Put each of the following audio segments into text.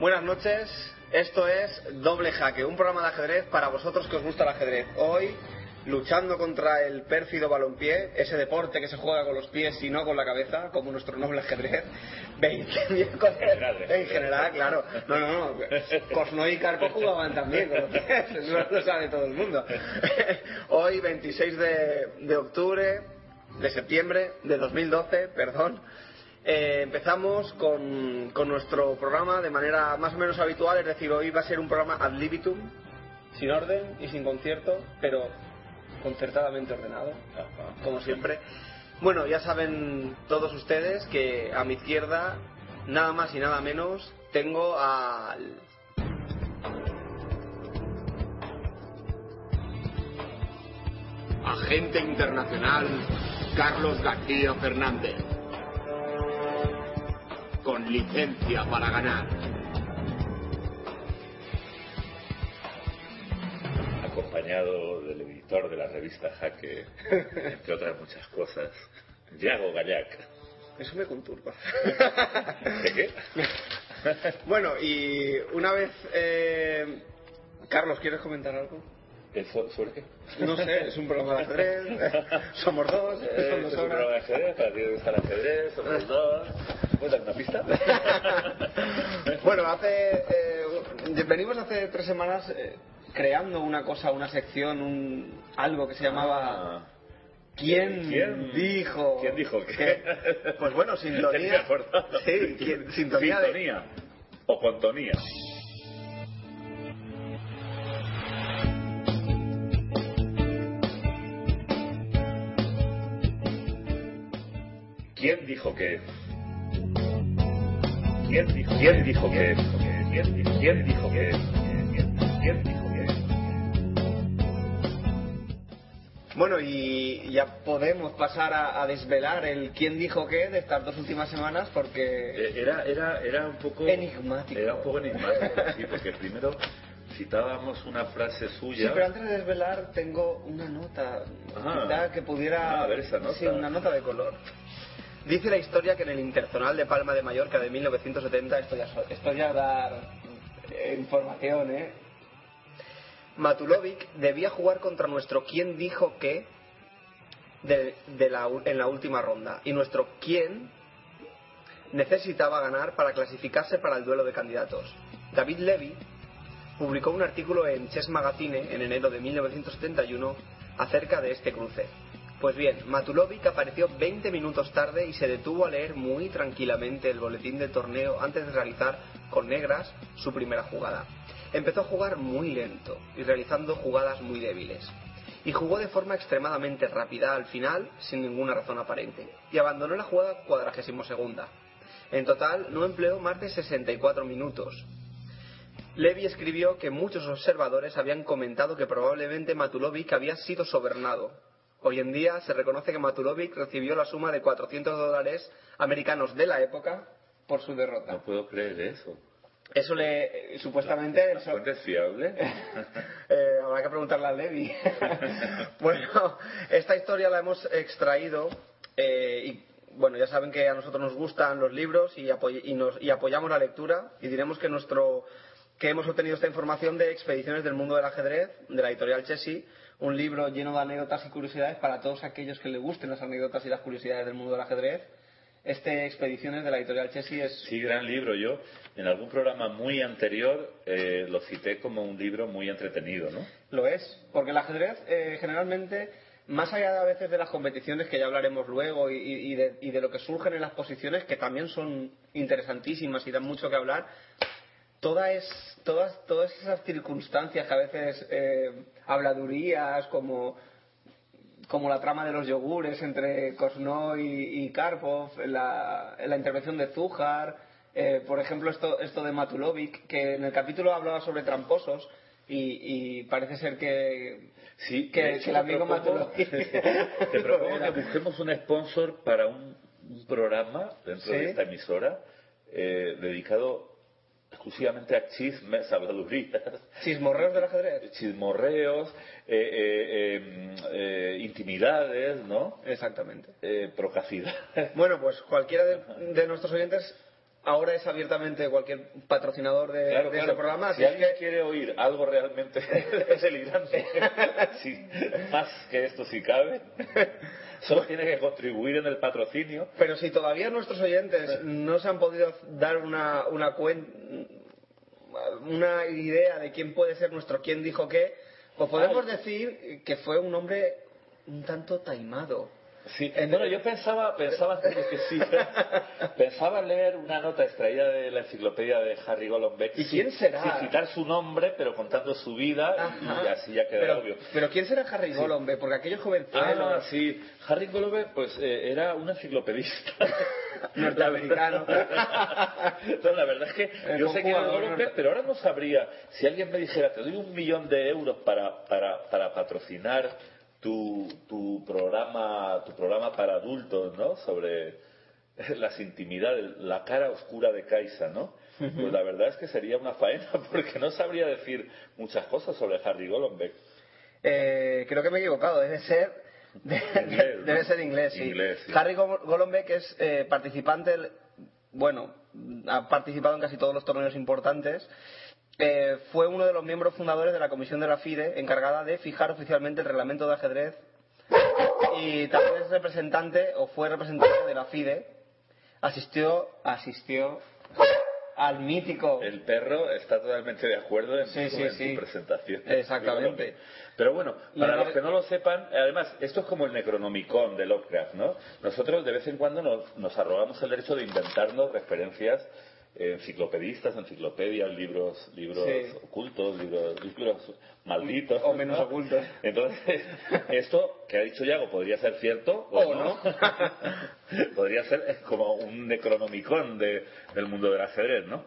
Buenas noches, esto es Doble Jaque, un programa de ajedrez para vosotros que os gusta el ajedrez. Hoy, luchando contra el pérfido balompié, ese deporte que se juega con los pies y no con la cabeza, como nuestro noble ajedrez. 20 miércoles. En general, claro. No, no, no. Cosno y Carpo jugaban también con los pies, eso lo sabe todo el mundo. Hoy, 26 de, de octubre, de septiembre de 2012, perdón. Eh, empezamos con, con nuestro programa de manera más o menos habitual, es decir, hoy va a ser un programa ad libitum, sin orden y sin concierto, pero concertadamente ordenado, como siempre. Bueno, ya saben todos ustedes que a mi izquierda, nada más y nada menos, tengo al Agente internacional Carlos García Fernández. Con licencia para ganar. acompañado del editor de la revista Jaque, entre otras muchas cosas, Yago Gallac. Eso me conturba. ¿De qué? bueno, y una vez... eh, Carlos, ¿quieres comentar algo? ¿Eso, ¿Sobre qué? No sé, es un programa de ajedrez, somos dos, Eh, son es un programa de ajedrez, para ti te gusta el ajedrez, somos dos. ¿Puedes dar una pista? bueno, hace. eh, venimos hace tres semanas eh, creando una cosa, una sección, un algo que se llamaba. Ah, ¿Quién, ¿Quién- dijo? ¿Quién dijo qué? que- Pues bueno, sintonía. Sí, ¿quién- sintonía de- Sintonía. O contonía. ¿Quién dijo que? ¿Quién dijo? ¿Quién dijo que? ¿Quién dijo? ¿Quién dijo que? ¿Quién dijo que? Bueno, y ya podemos pasar a, a desvelar el quién dijo qué de estas dos últimas semanas porque. Eh, Era, era, era un poco Enigmático. Era un poco enigmático, sí, porque primero citábamos una frase Sí, suya. pero antes de desvelar tengo una nota Ah. quizá que pudiera... Ah, a ver esa nota. Sí, una nota de color. Dice la historia que en el Interzonal de Palma de Mallorca de 1970, esto ya, esto ya dar eh, información, ¿eh? Matulovic debía jugar contra nuestro quién dijo qué de, la, en la última ronda. Y nuestro quién necesitaba ganar para clasificarse para el duelo de candidatos. David Levy publicó un artículo en Chess Magazine en enero de 1971 acerca de este cruce. Pues bien, Matulovic apareció 20 minutos tarde y se detuvo a leer muy tranquilamente el boletín del torneo antes de realizar con negras su primera jugada. Empezó a jugar muy lento y realizando jugadas muy débiles. Y jugó de forma extremadamente rápida al final sin ninguna razón aparente. Y abandonó la jugada cuadragésimo segunda. En total no empleó más de 64 minutos, Levy escribió que muchos observadores habían comentado que probablemente Matulovic había sido sobernado. Hoy en día se reconoce que Matulovic recibió la suma de 400 dólares americanos de la época por su derrota. No puedo creer eso. Eso le, supuestamente... ¿La fuente es fiable? Eh, habrá que preguntarle al Levi. bueno, esta historia la hemos extraído eh, y bueno, ya saben que a nosotros nos gustan los libros y, apoy- y nos- y apoyamos la lectura y diremos que nuestro que hemos obtenido esta información de Expediciones del Mundo del Ajedrez, de la editorial Chessy, un libro lleno de anécdotas y curiosidades para todos aquellos que les gusten las anécdotas y las curiosidades del mundo del ajedrez. Este Expediciones de la editorial Chessy es Sí, gran libro. Yo en algún programa muy anterior eh, lo cité como un libro muy entretenido, ¿no? Lo es, porque el ajedrez eh, generalmente, más allá de a veces de las competiciones que ya hablaremos luego y, de, y de lo que surgen en las posiciones, que también son interesantísimas y dan mucho que hablar, toda es, todas, todas esas circunstancias que a veces eh, habladurías como como la trama de los yogures entre Kosnoy y, y Karpov, la, la intervención de Zújar, eh, por ejemplo esto, esto de Matulovic, que en el capítulo hablaba sobre tramposos y, y parece ser que, Sí, que, de hecho, que el amigo Matulovic... Te propongo que busquemos un sponsor para un, un programa dentro Sí. de esta emisora eh, dedicado exclusivamente a chismes, habladurías, Chismorreos del ajedrez. chismorreos, eh, eh, eh, eh, intimidades, ¿no? Exactamente. Eh, procacidad. Bueno, pues cualquiera de, de nuestros oyentes ahora es abiertamente cualquier patrocinador de, Claro, de claro. este programa. Si es alguien que- quiere oír algo realmente delirante, sí, más que esto si cabe, solo tiene que contribuir en el patrocinio. Pero si todavía nuestros oyentes no se han podido dar una, una, cuen- una idea de quién puede ser nuestro quién dijo qué, pues podemos decir que fue un hombre un tanto taimado. Sí, En- bueno, yo pensaba, pensaba que sí, pensaba leer una nota extraída de la enciclopedia de Harry Golombek. ¿Y quién será? Sin citar su nombre, pero contando su vida y Ajá. así ya queda pero, obvio. pero ¿quién será Harry Golombe? Porque aquellos jovenzuelos Ah, sí. Harry Golombek, pues eh, era un enciclopedista. norteamericano. No, la verdad es que El yo sé que era Golombek, pero ahora no sabría. Si alguien me dijera, te doy un millón de euros para, para, para patrocinar tu, tu programa tu programa para adultos, ¿no? Sobre las intimidades, la cara oscura de Kaisa, ¿no? Pues la verdad es que sería una faena porque no sabría decir muchas cosas sobre Harry Golombek. Eh, creo que me he equivocado, debe ser de- Inglés, ¿no? debe ser inglés, sí. Inglés, sí. Harry Go- Golombek es eh, participante, del- bueno, ha participado en casi todos los torneos importantes. Eh, fue uno de los miembros fundadores de la comisión de la FIDE encargada de fijar oficialmente el reglamento de ajedrez y también es representante o fue representante de la FIDE. Asistió, asistió al mítico El perro está totalmente de acuerdo en, Sí, su, sí, en sí. su presentación. Exactamente. Pero bueno, para los que no lo sepan, además, esto es como el Necronomicon de Lovecraft, ¿no? Nosotros de vez en cuando nos, nos arrogamos el derecho de inventarnos referencias enciclopedistas, enciclopedias, libros, libros Sí. ocultos, libros, libros malditos. O menos ¿no? ocultos. Entonces, esto que ha dicho Yago podría ser cierto o, O no. podría ser como un necronomicon de- del mundo del ajedrez, ¿no?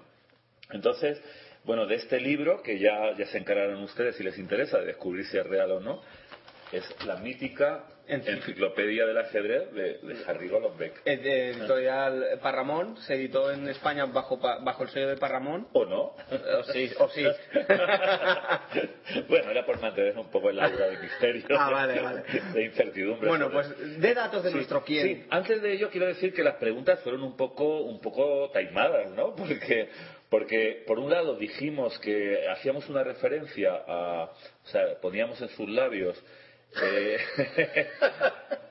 Entonces, bueno, de este libro, que ya, ya se encargaron ustedes si les interesa de descubrir si es real o no, es la mítica Enci- enciclopedia del ajedrez de, de Harry Golombek. eh, de editorial Parramón, se editó en España bajo, bajo el sello de Parramón. ¿O no? O sí, o sí. bueno, era por mantener un poco el aura de misterio, Ah, vale, vale. de incertidumbre. Bueno, pues de datos de Sí, nuestro quién. sí. Antes de ello quiero decir que las preguntas fueron un poco, un poco taimadas, ¿no? Porque, porque por un lado dijimos que hacíamos una referencia a, o sea, poníamos en sus labios eh,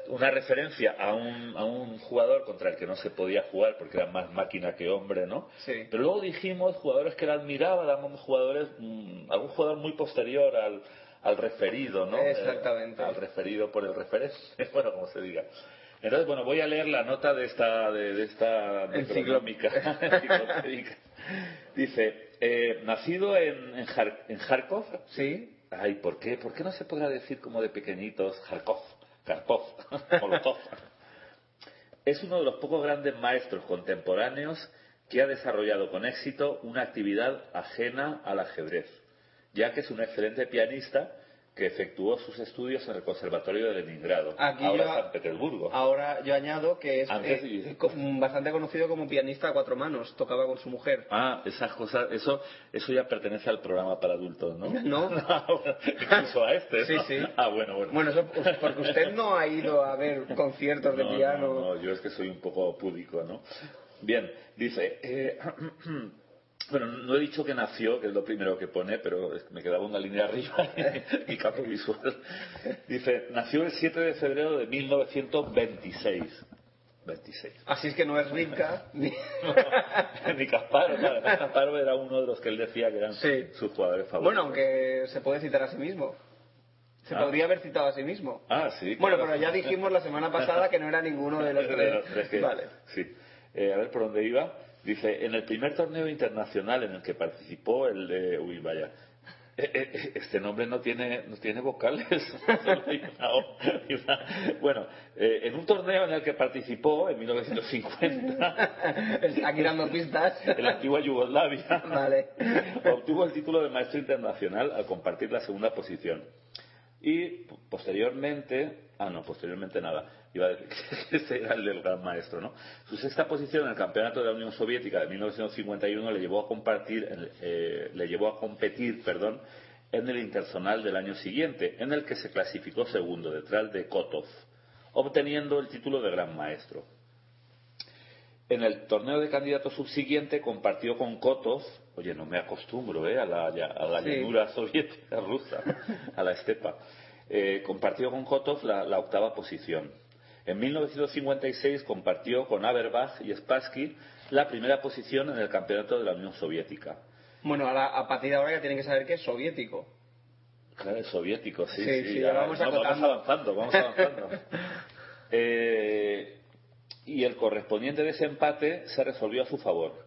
una referencia a un, a un jugador contra el que no se podía jugar porque era más máquina que hombre, ¿no? Sí. Pero luego dijimos jugadores que él admiraba, damos jugadores, mm, algún jugador muy posterior al, al referido, ¿no? Exactamente. Eh, al referido por el referente, bueno, como se diga. Entonces, bueno, voy a leer la nota de esta, de, de esta Enciclopédica. Dice, eh, nacido en, en, Jar- en Kharkov, Sí. Ay, ¿por qué? ¿Por qué no se podrá decir como de pequeñitos Kharkov, Karpov, Molotov? Es uno de los pocos grandes maestros contemporáneos que ha desarrollado con éxito una actividad ajena al ajedrez, ya que es un excelente pianista que efectuó sus estudios en el Conservatorio de Leningrado, Aquí ahora yo- San Petersburgo. Ahora yo añado que es Antes eh, co- bastante conocido como pianista a cuatro manos, tocaba con su mujer. Ah, esas cosas, eso, eso ya pertenece al programa para adultos, ¿no? No. Ah, Incluso a este. Sí, ¿no? sí. Ah, bueno, bueno. Bueno, eso porque usted no ha ido a ver conciertos de No, piano. No, no, yo es que soy un poco púdico, ¿no? Bien, dice. eh, bueno, no he dicho que nació, que es lo primero que pone, pero me quedaba una línea arriba y campo visual. Dice, nació el 7 de febrero de 1926. 26. Así es que no es rica ni... Ni además Kasparov era uno de los que él decía que eran Sí. sus jugadores favoritos. Bueno, aunque se puede citar a sí mismo. Se Ah. podría haber citado a sí mismo. Ah, sí. Bueno, claro. pero ya dijimos la semana pasada que no era ninguno de los De los tres tres. que- Vale. Sí. Eh, a ver por dónde iba. Dice, en el primer torneo internacional en el que participó el de... Uy, vaya. Eh, eh, eh, Este nombre no tiene, no tiene vocales. Bueno, eh, en un torneo en el que participó en 1950 Está aquí dando pistas. en la antigua Yugoslavia, Vale. obtuvo el título de maestro internacional al compartir la segunda posición. Y posteriormente, ah no, posteriormente nada, iba a decir que ese era el del gran maestro, ¿no? Su sexta posición en el campeonato de la Unión Soviética de 1951 le llevó a compartir, eh, le llevó a competir, perdón, en el interzonal del año siguiente, en el que se clasificó segundo detrás de Kotov, obteniendo el título de gran maestro. En el torneo de candidatos subsiguiente compartió con Kotov, oye, no me acostumbro ¿eh? a la, a la Sí. llanura soviética rusa, a la estepa, Eh, compartió con Kotov la, la octava posición. En 1956 compartió con Aberbach y Spassky la primera posición en el campeonato de la Unión Soviética. Bueno, ahora, a partir de ahora ya tienen que saber que es soviético. Claro, es soviético, sí, Sí, sí. sí, ya- ya vamos acotando. avanzando, vamos avanzando. Eh, y el correspondiente desempate se resolvió a su favor.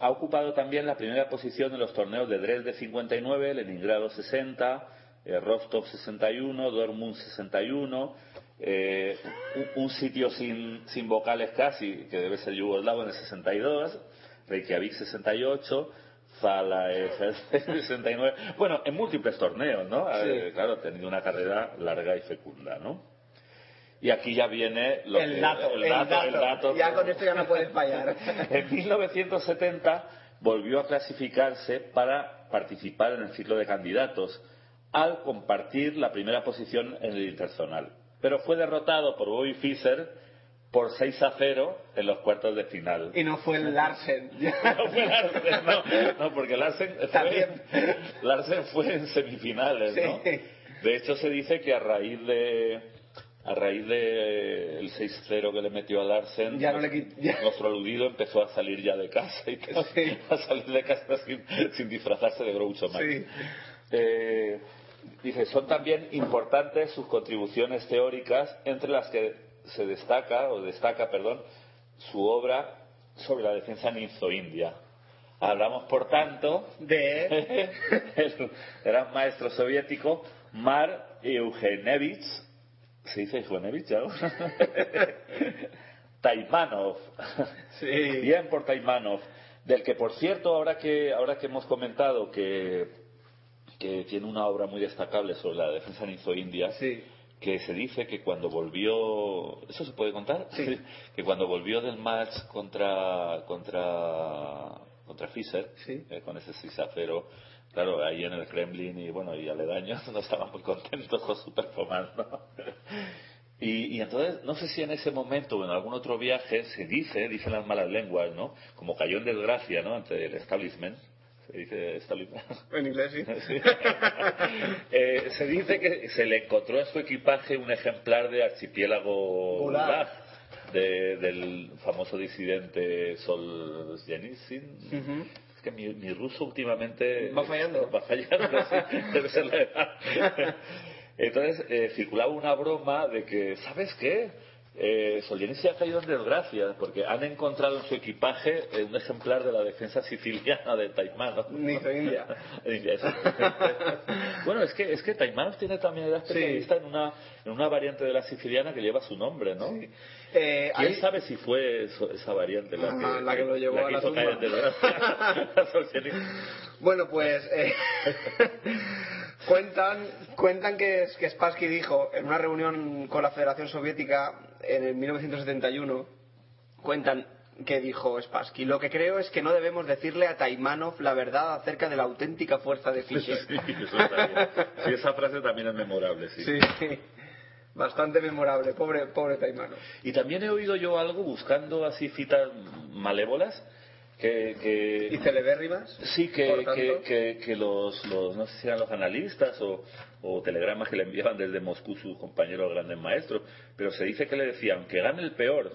Ha ocupado también la primera posición en los torneos de Dresde 59, Leningrado 60, eh, Rostov 61, Dortmund 61, eh, un, un sitio sin, sin vocales casi, que debe ser yugoslavo en el 62, Reykjavik 68, Zalaev 69. Bueno, en múltiples torneos, ¿no? Sí. Eh, claro, ha tenido una carrera larga y fecunda, ¿no? Y aquí ya viene lo el, que- dato, el, dato, el dato. Ya con esto ya no puedes fallar. En 1970 volvió a clasificarse para participar en el ciclo de candidatos, al compartir la primera posición en el interzonal. Pero fue derrotado por Bobby Fischer por 6 a 0 en los cuartos de final. y no fue el Larsen. No fue Larsen, no, no, porque Larsen fue, También. Larsen fue en semifinales, ¿no? De hecho, se dice que a raíz de a raíz de el 6-0 que le metió a Larsen, Ya no le quit- ya. nuestro aludido empezó a salir ya de casa y Sí. a salir de casa sin, sin disfrazarse de Groucho Marx. Sí. Eh, dice, son también importantes sus contribuciones teóricas, entre las que se destaca, o destaca, perdón, su obra sobre la defensa ninzo-india. Hablamos, por tanto, De... el gran maestro soviético Mar Eugenevich, ¿se dice ya? Taimanov. Sí. Bien por Taimanov, del que por cierto, ahora que, ahora que hemos comentado que, que tiene una obra muy destacable sobre la defensa ninzo-india, Sí. que se dice que cuando volvió, ¿eso se puede contar? Sí. que cuando volvió del match contra contra contra Fischer, eh, con ese 6 a 0, claro, ahí en el Kremlin y bueno, y aledaños no estaban muy contentos con su performance, ¿no? Y, y entonces, no sé si en ese momento o en algún otro viaje se dice, dicen las malas lenguas, ¿no? Como cayó en desgracia, ¿no? Ante el establishment. Se dice establishment. En inglés, sí. Sí. Eh, se dice que se le encontró en su equipaje un ejemplar de archipiélago Gulag. De- del famoso disidente Solzhenitsyn. Es que mi, mi ruso últimamente Va fallando. Va fallando, sí. debe ser la edad. Entonces eh, circulaba una broma de que, ¿sabes qué? Eh, Solzhenitsyn ha caído en desgracia porque han encontrado en su equipaje eh, un ejemplar de la defensa siciliana de Taimanov. Ninzo-India. India, bueno, es que es que Taimanov tiene también era especialista en una en una variante de la siciliana que lleva su nombre, ¿no? Eh, ¿Quién hay- sabe si fue eso- esa variante la que, Ah, la que lo llevó la a la caer en desgracia? Bueno, pues eh, Cuentan, cuentan que, que Spassky dijo en una reunión con la Federación Soviética en el 1971, cuentan que dijo Spassky, lo que creo es que no debemos decirle a Taimanov la verdad acerca de la auténtica fuerza de Fischer. Sí, eso está bien. Sí, esa frase también es memorable, sí. Sí, bastante memorable, pobre, pobre Taimanov. Y también he oído yo algo buscando así citas malévolas que, que ¿Y celebérrimas? sí que, que, que, que los, los no sé si eran los analistas o, o telegramas que le enviaban desde Moscú sus compañeros grandes maestros pero se dice que le decían que gane el peor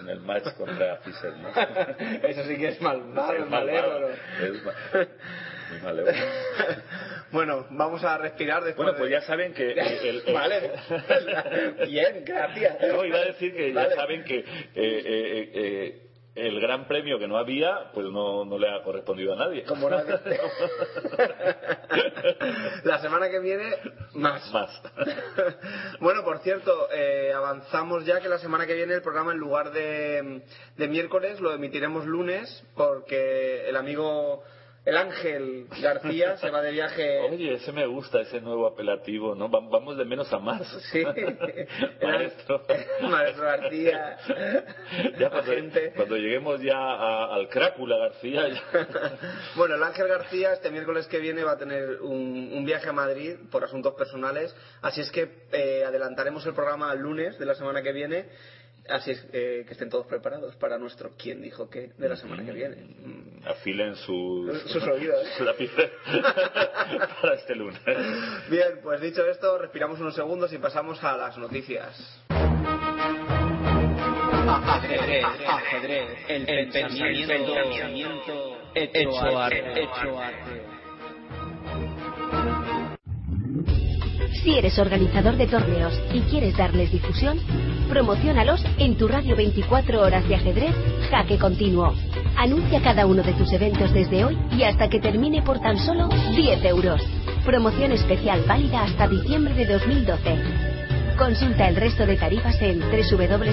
en el match contra Fischer ¿no? Eso sí que es malvado, Es malévolo. Es ma- muy malévolo. Bueno, vamos a respirar después Bueno, pues de- ya saben que el, el- el- Vale, bien, gracias. No, iba a decir que Vale. ya saben que eh, eh, eh, el gran premio que no había, pues no, no le ha correspondido a nadie. Como nadie. La semana que viene, más. Más. Bueno, por cierto, eh, avanzamos ya que la semana que viene el programa en lugar de, de miércoles lo emitiremos lunes porque el amigo, el Ángel García se va de viaje. Oye, ese me gusta, ese nuevo apelativo, ¿no? Va- Vamos de menos a más. Sí, Maestro. Maestro García. Ya cuando, agente. cuando lleguemos ya a- al Crácula García, ya- Bueno, el Ángel García este miércoles que viene va a tener un, un viaje a Madrid por asuntos personales, así es que eh, adelantaremos el programa al lunes de la semana que viene, así es eh, que estén todos preparados para nuestro ¿Quién dijo qué? de la semana que viene. Mm. afilen sus, Sus oídos. lápices para este lunes. Bien, pues dicho esto, respiramos unos segundos y pasamos a las noticias. Ajedrez, ajedrez, el, pensamiento, hecho arte, hecho arte. Si eres organizador de torneos y quieres darles difusión, promocionalos en tu radio 24 horas de ajedrez Jaque Continuo. Anuncia cada uno de tus eventos desde hoy y hasta que termine por tan solo 10 euros. Promoción especial válida hasta diciembre de 2012. Consulta el resto de tarifas en www.jaque.tv.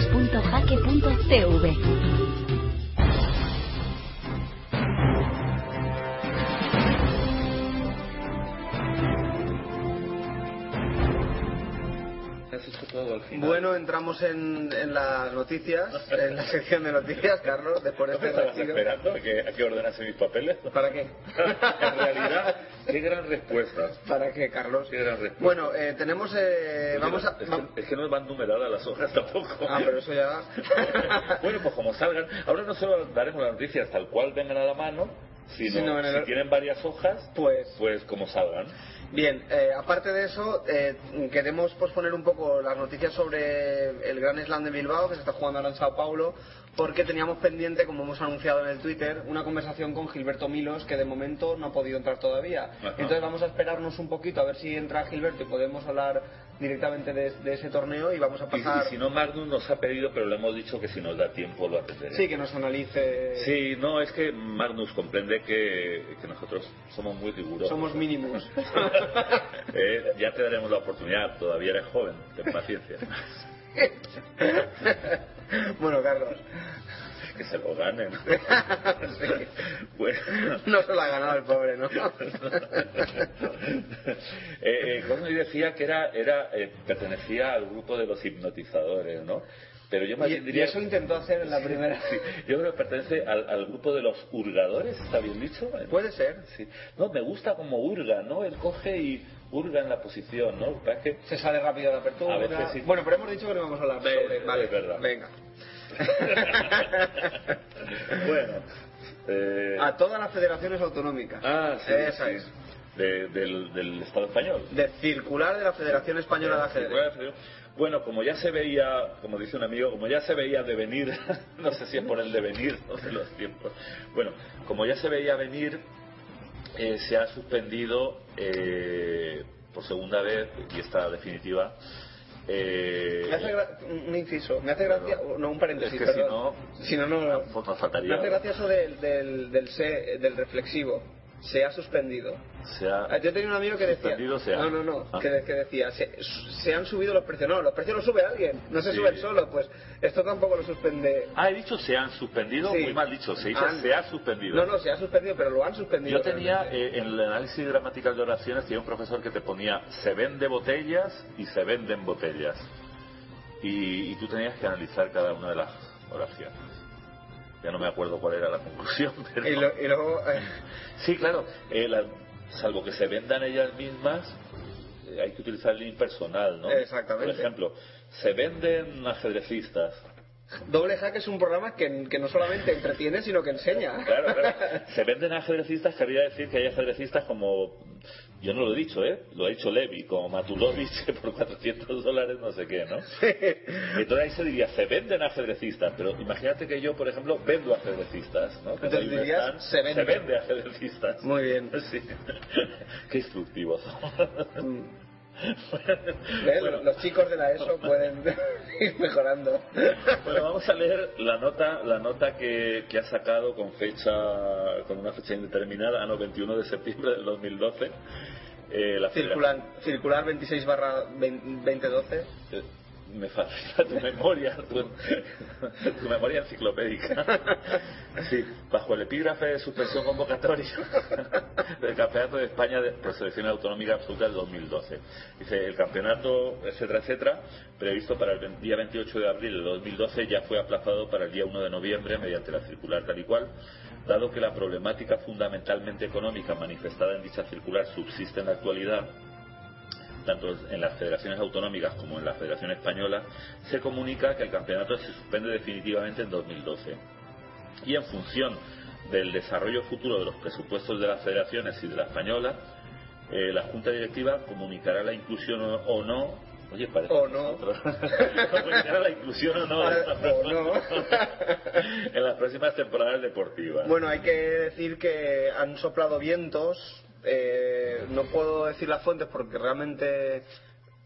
Bueno, entramos en, en las noticias, en la sección de noticias, Carlos, después de ¿No me este retiro. esperando a que, a que ordenase mis papeles? ¿Para qué? en realidad, qué gran respuesta. ¿Para qué, Carlos? Qué gran respuesta. Bueno, eh, tenemos... eh, vamos a... es, que, es que no van numeradas las hojas tampoco. Ah, pero eso ya... bueno, pues como salgan. Ahora no solo daremos las noticias tal cual vengan a la mano, sino Sino en el- si tienen varias hojas, Pues... pues como salgan. Bien, eh, aparte de eso, eh, queremos posponer un poco las noticias sobre el Gran Slam de Bilbao, que se está jugando ahora en Sao Paulo, porque teníamos pendiente, como hemos anunciado en el Twitter, una conversación con Gilberto Milos, que de momento no ha podido entrar todavía. Ajá. Entonces vamos a esperarnos un poquito a ver si entra Gilberto y podemos hablar directamente de, de ese torneo y vamos a Y, pasar... y si no, Magnus nos ha pedido, pero le hemos dicho que si nos da tiempo lo atenderemos. Sí, que nos analice... Sí, no, es que Magnus comprende que, que nosotros somos muy rigurosos. Somos mínimos. Eh, ya te daremos la oportunidad, todavía eres joven, ten paciencia. bueno, Carlos. que se lo ganen. Sí. Bueno. No se lo ha ganado el pobre, ¿no? eh, eh, decía que era, era eh, pertenecía al grupo de los hipnotizadores, ¿no? Pero yo más Y, bien y diría... eso intentó hacer en la primera. Sí, yo creo que pertenece al, al grupo de los hurgadores, ¿está bien dicho? Puede ser. Sí. No, me gusta como hurga, ¿no? Él coge y hurga en la posición, ¿no? Lo que pasa es que Se sale rápido de la apertura. A veces sí. Bueno, pero hemos dicho que no vamos a hablar sobre. Vale, es verdad. Venga. bueno. eh, A todas las federaciones autonómicas. ah, sí, Esa sí. es. De- del, del Estado español. De circular de la Federación Española de Ajedrez. Bueno, como ya se veía, como dice un amigo, como ya se veía de venir, no sé si es por el devenir o de los tiempos. Bueno, como ya se veía venir, eh, se ha suspendido eh, por segunda vez, y esta definitiva, eh, Me hace un inciso, me hace gracia, no un paréntesis, Es que si no- si no, no, pues faltaría. me hace gracia eso del, del, del, del reflexivo. Se ha suspendido. Se ha Ah, Yo tenía un amigo que decía. suspendido, se ha- No, no, no. Ah. Que, que decía, se, se han subido los precios. No, los precios los sube alguien. No se Sí. suben solo. Pues esto tampoco lo suspende. Ah, he dicho se han suspendido, Sí. muy mal dicho, se dice Han. se ha suspendido. No, no, se ha suspendido, pero lo han suspendido. Yo tenía, eh, en el análisis gramatical de oraciones, tenía un profesor que te ponía se vende botellas y se venden botellas. Y, y tú tenías que analizar cada una de las oraciones. Ya no me acuerdo cuál era la conclusión, pero... Y, lo- y luego. eh, Sí, claro, eh, la- salvo que se vendan ellas mismas, eh, hay que utilizar el impersonal, ¿no? Exactamente. Por ejemplo, se venden ajedrecistas. Doble Hack es un programa que, que no solamente entretiene, sino que enseña. Claro, claro. Se venden ajedrecistas, querría decir que hay ajedrecistas como. Yo no lo he dicho, ¿eh? Lo ha dicho Levi, como Matulovich, que por 400 dólares no sé qué, ¿no? Entonces ahí se diría, se venden ajedrecistas, pero imagínate que yo, por ejemplo, vendo ajedrecistas, ¿no? Entonces dirías, se vende. Se vende ajedrecistas. Muy bien. Sí. Qué instructivos. Bueno. Los chicos de la ESO pueden ir mejorando. Bueno, vamos a leer la nota, la nota que, que ha sacado con fecha, con una fecha indeterminada, ah, no, 21 de septiembre del 2012. Eh, la Circular, circular 26 barra 2012. Me fascina tu memoria, tu, tu memoria enciclopédica. Sí, bajo el epígrafe de suspensión convocatoria del Campeonato de España de por selección autonómica absoluta del 2012. Dice, el campeonato, etcétera, etcétera, previsto para el día 28 de abril de 2012 ya fue aplazado para el día 1 de noviembre mediante la circular tal y cual, dado que la problemática fundamentalmente económica manifestada en dicha circular subsiste en la actualidad tanto en las federaciones autonómicas como en la Federación Española, se comunica que el campeonato se suspende definitivamente en 2012. Y en función del desarrollo futuro de los presupuestos de las federaciones y de la española, eh, la Junta Directiva comunicará la inclusión o, no. Oye, parece O no. la inclusión o no, O no. en las próximas temporadas deportivas. Bueno, hay que decir que han soplado vientos. Eh, no puedo decir las fuentes porque realmente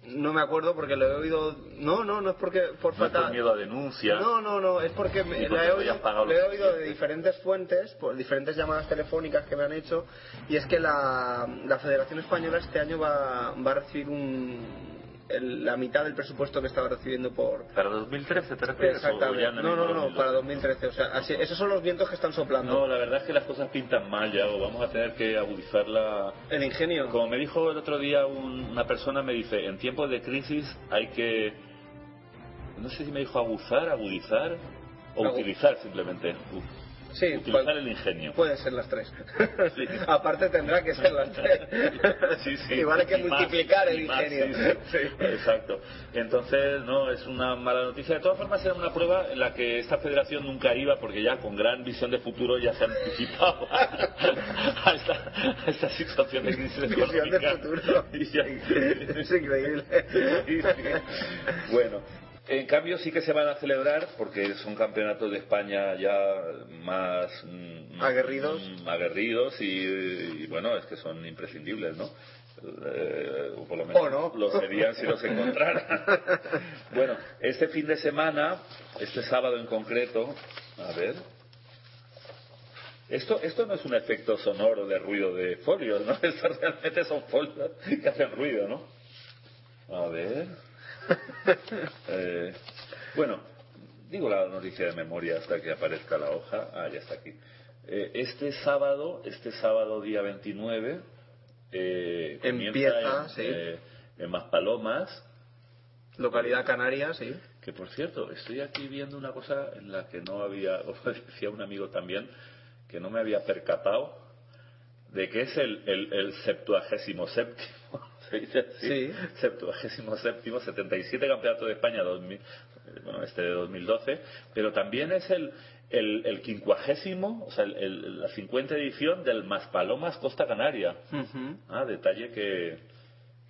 no me acuerdo porque lo he oído. No, no, no es porque por no es falta. por miedo a denuncia. No, no, no, es porque me- Y porque la he oído, lo he oído de diferentes fuentes, por diferentes llamadas telefónicas que me han hecho, y es que la, la Federación Española este año va, va a recibir un, el- la mitad del presupuesto que estaba recibiendo por... ¿Para 2013 te refieres? Exactamente. el No, no, mismo no, 2012? para 2013. O sea, así- esos son los vientos que están soplando. No, la verdad es que las cosas pintan mal ya, o vamos a tener que agudizar la... El ingenio. Como me dijo el otro día un- una persona, me dice, en tiempos de crisis hay que... No sé si me dijo abusar, agudizar o Agu- utilizar simplemente. U- Sí, utilizar cual- el ingenio. Pueden ser las tres. Sí. Aparte tendrá que ser las tres. Sí, sí. Igual hay que más, multiplicar el más, ingenio. Exacto. Entonces, no, es una mala noticia. De todas formas, era una prueba en la que esta federación nunca iba, porque ya con gran visión de futuro ya se ha anticipado a esta, a esta situación de crisis Visión de futuro. Y ya- Es increíble. Bueno, en cambio sí que se van a celebrar porque son campeonatos de España ya más mm, Aguerridos. mm, aguerridos y, y, bueno, es que son imprescindibles, ¿no? Eh, o por lo menos O no. lo serían si los encontraran. bueno, este fin de semana, este sábado en concreto, a ver. Esto, esto no es un efecto sonoro de ruido de folios, ¿no? Esto realmente son folios que hacen ruido, ¿no? A ver. Eh, bueno, digo la noticia de memoria hasta que aparezca la hoja. Ah, ya está aquí. Eh, este sábado, este sábado día 29, eh, Empieza, en, sí. en Maspalomas, Localidad canaria, sí. que por cierto, estoy aquí viendo una cosa en la que no había, o decía un amigo también, que no me había percatado de que es el, el, el septuagésimo séptimo, se dice así, Sí. septuagésimo séptimo, 77 campeonatos de España, 2000, eh, bueno, este de 2012, pero también es el, el, el quincuagésimo, o sea, el- la 50 edición del Maspalomas Costa Canaria. Ujú. Ah, detalle que,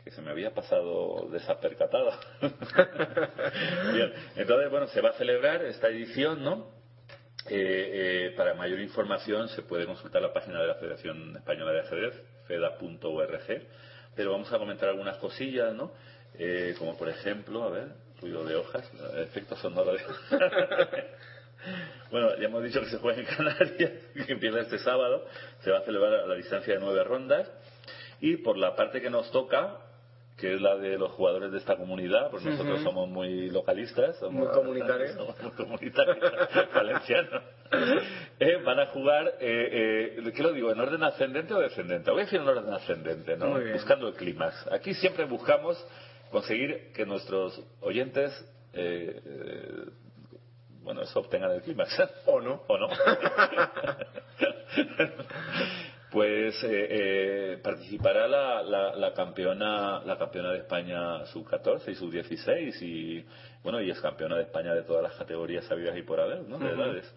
que se me había pasado desapercatado. Bien, entonces, bueno, se va a celebrar esta edición, ¿no? Eh, eh, para mayor información se puede consultar la página de la Federación Española de Ajedrez, feda.org, pero vamos a comentar algunas cosillas, ¿no? Eh, como por ejemplo, a ver, ruido de hojas, efecto sonoro de Bueno, ya hemos dicho que se juega en Canarias, que empieza este sábado, se va a celebrar a la distancia de nueve rondas. Y por la parte que nos toca, que es la de los jugadores de esta comunidad, pues nosotros somos muy localistas, somos Muy comunitarios. somos muy comunitarios, valencianos. Eh, van a jugar, eh, eh, ¿qué lo digo? ¿En orden ascendente o descendente? Voy a decir en orden ascendente, ¿no? Buscando el clímax. Aquí siempre buscamos conseguir que nuestros oyentes, eh, eh, bueno, eso obtengan el clímax. O no. ¿O no? Pues eh, eh, participará la, la, la campeona la campeona de España sub 14 y sub 16 y bueno y es campeona de España de todas las categorías sabidas y por haber, ¿no? De edades.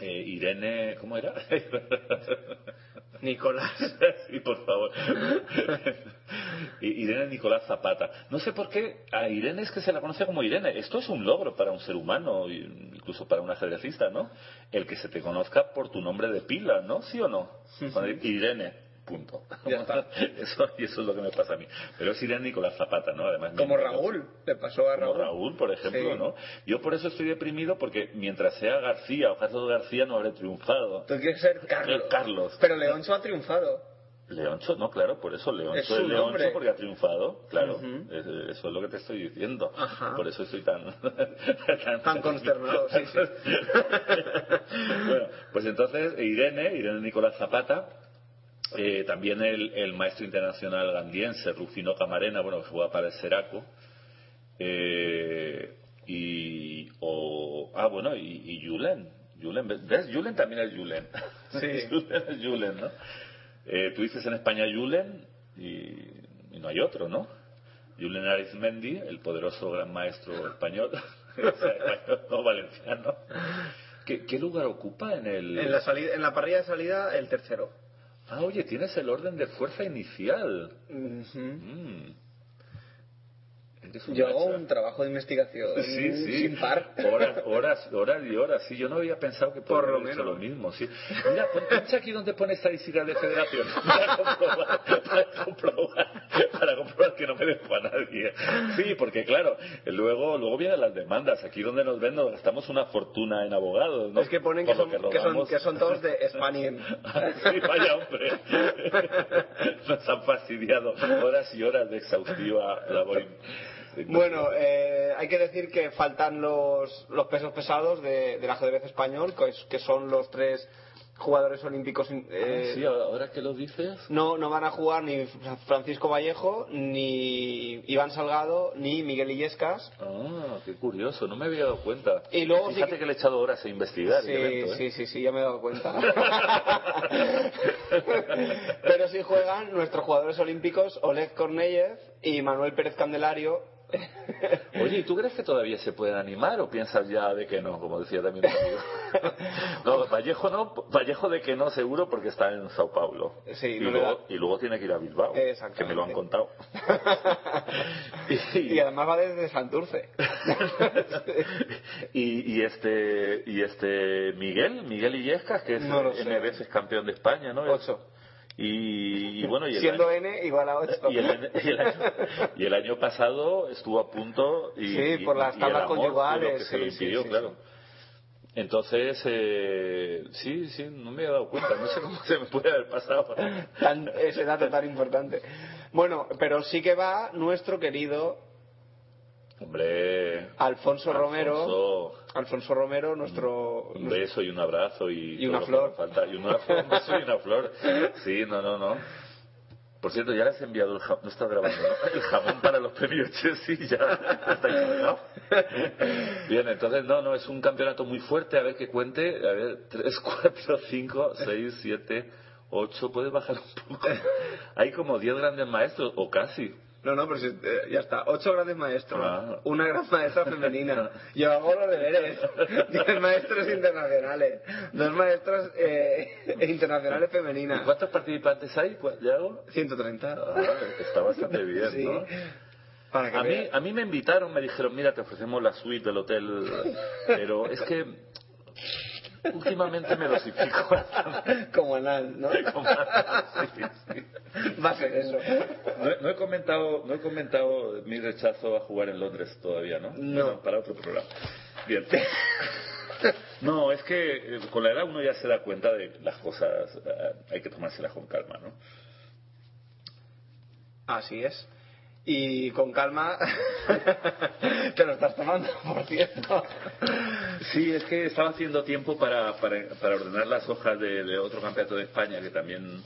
Eh, Irene, ¿cómo era? Nicolás. sí, por favor. Irene Nicolás Zapata. No sé por qué a Irene es que se la conoce como Irene. Esto es un logro para un ser humano, incluso para un ajedrecista, ¿no? El que se te conozca por tu nombre de pila, ¿no? ¿Sí o no? Irene. Punto. Ya está. Eso, y eso es lo que me pasa a mí. Pero es Irene Nicolás Zapata, ¿no? Además, Como Raúl. Le pasó a como Raúl. Raúl, por ejemplo, Sí. ¿no? Yo por eso estoy deprimido porque mientras sea García o Carlos García no habré triunfado. Tú quieres ser Carlos. Carlos. Pero Leoncho ha triunfado. Leoncho, no, claro, por eso Leoncho Es Leoncho nombre. porque ha triunfado, claro. Eso es lo que te estoy diciendo. Ajá. Por eso estoy tan... Tan consternado, sí, sí. bueno, pues entonces Irene, Irene Nicolás Zapata, eh, también el, el maestro internacional gandiense Rufino Camarena, bueno, que juega para el Seraco. Eh, y, o, ah, bueno, y, y Julen. Julen, ¿ves? Julen también es Julen. Sí. Julen es Julen, ¿no? Eh, tú dices en España Julen y, y no hay otro, ¿no? Julen Arizmendi, el poderoso gran maestro español, o sea, español, no valenciano. ¿Qué, qué lugar ocupa en el...? En la, salida, en la parrilla de salida, el tercero. Ah, oye, tienes el orden de fuerza inicial. Mm. Yo hago un trabajo de investigación Sí, sí. sin par. Horas, horas, horas y horas. Sí, yo no había pensado que Por lo menos. lo mismo. Sí. Mira, pincha aquí donde pone estadísticas de federación para comprobar, para comprobar, para comprobar que no me dejo a nadie. Sí, porque claro, luego, luego vienen las demandas. Aquí donde nos ven nos gastamos una fortuna en abogados. ¿no? Es que ponen que son, que, son, que son todos de Spanien. Sí, vaya hombre. Nos han fastidiado horas y horas de exhaustiva labor. Bueno, eh, hay que decir que faltan los, los pesos pesados de- del ajedrez español, que, es- que son los tres jugadores olímpicos. eh, Ah, sí, ahora que lo dices. no, no van a jugar ni Francisco Vallejo, ni Iván Salgado, ni Miguel Illescas. Ah, qué curioso, no me había dado cuenta. Y luego sí Fíjate que- que... le he echado horas a investigar Sí, el evento, ¿eh? sí, sí, sí, ya me he dado cuenta. Pero sí juegan nuestros jugadores olímpicos Oleg Korneyev y Manuel Pérez Candelario. Oye, ¿y tú crees que todavía se pueden animar o piensas ya de que no, como decía también tu amigo? No, Vallejo no, Vallejo de que no seguro porque está en Sao Paulo. Sí, y, no luego, da- y luego tiene que ir a Bilbao, que me lo han contado. y además va desde Santurce. y, y este y este Miguel, Miguel Illescas, que es No lo sé. N veces campeón de España, ¿no? Ocho. Y, y bueno, y el Siendo año- N igual a 8. y el, y el año, y el año pasado estuvo a punto y, Sí, por las tablas conyugales, se sí, impidió, sí, claro. Entonces, eh, sí, sí, no me he dado cuenta, no sé cómo se me puede haber pasado. Tan- ese dato tan importante. Bueno, pero sí que va nuestro querido Hombre, Alfonso, Romero. Alfonso, Romero, nuestro. un beso y un abrazo y, Y una flor. falta. Y una flor, un beso y una flor. Sí, no, no, no. Por cierto, ya le has enviado el jamón, no está grabando, ¿no? El jamón para los premios Chelsea ya está encargado. Bien, entonces, no, no, es un campeonato muy fuerte. A ver que cuente. A ver, 3, 4, 5, 6, 7, 8. ¿Puedes bajar un poco? Hay como 10 grandes maestros, o casi. No, no, pero si- eh, ya está. Ocho grandes maestros. Ah. Una gran maestra femenina. Yo hago los deberes. Diez maestros internacionales. Dos maestros eh, internacionales ¿Y femeninas. cuántos participantes hay? ¿Cu- ¿Ya hago? 130. Ah, está bastante bien, Sí. ¿no? Para que A mí, a mí me invitaron, me dijeron, mira, te ofrecemos la suite del hotel, pero es que últimamente me dosifico bastante. Como anal, ¿no? Como anal, sí, sí. A ser eso. No, he- no he comentado, no he comentado mi rechazo a jugar en Londres todavía, ¿no? No. Bueno, para otro programa. Bien. No, es que eh, con la edad uno ya se da cuenta de las cosas, eh, hay que tomárselas con calma, ¿no? Así es. Y con calma te lo estás tomando, por cierto. Sí, es que estaba haciendo tiempo para, para, para ordenar las hojas de, de otro campeonato de España que también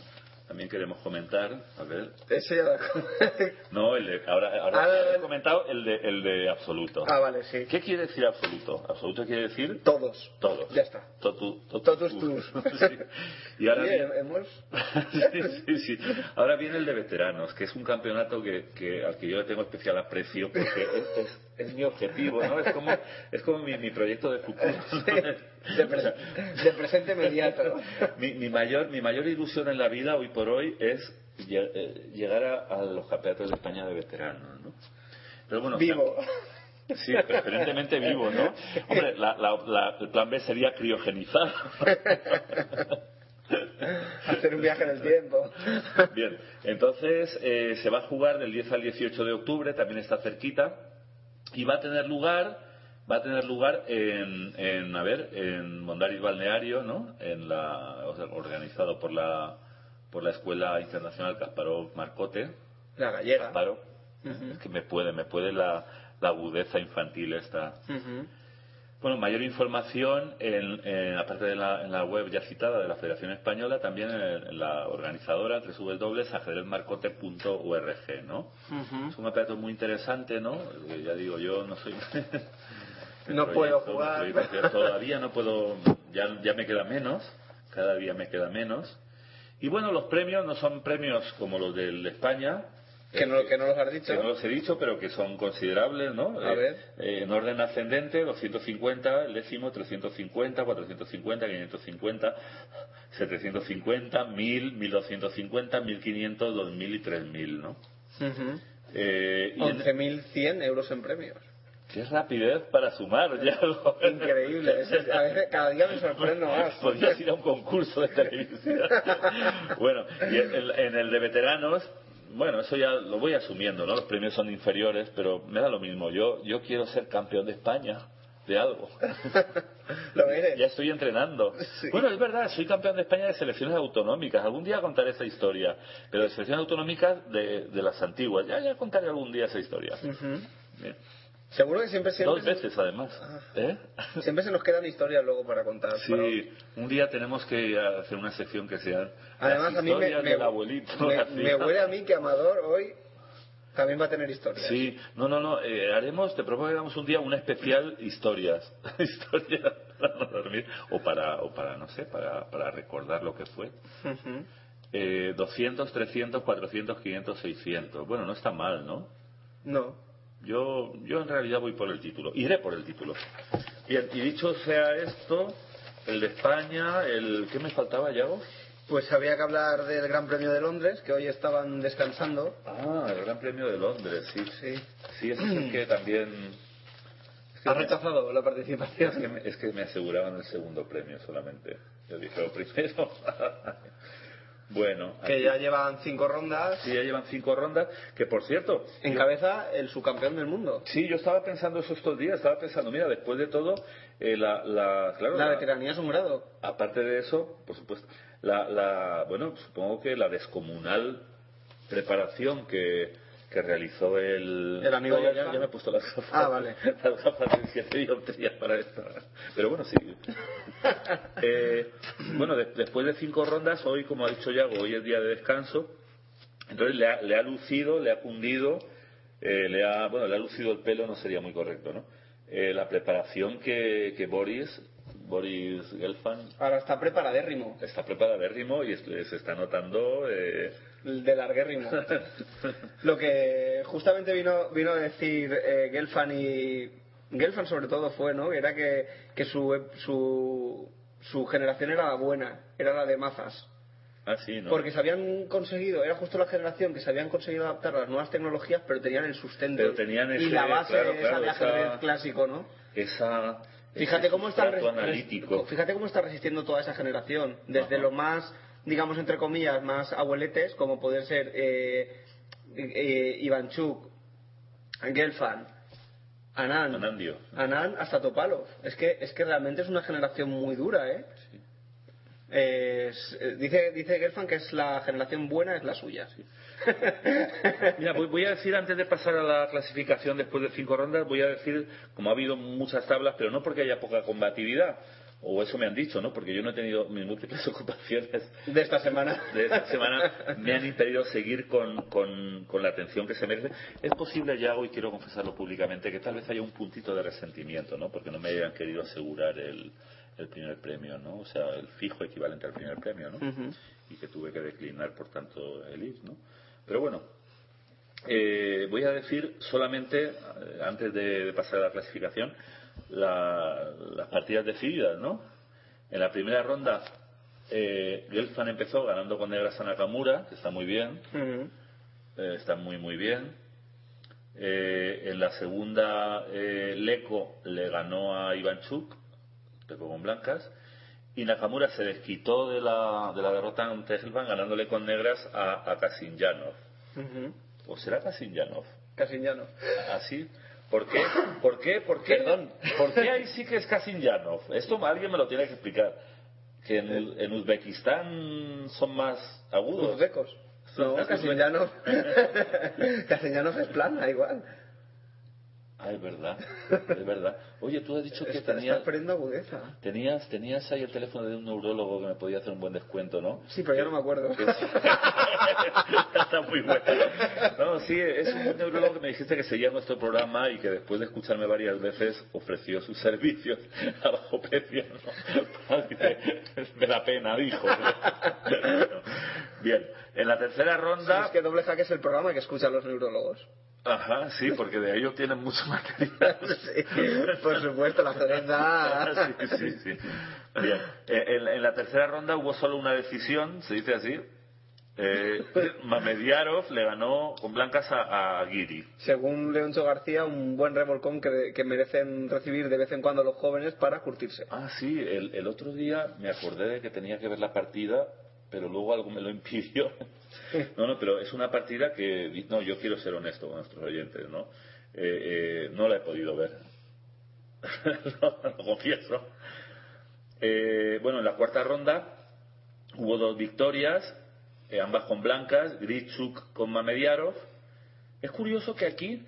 también queremos comentar. A ver. Ese ya No, el de, ahora, ahora Ah, he comentado el de, el de absoluto. Ah, vale, sí. ¿Qué quiere decir absoluto? Absoluto quiere decir Todos. todos. Ya está. Totu- totu- Totus tus. Sí. Y ahora Bien, viene- hemos... sí, sí, sí. Ahora viene el de veteranos, que es un campeonato que, que al que yo le tengo especial aprecio porque es, es- es mi objetivo, ¿no? Es como, es como mi, mi proyecto de futuro. de, pre- de presente inmediato. mi, mi mayor mi mayor ilusión en la vida hoy por hoy es eh, llegar a, a los campeonatos de España de veteranos, ¿no? Pero bueno, Vivo. Sí, preferentemente vivo, ¿no? Hombre, la- la- la- el plan B sería criogenizar. Hacer un viaje en el tiempo. Bien, entonces eh, se va a jugar del 10 al 18 de octubre, también está cerquita, y va a tener lugar, va a tener lugar en, en a ver, en Mondariz Balneario, ¿no? En la, o sea, organizado por la, por la Escuela Internacional Kasparov Marcote, La gallega. Kasparov. Es que me puede, me puede la, la agudeza infantil esta. Bueno, mayor información, en, en- aparte de la, en la web ya citada de la Federación Española, también en, en la organizadora www.ajedrezmarcote.org, ¿no? Ujú. Es un campeonato muy interesante, ¿no? Eh, Ya digo, yo no soy... No puedo jugar. proyecto, Todavía no puedo, ya, ya me queda menos, cada día me queda menos. Y bueno, los premios no son premios como los del de España, Que no, que no los has dicho. que no los he dicho, pero que son considerables, ¿no? A Eh, ver. eh, en orden ascendente, 250, el décimo, 350, 450, 550, 750, 1000, 1250, 1500, 2000 y 3000, ¿no? Ujú. Eh, y en- 11.100 euros en premios. qué rapidez para sumar, ya Increíble. A veces, cada día me sorprendo más. Podrías ir a un concurso de televisión. bueno, y en en el de veteranos, bueno, eso ya lo voy asumiendo, ¿no? Los premios son inferiores, pero me da lo mismo. Yo, yo quiero ser campeón de España de algo. Lo eres. Ya estoy entrenando. Sí. Bueno, es verdad, soy campeón de España de selecciones autonómicas. Algún día contaré esa historia. Pero de selecciones autonómicas de, de las antiguas. Ya, ya contaré algún día esa historia. Bien. Seguro que siempre, siempre, Dos veces, además. ¿Eh? siempre se nos quedan historias luego para contar. Sí, un día tenemos que hacer una sección que sea Además, las a mí me, me- del abuelito. me- me huele a mí que Amador hoy también va a tener historias. Sí, no, no, no, eh, haremos, te propongo que hagamos un día un especial historias, historias para no dormir, o para, o para, no sé, para, para recordar lo que fue. Ujú. Eh, 200, 300, 400, 500, 600. Bueno, no está mal, ¿no? No. Yo, yo en realidad voy por el título. Iré por el título. Bien, y dicho sea esto, el de España, el... ¿Qué me faltaba, Yago? Pues había que hablar del Gran Premio de Londres, que hoy estaban descansando. Ah, el Gran Premio de Londres, sí. Sí. Sí, ese es el que también... Es que Ha me- rechazado la Es que, participación. me, es que me aseguraban el segundo premio solamente. Yo dije lo primero. Bueno, Que aquí- ya llevan cinco rondas. sí, ya llevan cinco rondas. Que por cierto, Encabeza el subcampeón del mundo. sí, yo estaba pensando eso estos días. Estaba pensando, mira, después de todo, eh, la, la, claro, La la- veteranía es un grado. aparte de eso, por supuesto, la, la, bueno, supongo que la descomunal preparación que, que realizó el... El amigo No, ya, ya me he puesto las gafas. Ah, vale. Las gafas de siete dioptrías para esto. Pero bueno, sí. Eh, bueno, de- después de cinco rondas, hoy, como ha dicho Yago, hoy es día de descanso. Entonces le ha, le ha lucido, le ha cundido, eh, le ha, bueno, le ha lucido el pelo, no sería muy correcto, ¿no? Eh, la preparación que, que Boris, Boris Gelfand, Ahora está preparadérrimo. está preparadérrimo y se está notando. Eh, De larguérrimo. Lo que justamente vino, vino a decir eh, Gelfand y. Gelfand sobre todo fue, ¿no? Era que, que su, su, su generación era la buena, era la de mazas. ah, sí, ¿no? Porque se habían conseguido, era justo la generación que se habían conseguido adaptar a las nuevas tecnologías, pero tenían el sustento. Pero tenían y la base claro, esa claro, de esa- ajedrez clásico, ¿no? Esa, Fíjate cómo está analítico. fíjate cómo está resistiendo toda esa generación, desde Ajá. lo más, digamos entre comillas, más abueletes, como poder ser eh, eh, Ivanchuk, Gelfand, Anand. Anandio. Anand hasta Topalov. Es que, es que realmente es una generación muy dura, ¿eh? Es- eh, dice, dice Gelfand que es la generación buena, es la suya. Mira, voy, voy a decir antes de pasar a la clasificación después de cinco rondas, voy a decir, como ha habido muchas tablas, pero no porque haya poca combatividad, o eso me han dicho, ¿no? Porque yo no he tenido mis múltiples ocupaciones De esta semana. de esta semana me han impedido seguir con, con- con la atención que se merece. Es posible, ya hoy quiero confesarlo públicamente, que tal vez haya un puntito de resentimiento, ¿no? Porque no me hayan querido asegurar el, el primer premio, ¿no? O sea, el fijo equivalente al primer premio, ¿no? Y que tuve que declinar, por tanto, el ir, ¿no? Pero bueno, eh, voy a decir solamente, eh, antes de, de pasar a la clasificación, la- las partidas decididas, ¿no? En la primera ronda, eh, Gelfand empezó ganando con negras a Nakamura, que está muy bien, eh, está muy, muy bien. Eh, en la segunda, eh, Leko le ganó a Ivanchuk, Leko con blancas. Y Nakamura se desquitó de la, de la derrota ante Gelfand ganándole con negras a, a Kasinjanov. Ujú. ¿O será Kasinjanov? Casiñano. ¿Así? ¿Por qué? ¿Por qué? ¿Por qué? Perdón. ¿Por qué ahí sí que es Kasinjanov? Esto alguien me lo tiene que explicar. Que en, en Uzbekistán son más agudos. Uzbecos. No, Casiñano. Casiñano es plana, igual. Ah, es verdad, es verdad. Oye, tú has dicho que Está, tenías, está agudeza. tenías, tenías ahí el teléfono de un neurólogo que me podía hacer un buen descuento, ¿no? Sí, pero ya no me acuerdo. Sí. Está muy bueno. No, sí, es un neurólogo que me dijiste que seguía nuestro programa y que después de escucharme varias veces ofreció sus servicios a bajo precio. ¿no? Me da pena, dijo. Bien, en la tercera Sí, ronda... es que doble jaque es el programa que escuchan los neurólogos. Ajá, sí, porque de ahí obtienen mucho material. Sí, por supuesto, la cereza. sí, sí, sí. Bien. Eh, En, en la tercera ronda hubo solo una decisión, se dice así. Eh, Mamediarov le ganó con blancas a, a Guiri. Según Leoncho García, un buen revolcón que, que merecen recibir de vez en cuando los jóvenes para curtirse. Ah, sí, el, el otro día me acordé de que tenía que ver la partida, pero luego algo me lo impidió. No, no, pero es una partida que, no, yo quiero ser honesto con nuestros oyentes, ¿no? Eh, eh, no la he podido ver. no, lo confieso. Eh, bueno, en la cuarta ronda hubo dos victorias, ambas con blancas, Grichuk con Mamediarov. Es curioso que aquí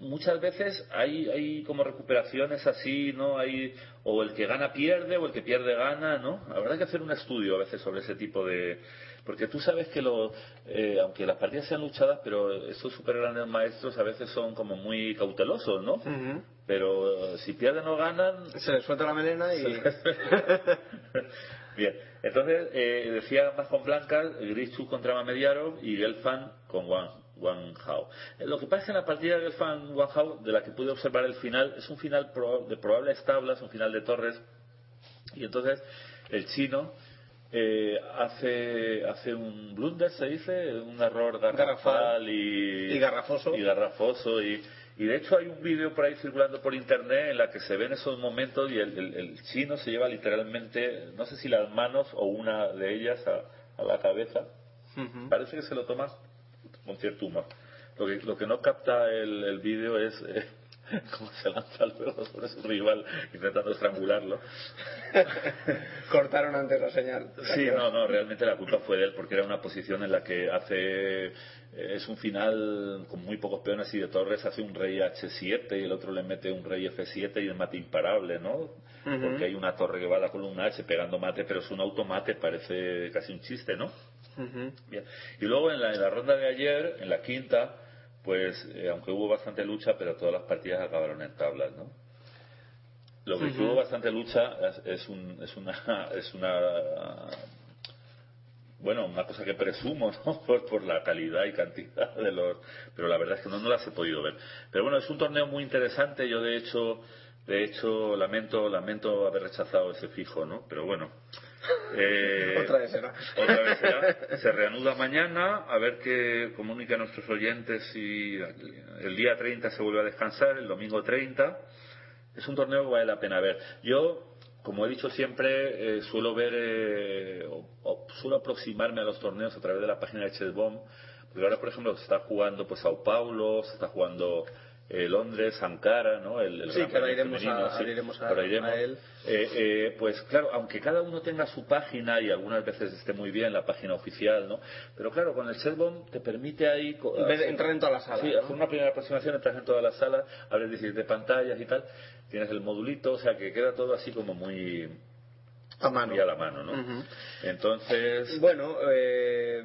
muchas veces hay, hay como recuperaciones así, ¿no? Hay, o el que gana pierde, o el que pierde gana, ¿no? Habrá que hacer un estudio a veces sobre ese tipo de... Porque tú sabes que lo, eh, aunque las partidas sean luchadas, pero estos super grandes maestros a veces son como muy cautelosos, ¿no? Pero eh, si pierden o ganan, Se les suelta la melena y... Bien, entonces eh, decía más con blancas, Grichu contra Mamediarov y Gelfand con Wang, Wang Hao. Eh, Lo que pasa es que en la partida de Gelfand Wang Hao, de la que pude observar el final, es un final de probables tablas, un final de torres, y entonces el chino eh, hace hace un blunder, se dice, un error garrafal Garrafal. y, Y garrafoso. y garrafoso y, y de hecho hay un vídeo por ahí circulando por internet en la que se ven esos momentos y el, el- el chino se lleva literalmente, no sé si las manos o una de ellas a, a la cabeza. Parece que se lo toma con cierto humor. Lo que, lo que no capta el, el vídeo es eh, cómo se lanza luego sobre su rival intentando estrangularlo. Cortaron antes la señal. Sí, no, no, realmente la culpa fue de él porque era una posición en la que hace eh, es un final con muy pocos peones y de torres hace un rey H7 y el otro le mete un rey F7 y el mate imparable, ¿no? Porque hay una torre que va a la columna H pegando mate, pero es un automate, parece casi un chiste, ¿no? Bien. Y luego en la, en la ronda de ayer, en la quinta, pues eh, aunque hubo bastante lucha, pero todas las partidas acabaron en tablas, ¿no? Lo que sí hubo bastante lucha es, es, un- es una es una bueno una cosa que presumo ¿no? por, por la calidad y cantidad de los pero la verdad es que no, no las he podido ver pero bueno es un torneo muy interesante yo de hecho de hecho lamento lamento haber rechazado ese fijo no pero bueno eh, Otra vez será. otra vez será. Se reanuda mañana, a ver qué comunica a nuestros oyentes si el día 30 se vuelve a descansar, el domingo 30. Es un torneo que vale la pena ver. Yo, como he dicho siempre, eh, suelo ver, eh, o, o suelo aproximarme a los torneos a través de la página de Chessbomb, porque ahora, por ejemplo, se está jugando pues Sao Paulo, se está jugando eh, Londres, Ankara, ¿no? El, el Sí, que ahora iremos femenino, a- sí, ahora iremos a- ahora iremos. a él. Eh, eh, pues claro, aunque cada uno tenga su página y algunas veces esté muy bien la página oficial, ¿no? Pero claro, con el Setbomb te permite ahí hacer- entrar en todas las salas, Sí, ¿no? hacer una primera aproximación, entras en todas las salas, abres 17 pantallas y tal, tienes el modulito, o sea que queda todo así como muy A mano. muy a la mano, ¿no? Entonces, Bueno, eh,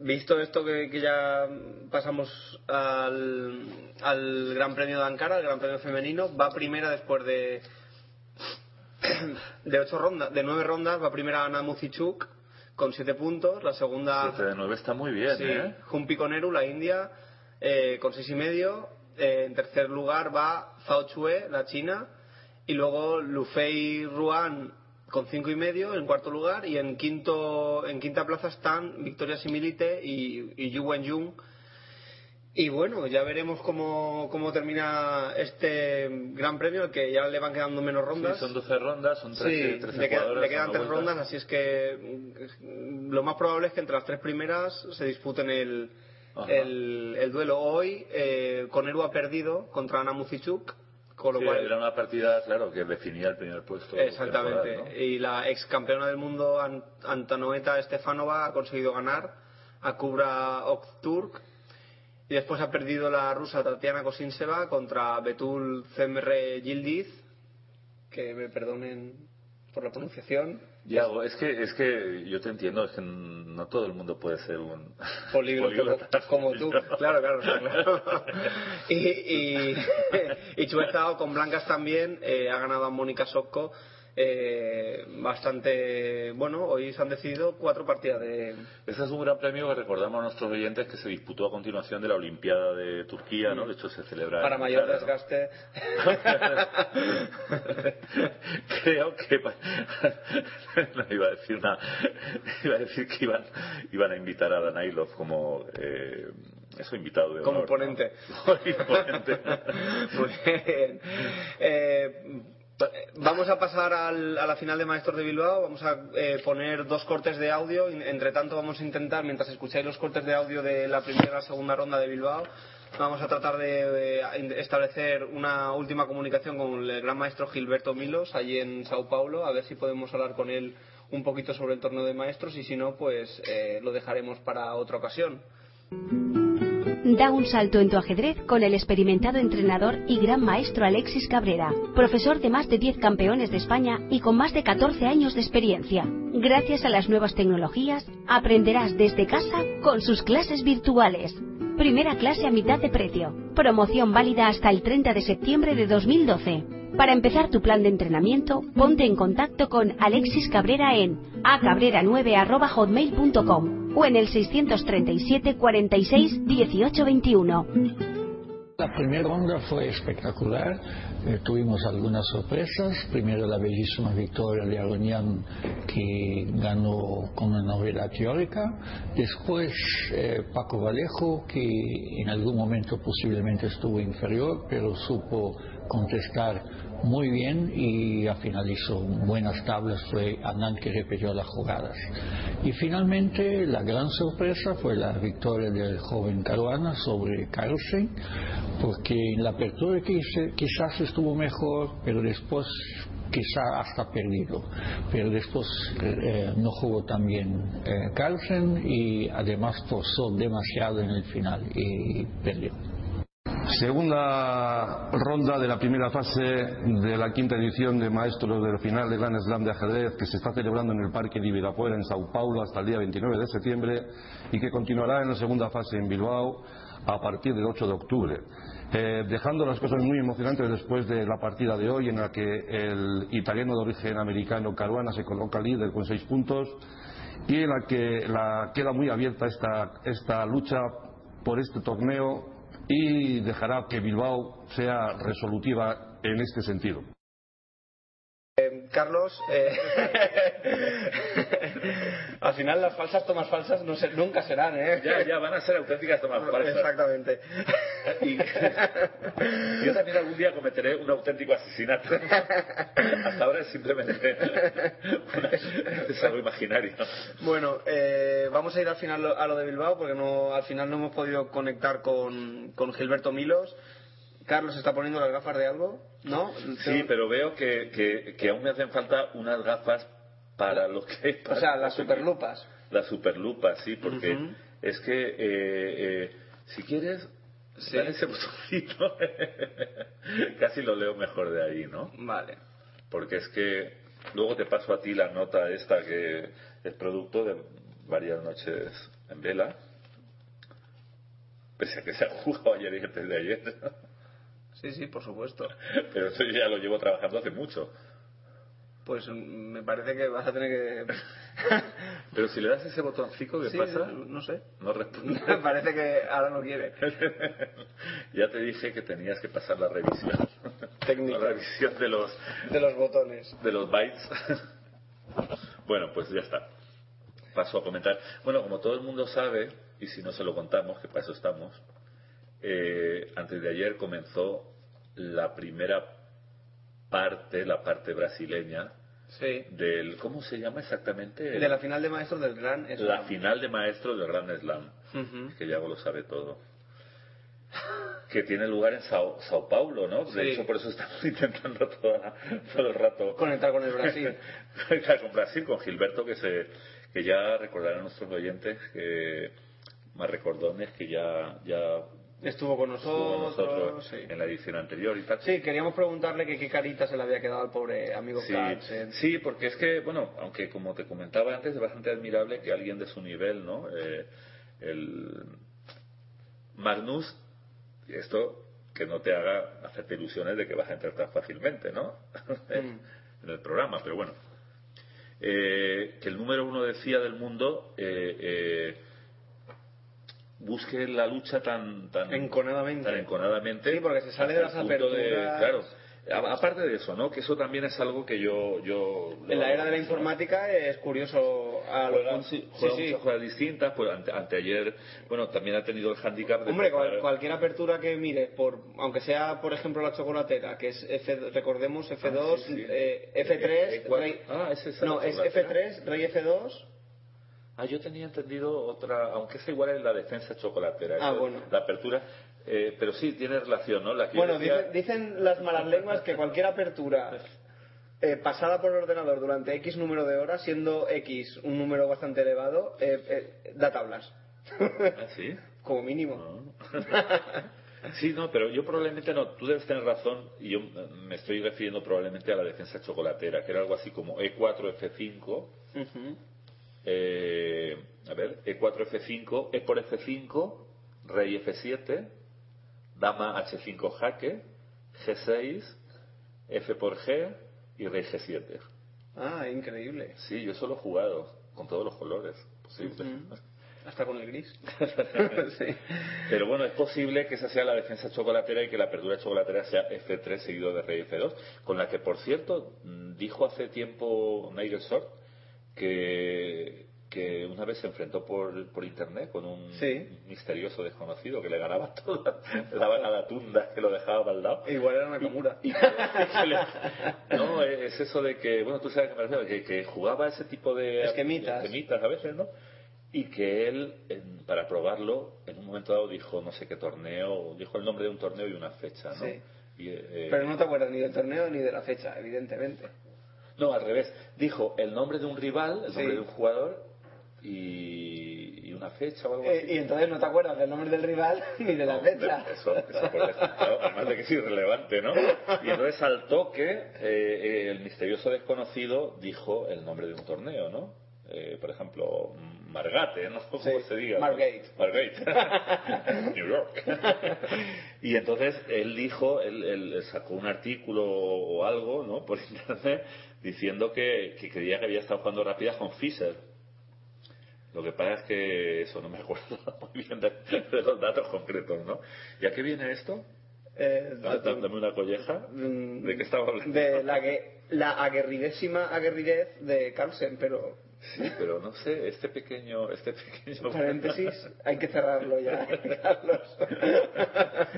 visto esto que, que ya pasamos al, al Gran Premio de Ankara, el Gran Premio femenino, va primera después de de ocho rondas, de nueve rondas, va primera Ana Muzichuk con siete puntos, la segunda 7 de 9 está muy bien, sí, ¿eh? Jumpi Koneru, la India, eh, con seis y medio, Eh, en tercer lugar va Zhao Chue, la China, y luego Lufei Ruan con cinco y medio en cuarto lugar y en quinto en quinta plaza están Victoria Similite y, y Yu Wenjun y bueno ya veremos cómo, cómo termina este gran premio que ya le van quedando menos rondas. Sí, son 12 rondas, son 13, Sí, 13 le, queda- jugadoras, le quedan tres rondas, así es que mm, lo más probable es que entre las tres primeras se disputen el, el, el duelo. Hoy, eh, Coneru ha perdido contra Ana Muzichuk, con lo Sí, cual. era una partida, claro, que definía el primer puesto. Exactamente. Y la ex campeona del mundo, An- Antonoeta Stefanova, ha conseguido ganar a Kubra Okturk. Y después ha perdido la rusa Tatiana Kosinseva contra Betul Zemre Yildiz, que me perdonen por la pronunciación. Yago, es que, es que yo te entiendo, es que no todo el mundo puede ser un políglota como tú. Claro, claro, claro. y, y, y Chuezao con blancas también eh, ha ganado a Mónica Socco. Eh, bastante bueno hoy se han decidido cuatro partidas de Ese es un gran premio que recordamos a nuestros oyentes que se disputó a continuación de la Olimpiada de Turquía, ¿no? De hecho, se celebra. para mayor desgaste Creo que no iba a decir iba a decir que iban iban a invitar a Danailov como eh, eso invitado de como honor, Como ponente. Muy bien. Eh, vamos a pasar al- a la final de Maestros de Bilbao. Vamos a eh, poner dos cortes de audio. Entre tanto, vamos a intentar, mientras escucháis los cortes de audio de la primera y la segunda ronda de Bilbao, vamos a tratar de, de establecer una última comunicación con el gran maestro Gilberto Milos, allí en Sao Paulo, a ver si podemos hablar con él un poquito sobre el torneo de maestros y si no, pues eh, lo dejaremos para otra ocasión. Da un salto en tu ajedrez con el experimentado entrenador y gran maestro Alexis Cabrera, profesor de más de 10 campeones de España y con más de 14 años de experiencia. Gracias a las nuevas tecnologías, aprenderás desde casa con sus clases virtuales. Primera clase a mitad de precio. Promoción válida hasta el 30 de septiembre de 2012. Para empezar tu plan de entrenamiento, ponte en contacto con Alexis Cabrera en acabrera9.hotmail.com o en el 637 46 18 21. La primera ronda fue espectacular, eh, tuvimos algunas sorpresas. Primero la bellísima victoria de Aronian que ganó con una novedad teórica. Después eh, Paco Vallejo que en algún momento posiblemente estuvo inferior, pero supo contestar muy bien y al final hizo buenas tablas. Fue Anand que repitió las jugadas. Y finalmente la gran sorpresa fue la victoria del joven Caruana sobre Carlsen, porque en la apertura quizás estuvo mejor, pero después quizá hasta perdido. Pero después eh, no jugó tan bien eh, Carlsen y además forzó demasiado en el final y perdió. Segunda ronda de la primera fase de la quinta edición de Maestros del final de Gran Slam de ajedrez que se está celebrando en el Parque de Ibirapuera en Sao Paulo hasta el día 29 de septiembre y que continuará en la segunda fase en Bilbao a partir del 8 de octubre. Eh, dejando las cosas muy emocionantes después de la partida de hoy en la que el italiano de origen americano Caruana se coloca líder con seis puntos y en la que la, queda muy abierta esta, esta lucha por este torneo y dejará que Bilbao sea resolutiva en este sentido. Eh, Carlos, eh, al final las falsas tomas falsas no se- nunca serán, ¿eh? Ya, ya, van a ser auténticas tomas falsas. Exactamente. Y yo también algún día cometeré un auténtico asesinato. Hasta ahora es simplemente es algo imaginario. Bueno, eh, vamos a ir al final a lo de Bilbao porque no, al final no hemos podido conectar con, con Gilberto Milos. Carlos está poniendo las gafas de algo, ¿no? Sí, pero veo que, que, que aún me hacen falta unas gafas para lo que... O sea, las superlupas. Las superlupas, sí, porque es que eh, eh, si quieres, Sí. dale ese botoncito. Casi lo leo mejor de ahí, ¿no? Vale. Porque es que luego te paso a ti la nota esta que es producto de varias noches en vela. Pese a que se ha jugado ayer y antes de ayer. Sí, sí, por supuesto. Pero eso yo ya lo llevo trabajando hace mucho. Pues mm, me parece que vas a tener que... Pero si le das ese botoncito, ¿qué Sí, pasa? no sé. No responde. Me parece que ahora no quiere. ya te dije que tenías que pasar la revisión. Técnica. La revisión de los, De los botones. de los bytes. bueno, pues ya está. Paso a comentar. Bueno, como todo el mundo sabe, y si no se lo contamos, que para eso estamos, eh, antes de ayer comenzó la primera parte, la parte brasileña, Sí. del. ¿Cómo se llama exactamente? De la final de maestros del Gran La Slam. final de maestros del Grand Slam. Ujú. que Yago lo sabe todo. Que tiene lugar en Sao, Sao Paulo, ¿no? De Sí. hecho, por eso estamos intentando toda- todo el rato Conectar con el Brasil. conectar con Brasil, con Gilberto, que se que ya recordarán nuestros oyentes, que más recordones, que ya, ya Estuvo con estuvo con nosotros. sí. en la edición anterior y tal. Sí, queríamos preguntarle que qué carita se le había quedado al pobre amigo Sí, eh. sí, porque es que, bueno, aunque como te comentaba antes, es bastante admirable que alguien de su nivel, ¿no? Eh, el Magnus, esto que no te haga hacerte ilusiones de que vas a entrar tan fácilmente, ¿no? Mm. en el programa, pero bueno. Eh, que el número uno decía del mundo eh, eh, busque la lucha tan tan Enconadamente. tan enconadamente Sí, porque se sale de las punto de- aperturas. claro aparte de eso no que eso también es algo que yo yo En la era de la informática es curioso. A los juega, pun- sí, juega sí. muchas jugadas distintas pues ante, anteayer bueno también ha tenido el handicap de Hombre, cualquier apertura que mires, por, aunque sea, por ejemplo, la chocolatera, que es F, recordemos F2, Ah, eh, F3, E4. rey, ah es no, es chocolatera. F3, rey F2, Ah, yo tenía entendido otra, aunque es igual en la defensa chocolatera. Ah, bueno. La apertura, eh, pero sí tiene relación, ¿no? La que yo Bueno, decía- dicen, dicen las malas lenguas que cualquier apertura eh, pasada por el ordenador durante X número de horas, siendo X un número bastante elevado, eh, eh, da tablas. Ah, sí. Como mínimo. Sí, no, pero yo probablemente no. Tú debes tener razón y yo me estoy refiriendo probablemente a la defensa chocolatera, que era algo así como E E4, F5. Ujú. Eh, a ver, E4, F5, E por F5, Rey F7, Dama H5 jaque, G6, F por G y Rey G7. Ah, increíble. Sí, yo solo he jugado con todos los colores posibles. Hasta con el gris. sí. Pero bueno, es posible que esa sea la defensa chocolatera y que la apertura chocolatera sea F3 seguido de Rey F2, con la que, por cierto, dijo hace tiempo Nigel Short que, que una vez se enfrentó por, por internet con un Sí. misterioso desconocido que le ganaba toda, le daba cada tunda que lo dejaba al lado. Igual era una. Y- y le- no, es eso de que, bueno, tú sabes que me refiero, que, que jugaba ese tipo de Esquemitas. esquemitas a veces, ¿no? Y que él, en- para probarlo, en un momento dado dijo no sé qué torneo, dijo el nombre de un torneo y una fecha, ¿no? Sí. Y, eh, Pero no te acuerdas ni del torneo ni de la fecha, evidentemente. No, al revés. Dijo el nombre de un rival, el nombre de un jugador y, y una fecha o algo Eh, así. y entonces no te acuerdas del nombre del rival ni de la No, fecha. Eso, eso por descontado, además de que es irrelevante, ¿no? Y entonces al toque, eh, el misterioso desconocido dijo el nombre de un torneo, ¿no? Eh, por ejemplo, Margate, ¿no? ¿Cómo Sí, se diga? Margate. Margate. New York. y entonces él dijo, él, él sacó un artículo o algo, ¿no? Por internet, diciendo que, que creía que había estado jugando rápidas con Fisher. Lo que pasa es que eso no me acuerdo muy bien de, de los datos concretos, ¿no? ¿Y a qué viene esto? Eh, Dame una colleja. mm, ¿De qué estaba hablando? De la, que, la aguerridésima aguerridez de Carlsen, pero Sí, pero no sé, este pequeño, este pequeño paréntesis, hay que cerrarlo ya, Carlos.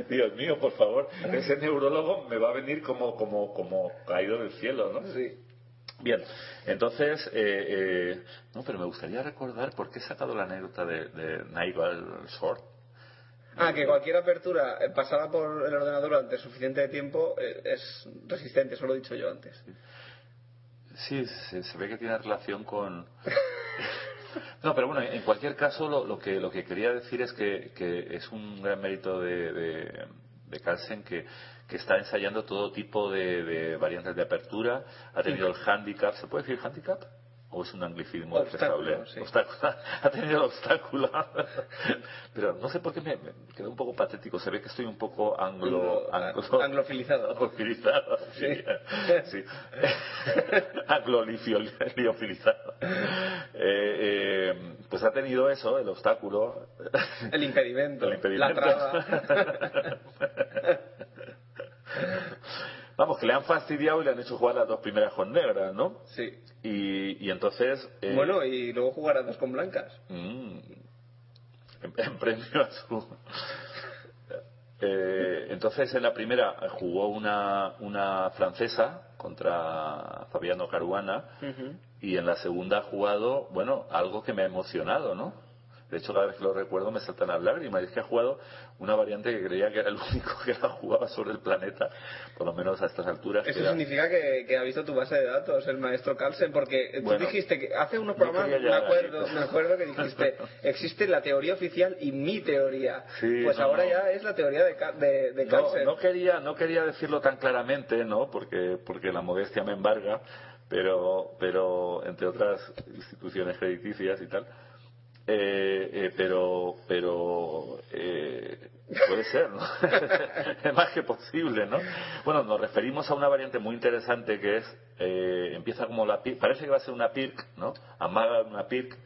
Dios mío, por favor, ese neurólogo me va a venir como, como, como caído del cielo, ¿no? Sí. Bien, entonces, eh, eh, no, pero me gustaría recordar por qué he sacado la anécdota de, de Nigel Short. Ah, que cualquier apertura eh, pasada por el ordenador durante suficiente tiempo eh, es resistente, eso lo he dicho yo antes. Sí, se, se ve que tiene relación con... No, pero bueno, en cualquier caso lo, lo que lo que quería decir es que, que es un gran mérito de, de, de Carlsen que, que está ensayando todo tipo de, de variantes de apertura. Ha tenido el handicap, ¿se puede decir handicap? ¿O es un anglicismo Obstáculo, despreciable? sí. Obstáculo. Ha tenido el obstáculo. Pero no sé por qué me, me quedó un poco patético. Se ve que estoy un poco anglo... Anglo- anglofilizado. Anglofilizado, sí. sí. Angloliofilizado. Eh, eh, pues ha tenido eso, el obstáculo. El impedimento, El impedimento. la traba. Vamos, que le han fastidiado y le han hecho jugar las dos primeras con negras, ¿no? Sí. Y, y entonces... eh, Bueno, y luego jugará dos con blancas. Mm. en, en premio a su... Eh, entonces en la primera jugó una, una francesa contra Fabiano Caruana y en la segunda ha jugado, bueno, algo que me ha emocionado, ¿no? De hecho, cada vez que lo recuerdo me saltan las lágrimas. Y es que ha jugado una variante que creía que era el único que la jugaba sobre el planeta, por lo menos a estas alturas. que Eso era- significa que, que ha visto tu base de datos, el maestro Carlsen, porque tú Bueno, dijiste que hace unos no programas, me acuerdo, me acuerdo que dijiste, existe la teoría oficial y mi teoría. Sí, pues no, ahora no. ya es la teoría de, de, de No, Carlsen. no quería, no quería decirlo tan claramente, ¿no? Porque, porque la modestia me embarga, pero, pero entre otras instituciones crediticias y tal. Eh, eh, pero, pero eh, puede ser, ¿no? es más que posible, ¿no? Bueno, nos referimos a una variante muy interesante que es, eh, empieza como la PIRC, parece que va a ser una PIRC, ¿no? Amaga una PIRC,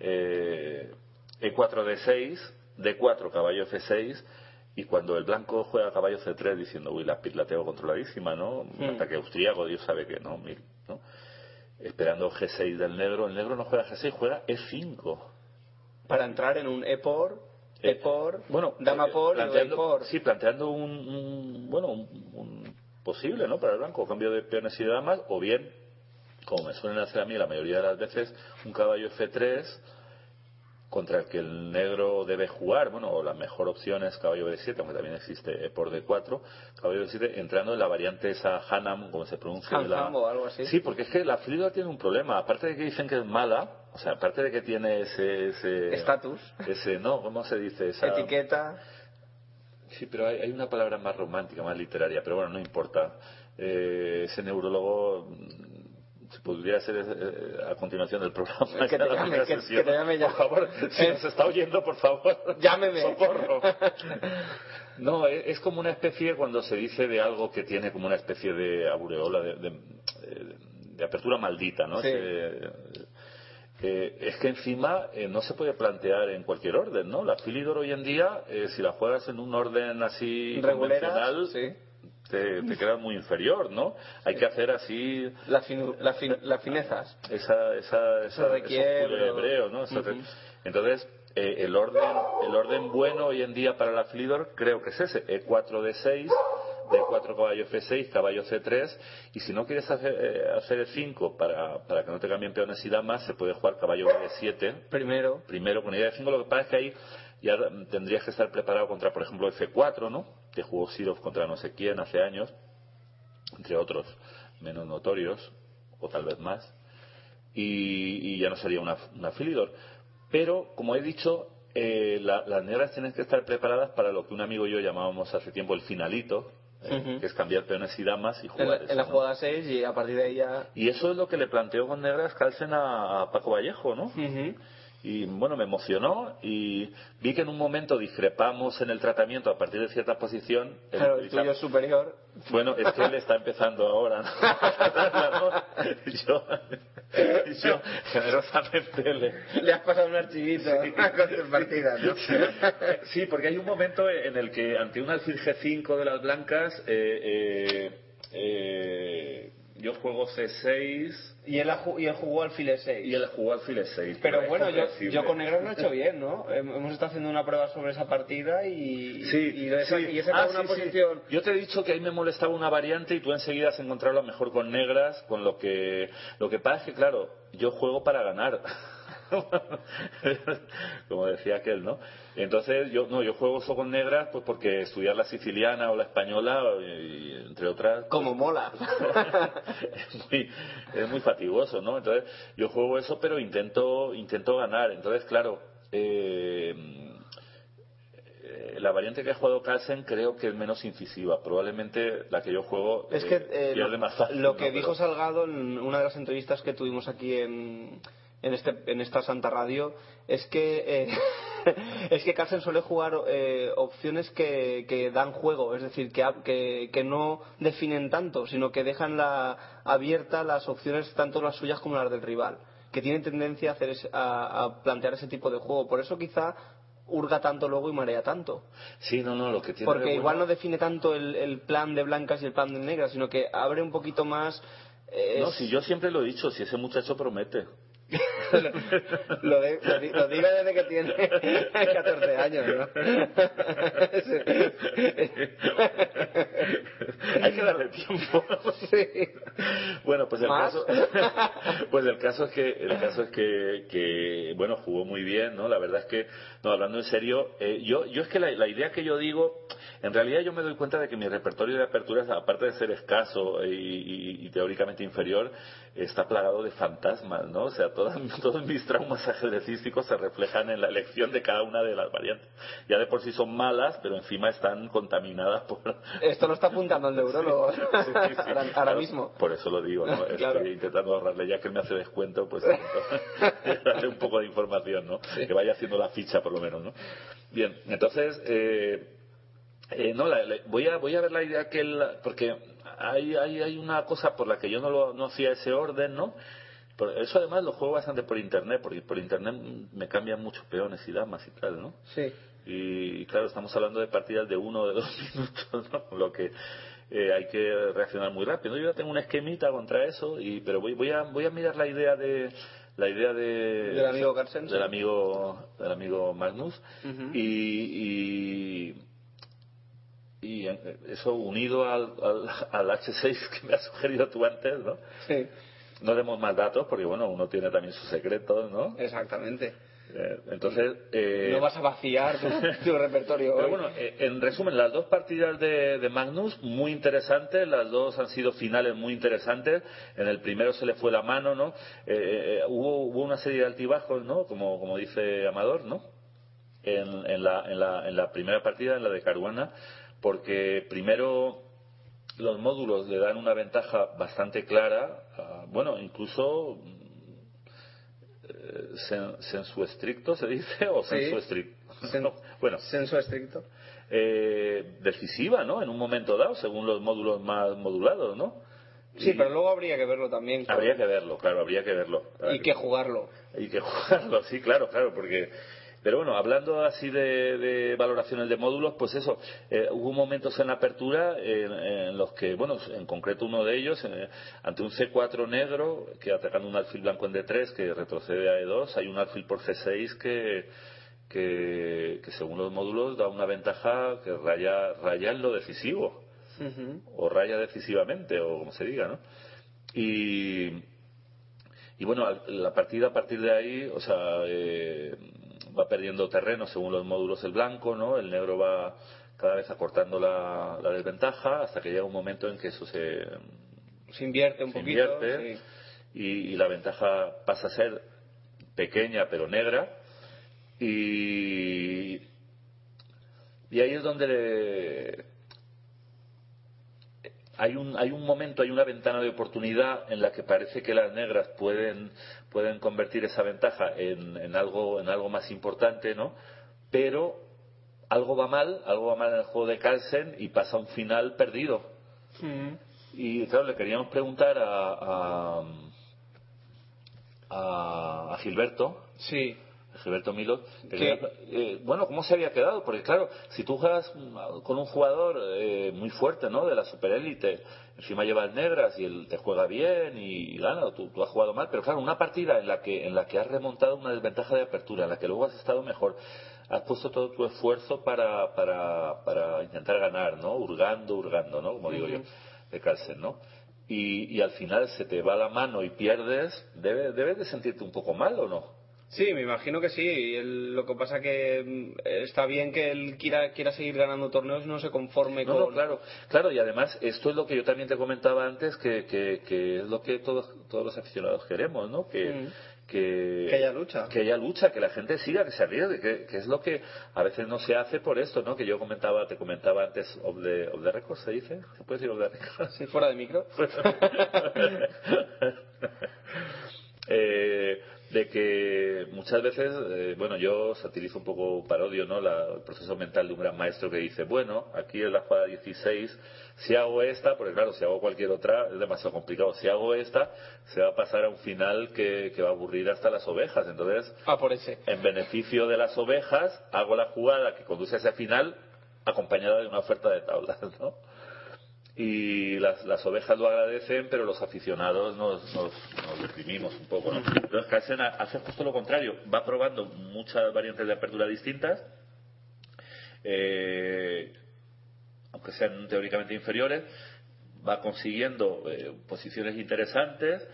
eh, E4D6, D4 caballo F6, y cuando el blanco juega caballo C3 diciendo, uy, la PIRC la tengo controladísima, ¿no? Un Mm. ataque austríaco, Dios sabe que no, mil, ¿no? Esperando G6 del negro, el negro no juega G6, juega E E5. Para entrar en un E-por, E-por, bueno, dama por y planteando, por. sí, planteando un, un- bueno, un, un posible, ¿no? Para el blanco, cambio de peones y damas, o bien, como me suelen hacer a mí la mayoría de las veces, un caballo F3 contra el que el negro debe jugar, bueno, o la mejor opción es caballo B7, aunque también existe E por D4, caballo B7 entrando en la variante esa Hanam, como se pronuncia. de la- o algo así. Sí, porque es que la Frida tiene un problema, aparte de que dicen que es mala, o sea, aparte de que tiene ese... ese Estatus. Ese, no, ¿cómo se dice? Esa, Etiqueta. Sí, pero hay, hay una palabra más romántica, más literaria, pero bueno, no importa. Eh, ese neurólogo mm, se podría hacer eh, a continuación del programa. Que te llame, que- sesión. que te llame ya. Por favor, si Eh. nos está oyendo, por favor. Llámeme. Socorro. No, e- es como una especie cuando se dice de algo que tiene como una especie de aureola, de, de- eh, de apertura maldita, ¿no? Sí. Ese- eh, es que encima eh, no se puede plantear en cualquier orden, ¿no? La Philidor hoy en día, eh, si la juegas en un orden así Reguleras, convencional, sí. te, te queda muy inferior, ¿no? Hay que hacer así La finu- la fin- las finezas. esa, esa, esa Esos requiebros. esos hebreos, ¿no? Esos re- Ujú. Entonces, eh, el orden el orden bueno hoy en día para la Philidor creo que es ese, E E4D6, D4 caballo F6, caballo C3, y si no quieres hacer, eh, hacer el 5 para, para que no te cambien peones y damas, se puede jugar caballo B7, Primero. primero con idea de 5, lo que pasa es que ahí ya tendrías que estar preparado contra, por ejemplo, F4, ¿no? Que jugó Sirov contra no sé quién hace años, entre otros menos notorios, o tal vez más, y, y ya no sería una, una Philidor. Pero, como he dicho, eh, la- las negras tienen que estar preparadas para lo que un amigo y yo llamábamos hace tiempo el finalito, eh, que es cambiar peones y damas y jugar eso, en la ¿no? jugada 6 y a partir de ahí ya. Y eso es lo que le planteó con negras Carlsen a, a Paco Vallejo, ¿no? Y bueno, me emocionó y vi que en un momento discrepamos en el tratamiento a partir de cierta posición. El- Claro, el tuyo superior. Bueno, es que él está empezando ahora, ¿no? Y yo, generosamente le, Le has pasado un archivito con tus partidas, ¿no? Sí, porque hay un momento en el que ante un alfil G5 de las blancas, eh, eh, eh, yo juego C6 Y él, ha y él jugó alfil 6. y él jugó alfil E6. Pero es bueno, yo, yo con negros lo he hecho bien, ¿no? Hem- Hemos estado haciendo una prueba sobre esa partida y, Sí, y, lo he sa- sí. y he sacado Ah, una sí, sí. posición. Yo te he dicho que ahí me molestaba una variante y tú enseguida has encontrado la mejor con negras, con lo que... Lo que pasa es que, claro, yo juego para ganar. como decía aquel, ¿no? Entonces yo no, yo juego eso con negras pues porque estudiar la siciliana o la española, y, entre otras... Como mola. es, muy, es muy fatigoso, ¿no? Entonces yo juego eso pero intento, intento ganar. Entonces, claro, eh, la variante que ha jugado Carlsen creo que es menos incisiva. Probablemente la que yo juego Es que eh, eh, lo, más fácil. lo que dijo Salgado en una de las entrevistas que tuvimos aquí en, en, este, en esta Santa Radio es que eh, es que Carlsen suele jugar eh, opciones que, que dan juego, es decir, que, que, que no definen tanto, sino que dejan la, abierta las opciones tanto las suyas como las del rival, que tienen tendencia a, hacer ese- a, a plantear ese tipo de juego. Por eso quizá hurga tanto luego y marea tanto. Sí, no, no, lo que tiene Porque igual bueno- no define tanto el, el plan de blancas y el plan de negras, sino que abre un poquito más. eh, No, es- si yo siempre lo he dicho, si ese muchacho promete. Lo, lo di- lo digo desde que tiene 14 años, ¿no? Hay que darle tiempo. Bueno, pues el ¿Más? caso, pues el caso es que, el caso es que, que, bueno, jugó muy bien, ¿no? La verdad es que, no, hablando en serio, eh, yo, yo es que la, la idea que yo digo, en realidad yo me doy cuenta de que mi repertorio de aperturas, aparte de ser escaso y, y- y teóricamente inferior, está plagado de fantasmas, ¿no? O sea, todas, todos mis traumas ajedrecísticos se reflejan en la elección de cada una de las variantes. Ya de por sí son malas, pero encima están contaminadas por, Esto lo está apuntando el neurólogo ahora, ahora Claro, mismo. Por eso lo digo, ¿no? Claro. Estoy intentando ahorrarle, ya que él me hace descuento, pues darle un poco de información, ¿no? Que vaya haciendo la ficha, por lo menos, ¿no? Bien, entonces, eh, eh, no, la- la- voy, a, voy a ver la idea que él, porque hay, hay, hay una cosa por la que yo no, lo, no hacía ese orden, ¿no? Por- eso además lo juego bastante por internet, porque por internet me cambian muchos peones y damas y tal, ¿no? Sí. Y claro, estamos hablando de partidas de uno o de dos minutos, ¿no? Lo que eh, hay que reaccionar muy rápido. Yo ya tengo una esquemita contra eso, y, pero voy, voy, a, voy a mirar la idea de la idea de Del amigo Carlsen, del amigo del amigo Magnus y, y y eso unido al, al, al H6 que me has sugerido tú antes, ¿no? Sí. No demos más datos porque, bueno, uno tiene también sus secretos, ¿no? Exactamente. Eh, entonces... eh, No vas a vaciar tu, tu repertorio pero hoy. bueno, eh, en resumen, las dos partidas de, de Magnus muy interesantes, las dos han sido finales muy interesantes. En el primero se le fue la mano, ¿no? Eh, hubo, hubo una serie de altibajos, ¿no? Como, como dice Amador, ¿no? En, en, la, en, la, en la primera partida, en la de Caruana, porque primero los módulos le dan una ventaja bastante clara, bueno, incluso eh, sen- sensu estricto se dice o Sí. sensu estricto. Sen- No, bueno, Senso estricto. eh, decisiva, ¿no? En un momento dado, según los módulos más modulados, ¿no? Sí, Y pero luego habría que verlo también. claro. Habría que verlo, claro, habría que verlo. Y que jugarlo. Y que jugarlo, sí, claro, claro, porque... Pero bueno, hablando así de, de valoraciones de módulos, pues eso, eh, hubo momentos en la apertura en, en los que, bueno, en concreto uno de ellos, eh, ante un C4 negro, que atacando un alfil blanco en D3, que retrocede a E2, hay un alfil por C6 que, que, que según los módulos da una ventaja que raya, raya en lo decisivo o raya decisivamente, o como se diga, ¿no? Y, y bueno, la partida a partir de ahí, o sea, eh, va perdiendo terreno según los módulos el blanco, ¿no? El negro va cada vez acortando la, la desventaja hasta que llega un momento en que eso se, Se invierte un se poquito. invierte sí. y, y la ventaja pasa a ser pequeña pero negra y, y ahí es donde le- hay un, hay un momento, hay una ventana de oportunidad en la que parece que las negras pueden, pueden convertir esa ventaja en, en algo, en algo más importante, ¿no? Pero algo va mal, algo va mal en el juego de Carlsen y pasa un final perdido. Y claro, le queríamos preguntar a, a, a- a Gilberto. Sí. Gilberto Milo. que ¿Qué? quería- eh, bueno, ¿cómo se había quedado? Porque claro, si tú juegas con un jugador eh, muy fuerte, ¿no? De la superélite, encima llevas negras y él te juega bien y, gana, o tú, tú has jugado mal, pero claro, una partida en la que en la que has remontado una desventaja de apertura, en la que luego has estado mejor, has puesto todo tu esfuerzo para, para, para intentar ganar, ¿no? Hurgando, hurgando, ¿no? Como digo yo, de Carlsen, ¿no? Y, y al final se te va la mano y pierdes, debe- debes de sentirte un poco mal o no? Sí, me imagino que sí. y el- lo que pasa que mm, está bien que él quiera, quiera seguir ganando torneos y no se conforme No, con... no, claro, claro, y además esto es lo que yo también te comentaba antes, que, que, que es lo que todos, todos los aficionados queremos, ¿no? Que, Mm. que, Que haya lucha. que haya lucha, que la gente siga, que se arriesgue, que, que es lo que a veces no se hace por esto, ¿no? Que yo comentaba, te comentaba antes, of the, of the record, ¿se dice? ¿Se puede decir of the record? Sí, fuera de micro. Eh, de que muchas veces, eh, bueno, yo satirizo un poco, parodio, ¿no? La- el proceso mental de un gran maestro que dice, bueno, aquí en la jugada 16, si hago esta, porque claro, si hago cualquier otra es demasiado complicado. Si hago esta, se va a pasar a un final que, que va a aburrir hasta las ovejas. Entonces, Ah, por ese. en beneficio de las ovejas, hago la jugada que conduce a ese final acompañada de una oferta de tablas, ¿no? Y las, las ovejas lo agradecen, pero los aficionados nos, nos, nos deprimimos un poco, ¿no? Entonces, Carlsen hace justo lo contrario, va probando muchas variantes de apertura distintas, eh, aunque sean teóricamente inferiores, va consiguiendo eh, posiciones interesantes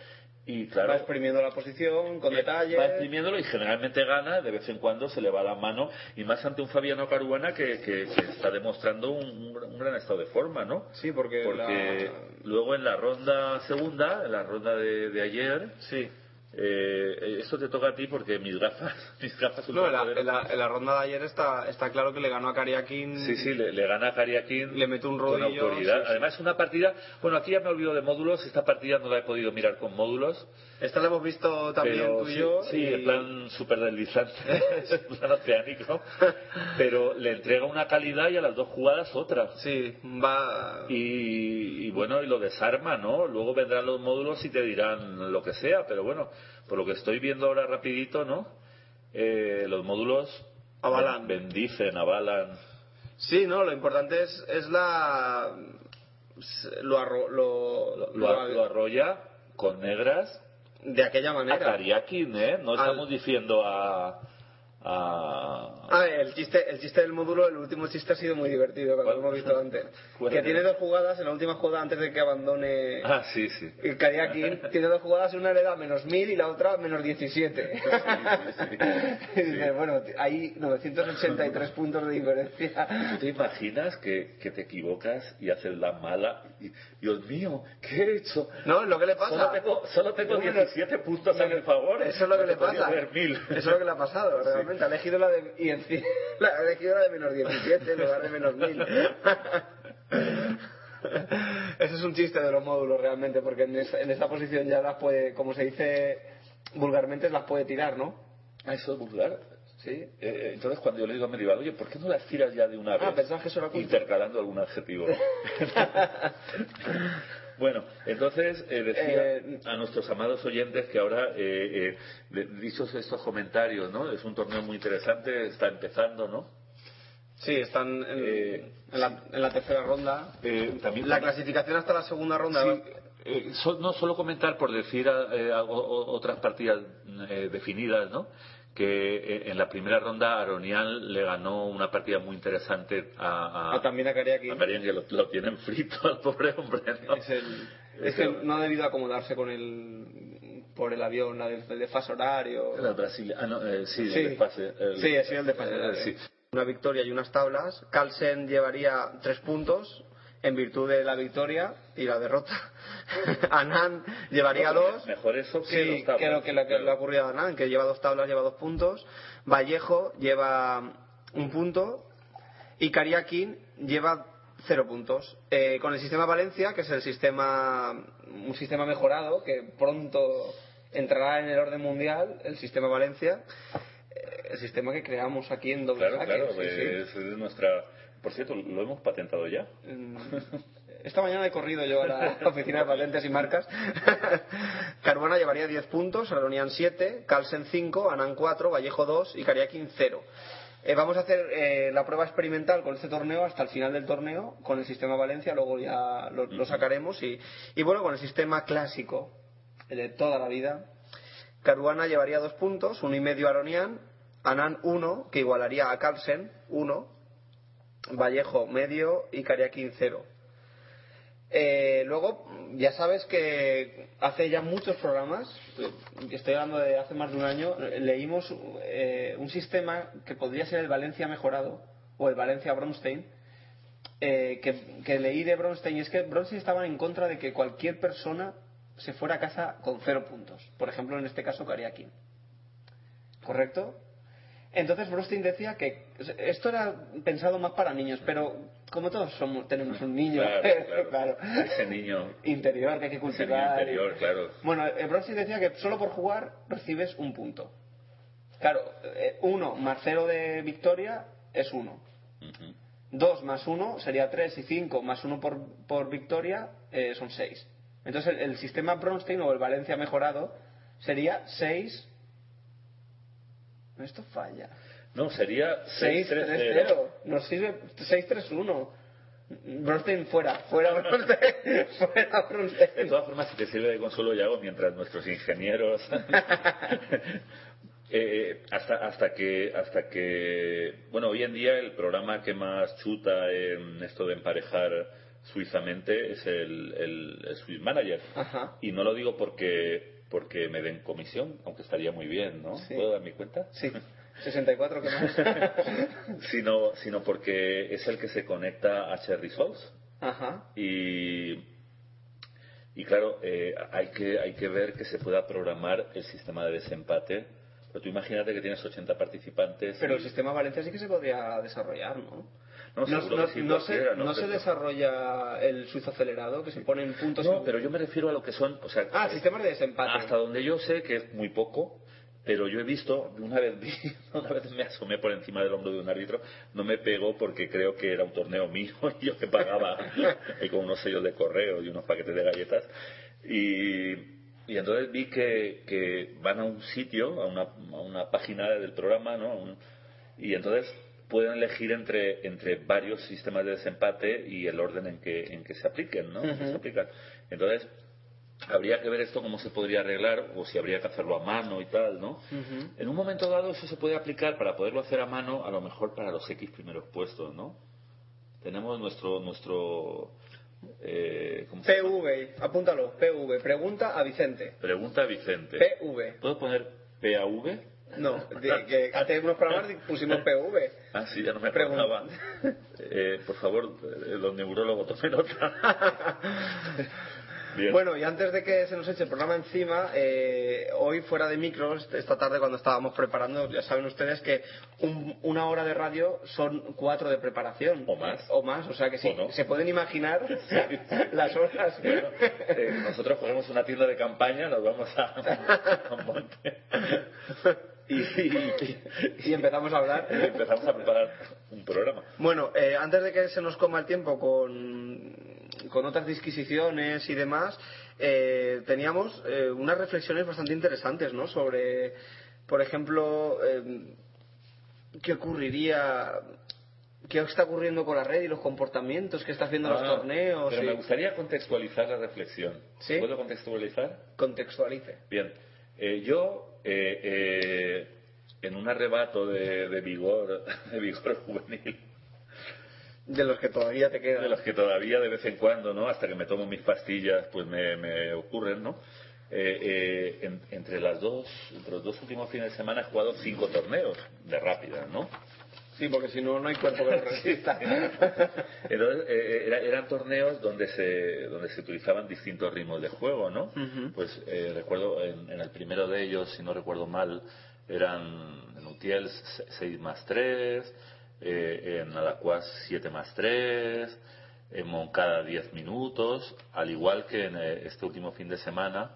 y claro Va exprimiendo la posición con detalle. Va exprimiéndolo y generalmente gana, de vez en cuando se le va la mano, y más ante un Fabiano Caruana que, que- que está demostrando un, un gran- un gran estado de forma, ¿no? Sí, porque, Porque la- luego en la ronda segunda, en la ronda de, de ayer, Sí. Eh, esto te toca a ti porque mis gafas, mis gafas No, en la, ultrapoderas- en la- en la ronda de ayer está, está claro que le ganó a Kariakin. Sí, sí, le, le gana a Kariakin Le mete un con rodillo, autoridad. sí, sí. Además, es una partida. Bueno, aquí ya me olvido de módulos. Esta partida no la he podido mirar con módulos. Esta la hemos visto también pero tú y sí, yo. sí, y- en plan súper deslizante, en plan oceánico. Pero le entrega una calidad y a las dos jugadas otra. Sí, va. Y, y bueno, y lo desarma, ¿no? Luego vendrán los módulos y te dirán lo que sea, pero bueno, por lo que estoy viendo ahora rapidito, ¿no? Eh, los módulos Avalan. bendicen, avalan. Sí, no, lo importante es, es la. Lo, arro- lo, Lo, lo- lo arrolla con negras de aquella a manera. Kariakin, ¿eh? No Al- estamos diciendo a... a... Ah, el chiste, el chiste del módulo, el último chiste ha sido muy divertido, cuando lo hemos visto antes. ¿Cuál que tiene dos jugadas, en la última jugada antes de que abandone Ah, sí, sí. el Kariakin, tiene dos jugadas, una le da menos 1000 y la otra menos 17. y dices, bueno, hay 983 puntos de diferencia. ¿Tú te imaginas que, que te equivocas y haces la mala? Y, Dios mío, ¿qué he hecho? No, lo que le pasa. Solo tengo, solo tengo No, no, 17 puntos a mi favor. Eso es lo que le Podría pasa. Eso es lo que le ha pasado, realmente. Ha elegido la de. Y encima, la, ha elegido la de menos 17 en lugar de menos 1000. Ese es un chiste de los módulos, realmente, porque en esa, en esa posición ya las puede, como se dice vulgarmente, las puede tirar, ¿no? Ah, eso es vulgar. Sí. Eh, entonces, cuando yo le digo a Medieval, oye, ¿por qué no las tiras ya de una vez? Ah, pensabas que eso era. Intercalando algún adjetivo. bueno, entonces, eh, decía Eh, a nuestros amados oyentes que ahora, eh, eh, dichos estos comentarios, ¿no? Es un torneo muy interesante, está empezando, ¿no? Sí, están en, Eh, en la, en la tercera ronda. Eh, también La clasificación hasta la segunda ronda. Sí, eh, so- no solo comentar por decir eh, algo- o- otras partidas eh, definidas, ¿no? Que eh, en la primera ronda Aronian le ganó una partida muy interesante a, a, Ah, también a que lo, lo tienen frito al pobre hombre, ¿no? Es, el- es que no ha debido acomodarse con el por el avión, la del, el desfase horario. Era Brasil- ah, no, eh, sí, Sí. el desfase, el- Sí, ha sido el desfase eh, sí. Una victoria y unas tablas. Carlsen llevaría tres puntos en virtud de la victoria y la derrota. Anand llevaría dos. Mejor eso que Sí, tablas, que lo que, lo que claro. le ha ocurrido a Anand, que lleva dos tablas, lleva dos puntos. Vallejo lleva un punto. Y Kariakin lleva cero puntos. Eh, con el sistema Valencia, que es el sistema, un sistema mejorado, que pronto entrará en el orden mundial, el sistema Valencia, eh, el sistema que creamos aquí en doble Claro, saque, claro, sí, sí. es, es nuestra... Por cierto, lo hemos patentado ya. Esta mañana he corrido yo a la oficina de patentes y marcas. Caruana llevaría 10 puntos, Aronian 7, Carlsen 5, Anan 4, Vallejo 2 y Kariakin 0. Eh, vamos a hacer eh, la prueba experimental con este torneo hasta el final del torneo con el sistema Valencia, luego ya lo, lo sacaremos. Y, y bueno, con el sistema clásico de toda la vida, Caruana llevaría 2 puntos, uno y medio Aronian, Anan 1, que igualaría a Carlsen 1, Vallejo medio y Kariakin 0. Eh, luego, ya sabes que hace ya muchos programas, eh, estoy hablando de hace más de un año, leímos eh, un sistema que podría ser el Valencia mejorado, o el Valencia Bronstein, eh, que, leí de Bronstein, y es que Bronstein estaba en contra de que cualquier persona se fuera a casa con cero puntos. Por ejemplo, en este caso, Kariakin. ¿Correcto? Entonces Bronstein decía que esto era pensado más para niños, pero como todos somos, tenemos un niño Claro, claro, Ese niño. interior que hay que Ese niño cultivar. interior, claro. Bueno, eh, Bronstein decía que solo por jugar recibes un punto. Claro, eh, uno más cero de victoria es uno. Ujú. Dos más uno sería tres y cinco más uno por, por victoria eh, son seis. Entonces el, el sistema Bronstein o el Valencia mejorado sería seis. Esto falla. No, sería 6-3-0. 6-3-0. Nos sirve 6-3-1. Bronstein fuera, fuera Bronstein, fuera De Bronstein. todas formas, si te sirve de consuelo, Yago, mientras nuestros ingenieros. eh, hasta, hasta que hasta que bueno hoy en día el programa que más chuta en esto de emparejar suizamente es el, el, el Swiss Manager Ajá. y no lo digo porque porque me den comisión aunque estaría muy bien no Sí. puedo dar mi cuenta Sí, 64 que más. sino sino porque es el que se conecta a Cherry Souls Ajá. y y claro eh, hay que hay que ver que se pueda programar el sistema de desempate pero tú imagínate que tienes 80 participantes Pero el sistema Valencia sí que se podría desarrollar, ¿no? No, no, que sí, no se, no se Pero- desarrolla el suizo acelerado, que se ponen puntos. No, en- pero yo me refiero a lo que son, o sea, Ah, sistemas de desempate. hasta donde yo sé que es muy poco, pero yo he visto, una vez vi, una vez me asomé por encima del hombro de un árbitro, no me pegó porque creo que era un torneo mío y yo me pagaba con unos sellos de correo y unos paquetes de galletas y, y entonces vi que, que van a un sitio, a una, a una página del programa, ¿no? Un- y entonces pueden elegir entre, entre varios sistemas de desempate y el orden en que, en que se apliquen, ¿no? Que se aplican. Entonces, habría que ver esto cómo se podría arreglar o si habría que hacerlo a mano y tal, ¿no? En un momento dado eso se puede aplicar para poderlo hacer a mano, a lo mejor para los X primeros puestos, ¿no? Tenemos nuestro nuestro eh, ¿cómo se llama? PV, apúntalo, PV. Pregunta a Vicente. Pregunta Vicente. PV. ¿Puedo poner PAV? No, de- que hace unos programas pusimos PV. Ah, sí, ya no me acordaba. Eh, por favor, eh, los neurólogos, tomen nota. Bien. Bueno, y antes de que se nos eche el programa encima, eh, hoy fuera de micros, esta tarde cuando estábamos preparando, ya saben ustedes que un- una hora de radio son cuatro de preparación. O más. O más, o sea que sí, no. se pueden imaginar las horas. Bueno, eh, nosotros cogemos una tienda de campaña, nos vamos a, a un monte y, y- y empezamos a hablar. y empezamos a preparar un programa. Bueno, eh, antes de que se nos coma el tiempo con, con otras disquisiciones y demás, eh, teníamos eh, unas reflexiones bastante interesantes, ¿no? Sobre, por ejemplo, eh, qué ocurriría, qué está ocurriendo con la red y los comportamientos que está haciendo los Ah, torneos. Pero y- me gustaría contextualizar la reflexión. ¿Sí? ¿Puedo contextualizar? Contextualice. Bien, eh, yo eh, eh, en un arrebato de, de vigor, de vigor juvenil, De los que todavía te quedan. de los que todavía de vez en cuando, ¿no? Hasta que me tomo mis pastillas, pues me, me ocurren, ¿no? Eh, eh, en- entre las dos, entre los dos últimos fines de semana he jugado cinco torneos de rápida, ¿no? Sí, porque si no, no hay cuerpo que lo resista. Entonces, eh, era- eran torneos donde se, donde se utilizaban distintos ritmos de juego, ¿no? Pues eh, recuerdo en, en el primero de ellos, si no recuerdo mal, eran en Utiel 6 más 3, eh, en Alacuás 7 más 3, en Moncada 10 minutos, al igual que en eh, este último fin de semana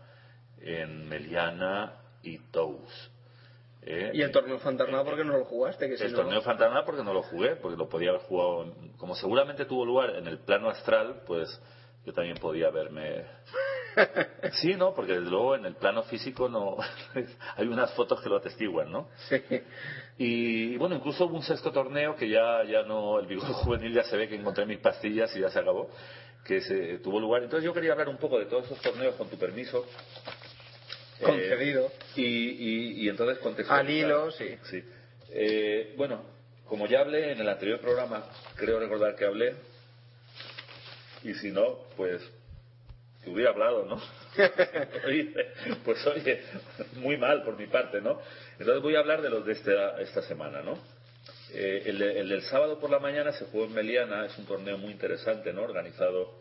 en Meliana y Tous. Eh, y el torneo fantasma, ¿por qué no lo jugaste? Que si el no- torneo fantasma porque no lo jugué, porque lo podía haber jugado, en- como seguramente tuvo lugar en el plano astral, pues yo también podía haberme... Sí, ¿no? Porque desde luego en el plano físico no... hay unas fotos que lo atestiguan, ¿no? Sí. Y bueno, incluso hubo un sexto torneo que ya, ya no, el vigor juvenil ya se ve que encontré mis pastillas y ya se acabó, que se tuvo lugar. Entonces yo quería hablar un poco de todos esos torneos con tu permiso. Eh, Concedido. y, y, y entonces contextualizar. Al hilo, sí. Sí. Eh, bueno, como ya hablé en el anterior programa, creo recordar que hablé, y si no, pues hubiera hablado, ¿no? pues oye, muy mal por mi parte, ¿no? Entonces voy a hablar de los de esta, esta semana, ¿no? Eh, el, el, del sábado por la mañana se jugó en Meliana, es un torneo muy interesante, ¿no? Organizado,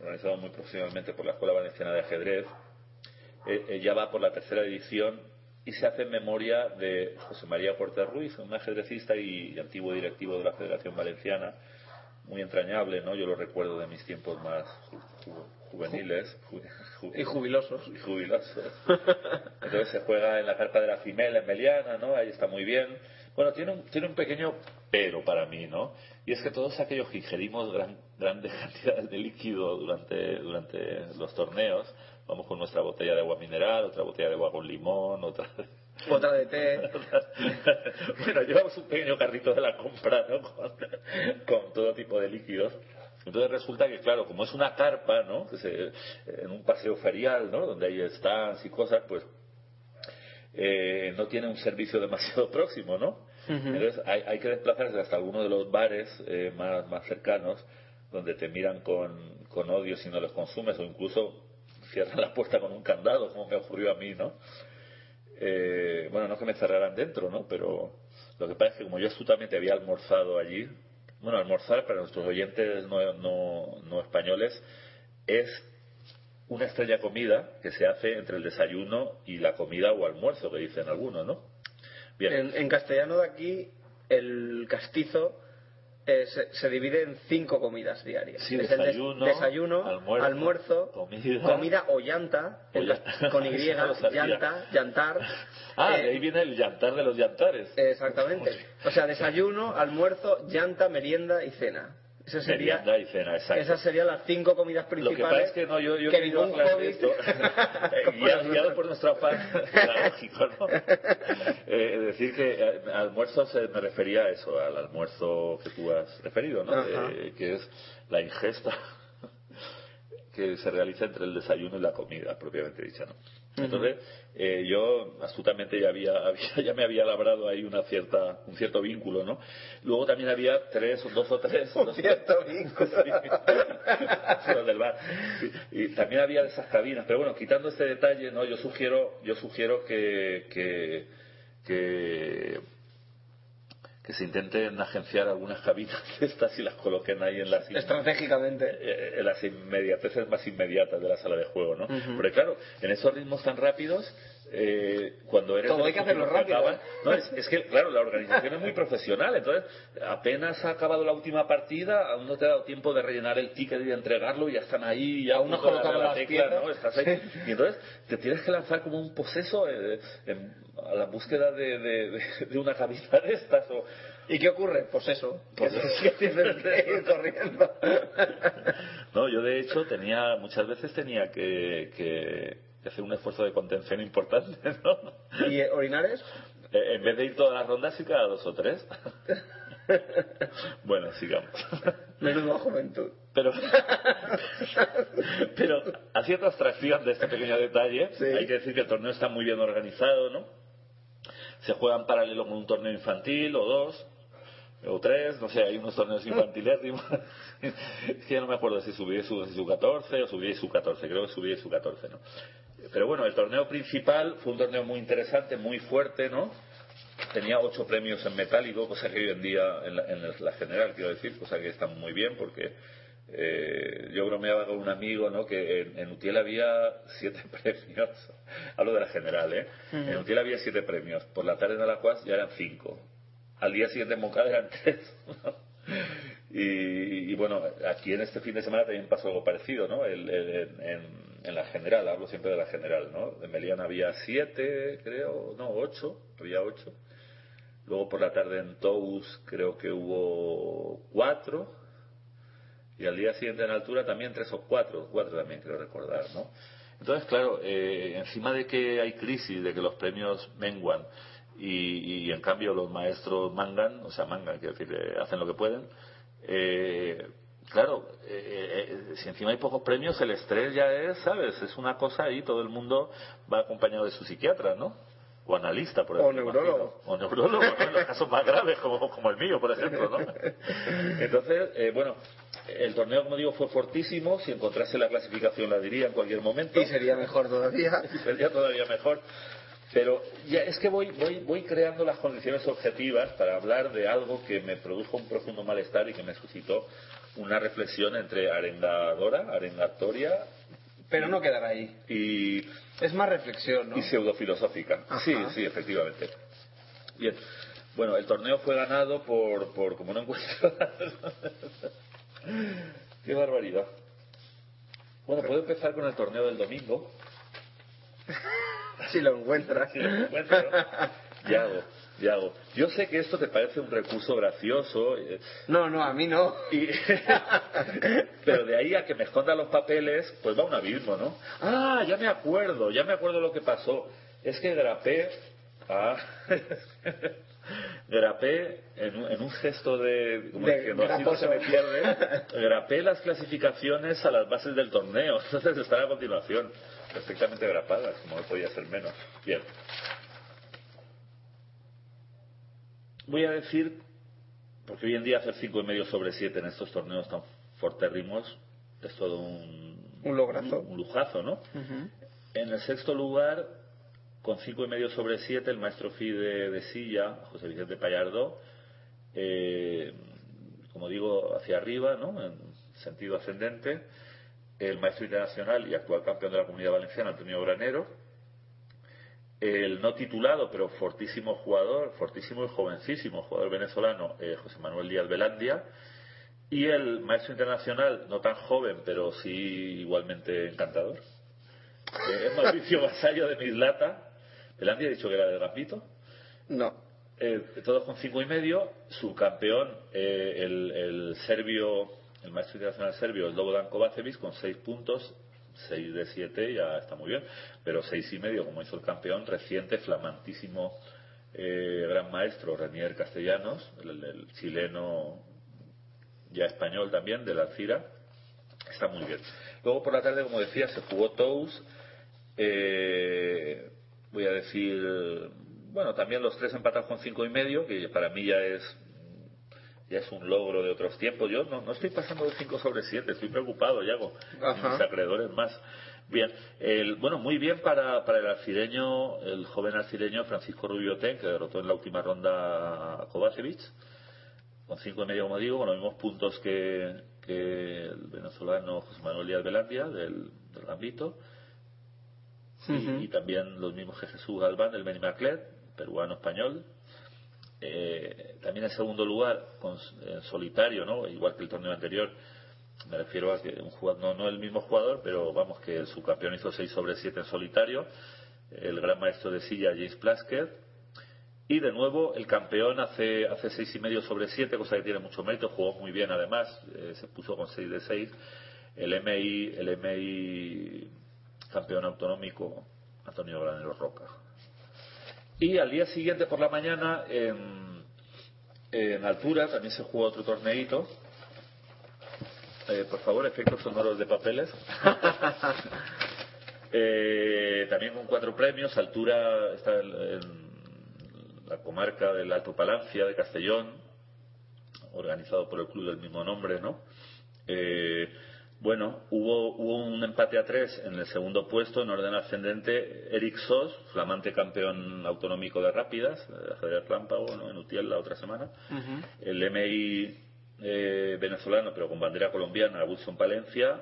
organizado muy profesionalmente por la Escuela Valenciana de Ajedrez. Eh, eh, ya va por la tercera edición y se hace en memoria de José María Puerta Ruiz, un ajedrecista y antiguo directivo de la Federación Valenciana, muy entrañable, ¿no? Yo lo recuerdo de mis tiempos más juveniles. y jubilosos. Y jubilosos. Entonces se juega en la carpa de la Fimela, en Meliana, ¿no? Ahí está muy bien. Bueno, tiene un, tiene un pequeño pero para mí, ¿no? Y es que todos aquellos que ingerimos gran, grandes cantidades de líquido durante, durante los torneos, vamos con nuestra botella de agua mineral, otra botella de agua con limón, otra otra de té. bueno, llevamos un pequeño carrito de la compra, ¿no? Con, todo tipo de líquidos. Entonces resulta que, claro, como es una carpa, ¿no? en un paseo ferial, ¿no? Donde hay stands y cosas, pues eh, no tiene un servicio demasiado próximo, ¿no? Entonces hay, hay, que desplazarse hasta alguno de los bares eh, más, más cercanos donde te miran con, con odio si no los consumes o incluso cierran la puerta con un candado, como me ocurrió a mí, ¿no? Eh, bueno, no que me cerraran dentro, ¿no? Pero lo que pasa es que como yo astutamente había almorzado allí, bueno, almorzar para nuestros oyentes no, no, no españoles es una estrella comida que se hace entre el desayuno y la comida o almuerzo, que dicen algunos, ¿no? Bien. En, en castellano de aquí, el castizo eh, se, divide en cinco comidas diarias. Sí, desayuno, desayuno almuerzo, comida, o llanta, con Y, llanta, llantar. Ah, de ahí viene el llantar de los llantares. Exactamente. O sea, desayuno, almuerzo, llanta, merienda y cena. Esa sería, y cena, exacto. Esas serían las cinco comidas principales. Lo que pasa es que no, yo, yo que ningún esto, guiado, por nuestro afán pedagógico, ¿no? Eh, decir que eh, almuerzo se, me refería a eso, al almuerzo que tú has referido, ¿no? Eh, que es la ingesta que se realiza entre el desayuno y la comida, propiamente dicha, ¿no? Entonces, eh, yo astutamente ya, había, ya me había labrado ahí una cierta, un cierto vínculo, ¿no? Luego también había tres, dos o tres. Un cierto vínculo. del bar. Y, también había de esas cabinas. Pero bueno, quitando este detalle, ¿no? Yo sugiero, yo sugiero que, que, que que se intenten agenciar algunas cabinas de estas y las coloquen ahí en las estratégicamente. eh, en las inmediateces más inmediatas de la sala de juego no porque claro en esos ritmos tan rápidos eh, cuando eres todo hay que hacerlo rápido no, es, que claro la organización es muy profesional entonces apenas ha acabado la última partida aún no te ha dado tiempo de rellenar el ticket y de entregarlo y ya están ahí ya aún no colocado la tecla ¿no? Estás ahí. y entonces te tienes que lanzar como un poseso eh, a la búsqueda de, de, de, una cabina de estas o, ¿Y qué ocurre? Pues eso, pues que tienes que ir corriendo. No, yo de hecho tenía, muchas veces tenía que, que, hacer un esfuerzo de contención importante, ¿no? ¿Y orinares? Eh, en vez de ir todas las rondas y cada dos o tres. bueno, sigamos. Menudo juventud. Pero, pero haciendo abstracción de este pequeño detalle, hay que decir que el torneo está muy bien organizado, ¿no? Se juega en paralelo con un torneo infantil o dos, o tres, no sé, hay unos torneos infantiles, que ya no me acuerdo si subí su, su 14 o subí su 14, creo que subí su 14, ¿no? Pero bueno, el torneo principal fue un torneo muy interesante, muy fuerte, ¿no? Tenía ocho premios en metálico, cosa que hoy en día, en la, general, quiero decir, cosa que está muy bien porque eh, yo bromeaba con un amigo, ¿no? Que en, Utiel había siete premios, hablo de la general, ¿eh? En Utiel había siete premios, por la tarde en Alacuas ya eran cinco al día siguiente en Moncada eran tres. y, bueno, aquí en este fin de semana también pasó algo parecido, ¿no? El, en, la general, hablo siempre de la general, ¿no? De Meliana había siete, creo, no, ocho, había ocho. Luego por la tarde en Tous creo que hubo cuatro. Y al día siguiente en altura también tres o cuatro, cuatro también creo recordar, ¿no? Entonces, claro, eh, encima de que hay crisis, de que los premios menguan, y, en cambio los maestros mangan, o sea, mangan, quiero decir, eh, hacen lo que pueden. Eh, claro, eh, si encima hay pocos premios, el estrés ya es, ¿sabes? Es una cosa ahí, todo el mundo va acompañado de su psiquiatra, ¿no? O analista, por ejemplo. O neurólogo. O neurólogo, en los casos más graves, como, como el mío, por ejemplo, ¿no? Entonces, bueno, El torneo, como digo, fue fortísimo. Si encontrase la clasificación la diría en cualquier momento. Y sería mejor todavía. Sería todavía mejor. Pero ya es que voy, voy, voy creando las condiciones objetivas para hablar de algo que me produjo un profundo malestar y que me suscitó una reflexión entre arengadora, arengatoria Pero no quedará ahí. y, Es más reflexión, ¿no? y pseudofilosófica. Ajá. Sí, sí, efectivamente. Bien. Bueno, el torneo fue ganado por, por como no encuentro. Qué barbaridad. Bueno, puedo empezar con el torneo del domingo. Si lo encuentras. Si lo encuentro, Yago, Yago. Yo sé que esto te parece un recurso gracioso. eh, No, no, a mí no. y- pero de ahí a que me escondan los papeles, pues va un abismo, ¿no? Ah, ya me acuerdo, ya me acuerdo lo que pasó. Es que grapé. Ah. grapé en un, en un gesto de. Como De diciendo, así no se me pierde. Grapé las clasificaciones a las bases del torneo. Entonces están a continuación. Perfectamente grapadas, como no podía ser menos. Bien. Voy a decir, porque hoy en día hacer cinco y medio sobre 7 en estos torneos tan fortérrimos es todo un, Un lograzo. un lujazo, ¿no? En el sexto lugar, con cinco y medio sobre 7, el maestro FIDE de Silla, José Vicente Pallardo, eh, como digo, hacia arriba, ¿no? En sentido ascendente, el maestro internacional y actual campeón de la Comunidad Valenciana, Antonio Granero, el no titulado, pero fortísimo jugador, fortísimo y jovencísimo jugador venezolano, eh, José Manuel Díaz Velandia, y el maestro internacional, no tan joven, pero sí igualmente encantador, eh, es Mauricio Vasallo de Mislata. Velandia ha dicho que era de Gambito. No. Eh, todos con cinco y medio, subcampeón, eh, el, el serbio, el maestro internacional serbio, el Slobodan Kovacevic, con seis puntos, seis de siete, ya está muy bien, pero seis y medio, como hizo el campeón reciente, flamantísimo eh, gran maestro Renier Castellanos, el, chileno ya español también, de la Alcira, está muy bien. Luego por la tarde, como decía, se jugó Tous, eh, voy a decir, bueno, también los tres empatados con cinco y medio, que para mí ya es ya es un logro de otros tiempos. Yo no, no estoy pasando de 5 sobre 7, estoy preocupado, Yago. Mis acreedores más. Bien, el, bueno, muy bien para, para el alcireño, el joven alcireño Francisco Rubio Ten, que derrotó en la última ronda a Kovacevic, con cinco y medio, como digo, con los mismos puntos que, que el venezolano José Manuel Díaz Velandia, del, del y, Ujú. y también los mismos que Jesús Galván, del Benimaclet, peruano-español. Eh, también en segundo lugar, con, en solitario, ¿no? igual que el torneo anterior, me refiero a que un jugador, no, no el mismo jugador, pero vamos, que el subcampeón hizo 6 sobre 7 en solitario, el gran maestro de silla James Plasker, y de nuevo el campeón hace, hace 6 y medio sobre 7, cosa que tiene mucho mérito, jugó muy bien además, eh, se puso con 6 de 6, el MI, el MI campeón autonómico Antonio Granero Roca. Y al día siguiente por la mañana, en, en altura, también se jugó otro torneito. Eh, por favor, efectos sonoros de papeles. Eh, también con cuatro premios. Altura está en, en la comarca del Alto Palancia de Castellón, organizado por el club del mismo nombre, ¿no? Eh, bueno, hubo, hubo un empate a tres en el segundo puesto, en orden ascendente, Eric Sos, flamante campeón autonómico de rápidas, de ajedrez relámpago, ¿no? en Utiel la otra semana. El MI eh, venezolano, pero con bandera colombiana, Wilson Palencia.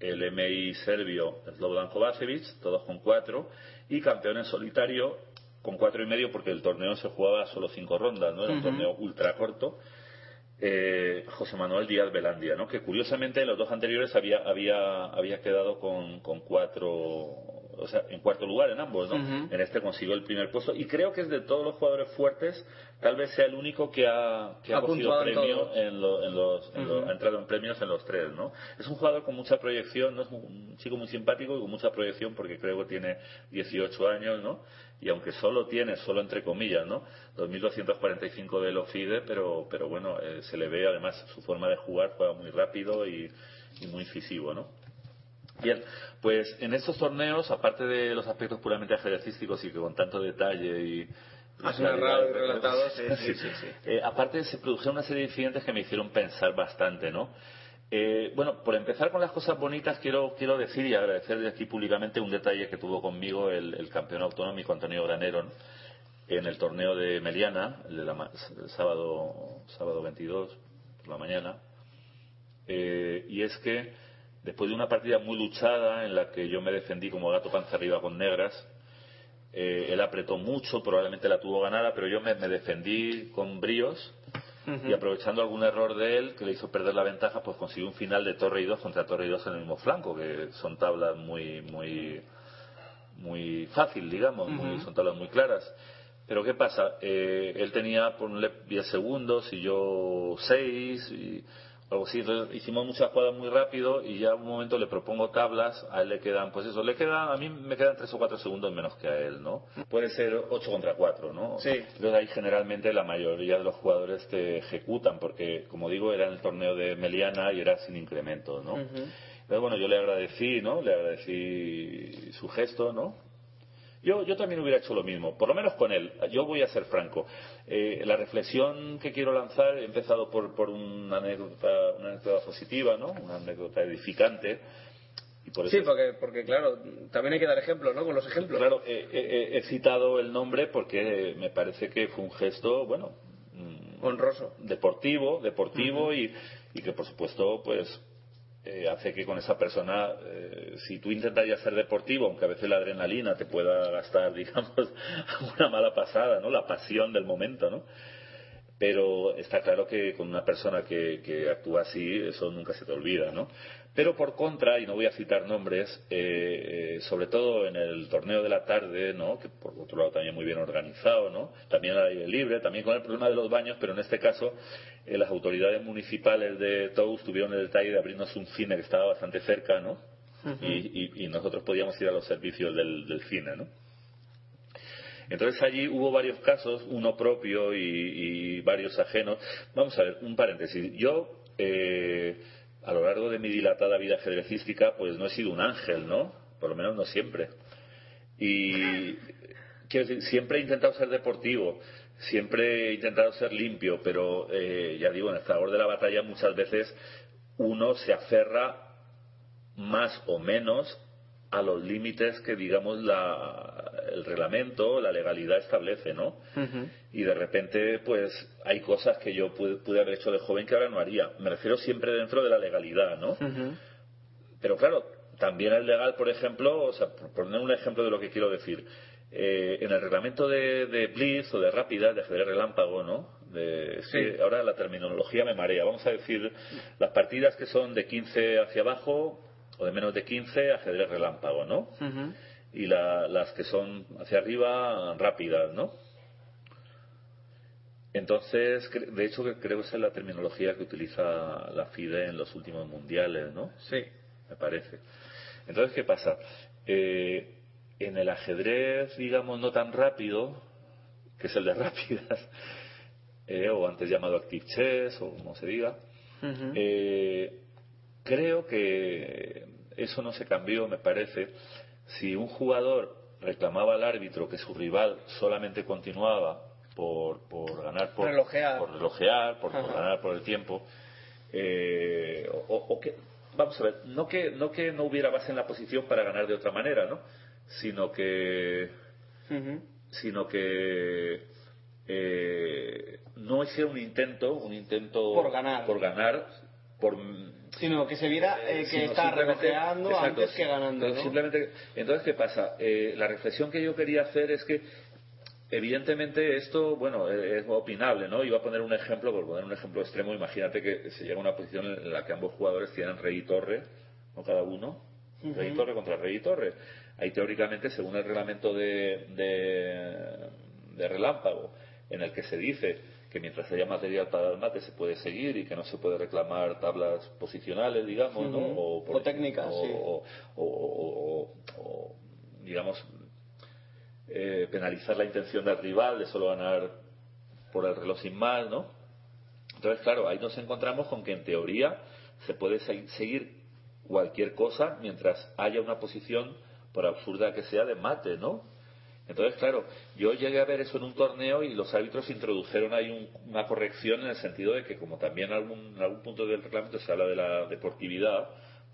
El MI serbio, Slobodan Kovacevic, todos con cuatro. Y campeón en solitario, con cuatro y medio, porque el torneo se jugaba solo cinco rondas, ¿no? Era un torneo ultra corto eh, José Manuel Díaz Velandia, ¿no? que curiosamente en los dos anteriores había, había, había quedado con, con cuatro, o sea, en cuarto lugar en ambos, ¿no? En este consiguió el primer puesto y creo que es de todos los jugadores fuertes, tal vez sea el único que ha, que ha, Ha cogido premio en, lo- en los, en lo- Ujú. ha entrado en premios en los tres, ¿no? Es un jugador con mucha proyección, ¿no? Es un chico muy simpático y con mucha proyección porque creo que tiene 18 años, ¿no? Y aunque solo tiene, solo entre comillas, ¿no? 2.245 de FIDE, pero, pero bueno, eh, se le ve además su forma de jugar, juega muy rápido y, y muy incisivo, ¿no? Bien, pues en estos torneos, aparte de los aspectos puramente ajedrecísticos y que con tanto detalle y... Has claridad narrado y y relatado, sí, sí, sí, sí. eh, aparte se produjeron una serie de incidentes que me hicieron pensar bastante, ¿no? Eh, bueno, por empezar con las cosas bonitas, quiero, quiero decir y agradecer de aquí públicamente un detalle que tuvo conmigo el, el campeón autonómico Antonio Granero en el torneo de Meliana, el, de la, el sábado, sábado 22 por la mañana. Eh, y es que después de una partida muy luchada en la que yo me defendí como gato panza arriba con negras, eh, él apretó mucho, probablemente la tuvo ganada, pero yo me, me defendí con bríos y aprovechando algún error de él que le hizo perder la ventaja, pues consiguió un final de torre y dos contra torre y dos en el mismo flanco, que son tablas muy, muy, muy fácil, digamos, muy, son tablas muy claras. Pero ¿qué pasa? Eh, él tenía, por 10 segundos y yo 6 y algo así. Entonces, hicimos muchas jugadas muy rápido y ya un momento le propongo tablas, a él le quedan, pues eso, le quedan, a mí me quedan 3 o 4 segundos menos que a él, ¿no? Puede ser 8 contra 4, ¿no? Sí. Entonces ahí generalmente la mayoría de los jugadores te ejecutan porque, como digo, era en el torneo de Meliana y era sin incremento, ¿no? Entonces, bueno, yo le agradecí, ¿no? Le agradecí su gesto, ¿no? Yo, yo también hubiera hecho lo mismo, por lo menos con él. Yo voy a ser franco. Eh, la reflexión que quiero lanzar, he empezado por, por una, anécdota, una anécdota positiva, ¿no? Una anécdota edificante. Y por eso, Sí, porque, porque claro, también hay que dar ejemplos, ¿no? Con los ejemplos. Claro, eh, eh, he citado el nombre porque me parece que fue un gesto, bueno, mm, Honroso. deportivo, deportivo y, y que por supuesto, pues eh, hace que con esa persona, eh, si tú intentas ya ser deportivo, aunque a veces la adrenalina te pueda gastar, digamos, una mala pasada, ¿no? La pasión del momento, ¿no? Pero está claro que con una persona que, que actúa así, eso nunca se te olvida, ¿no? Pero por contra, y no voy a citar nombres, eh, eh, sobre todo en el torneo de la tarde, ¿no? que por otro lado también muy bien organizado, ¿no? también al aire libre, también con el problema de los baños, pero en este caso eh, las autoridades municipales de Tous tuvieron el detalle de abrirnos un cine que estaba bastante cerca, ¿no? Y- y nosotros podíamos ir a los servicios del, del cine, ¿no? Entonces allí hubo varios casos, uno propio y, varios ajenos. Vamos a ver, un paréntesis. Yo, eh, a lo largo de mi dilatada vida ajedrecística, pues no he sido un ángel, ¿no? Por lo menos no siempre. Y quiero decir, siempre he intentado ser deportivo, siempre he intentado ser limpio, pero eh, ya digo, en el fragor de la batalla muchas veces uno se aferra más o menos a los límites que digamos la, el reglamento, la legalidad establece, ¿no? Y de repente, pues hay cosas que yo pude, pude haber hecho de joven que ahora no haría. Me refiero siempre dentro de la legalidad, ¿no? Pero claro, también es legal, por ejemplo, o sea, por poner un ejemplo de lo que quiero decir, eh, en el reglamento de, de Blitz o de Rápida, de ajedrez relámpago, ¿no? De, Sí. ahora la terminología me marea. Vamos a decir, las partidas que son de 15 hacia abajo o de menos de 15, ajedrez relámpago, ¿no? Y la- las que son hacia arriba, rápidas, ¿no? Entonces, de hecho, creo que esa es la terminología que utiliza la FIDE en los últimos mundiales, ¿no? Sí. Me parece. Entonces, ¿qué pasa? Eh, en el ajedrez, digamos, no tan rápido, que es el de rápidas, eh, o antes llamado Active Chess, o como se diga, eh, creo que eso no se cambió, me parece. Si un jugador reclamaba al árbitro que su rival solamente continuaba por, por ganar por Relojear. por relojear, por, ganar por el tiempo, eh, o, o que vamos a ver, no que no que no hubiera base en la posición para ganar de otra manera, ¿no? Sino que sino que eh, no hiciera un intento, un intento Por ganar. por ganar, por Sino que se viera eh, que está relojeando antes que ganando, ¿no? Simplemente, entonces, ¿qué pasa? Eh, la reflexión que yo quería hacer es que, evidentemente, esto, bueno, eh, es opinable, ¿no? Iba a poner un ejemplo, por poner un ejemplo extremo, imagínate que se llega a una posición en la que ambos jugadores tienen rey y torre, ¿no? Cada uno, rey y torre contra rey y torre. Ahí, teóricamente, según el reglamento de, de, de relámpago, en el que se dice que mientras haya material para el mate se puede seguir y que no se puede reclamar tablas posicionales, digamos, ¿no? Ujú. O técnicas, o, sí. o- o- o- o, digamos, eh, penalizar la intención del rival de solo ganar por el reloj sin más, ¿no? Entonces, claro, ahí nos encontramos con que en teoría se puede se- seguir cualquier cosa mientras haya una posición, por absurda que sea, de mate, ¿no? Entonces, claro, yo llegué a ver eso en un torneo y los árbitros introdujeron ahí un- una corrección en el sentido de que, como también en algún, en algún punto del reglamento se habla de la deportividad,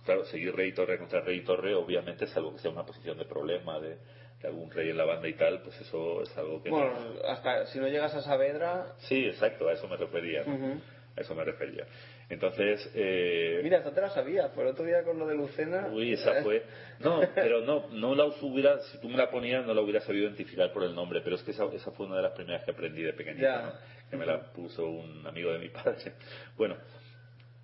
claro, seguir rey y torre contra rey y torre, obviamente, salvo que sea una posición de problema de, de algún rey en la banda y tal, pues eso es algo que. no- Bueno, hasta si no llegas a Saavedra. Sí, exacto, a eso me refería. A eso me refería. Entonces. Eh... Mira, esta te la sabía. Por el otro día con lo de Lucena. Uy, esa fue. No, pero no, no la hubiera, si tú me la ponías, no la hubiera sabido identificar por el nombre, pero es que esa, esa fue una de las primeras que aprendí de pequeñito, Ya. ¿no? que me la puso un amigo de mi padre. Bueno,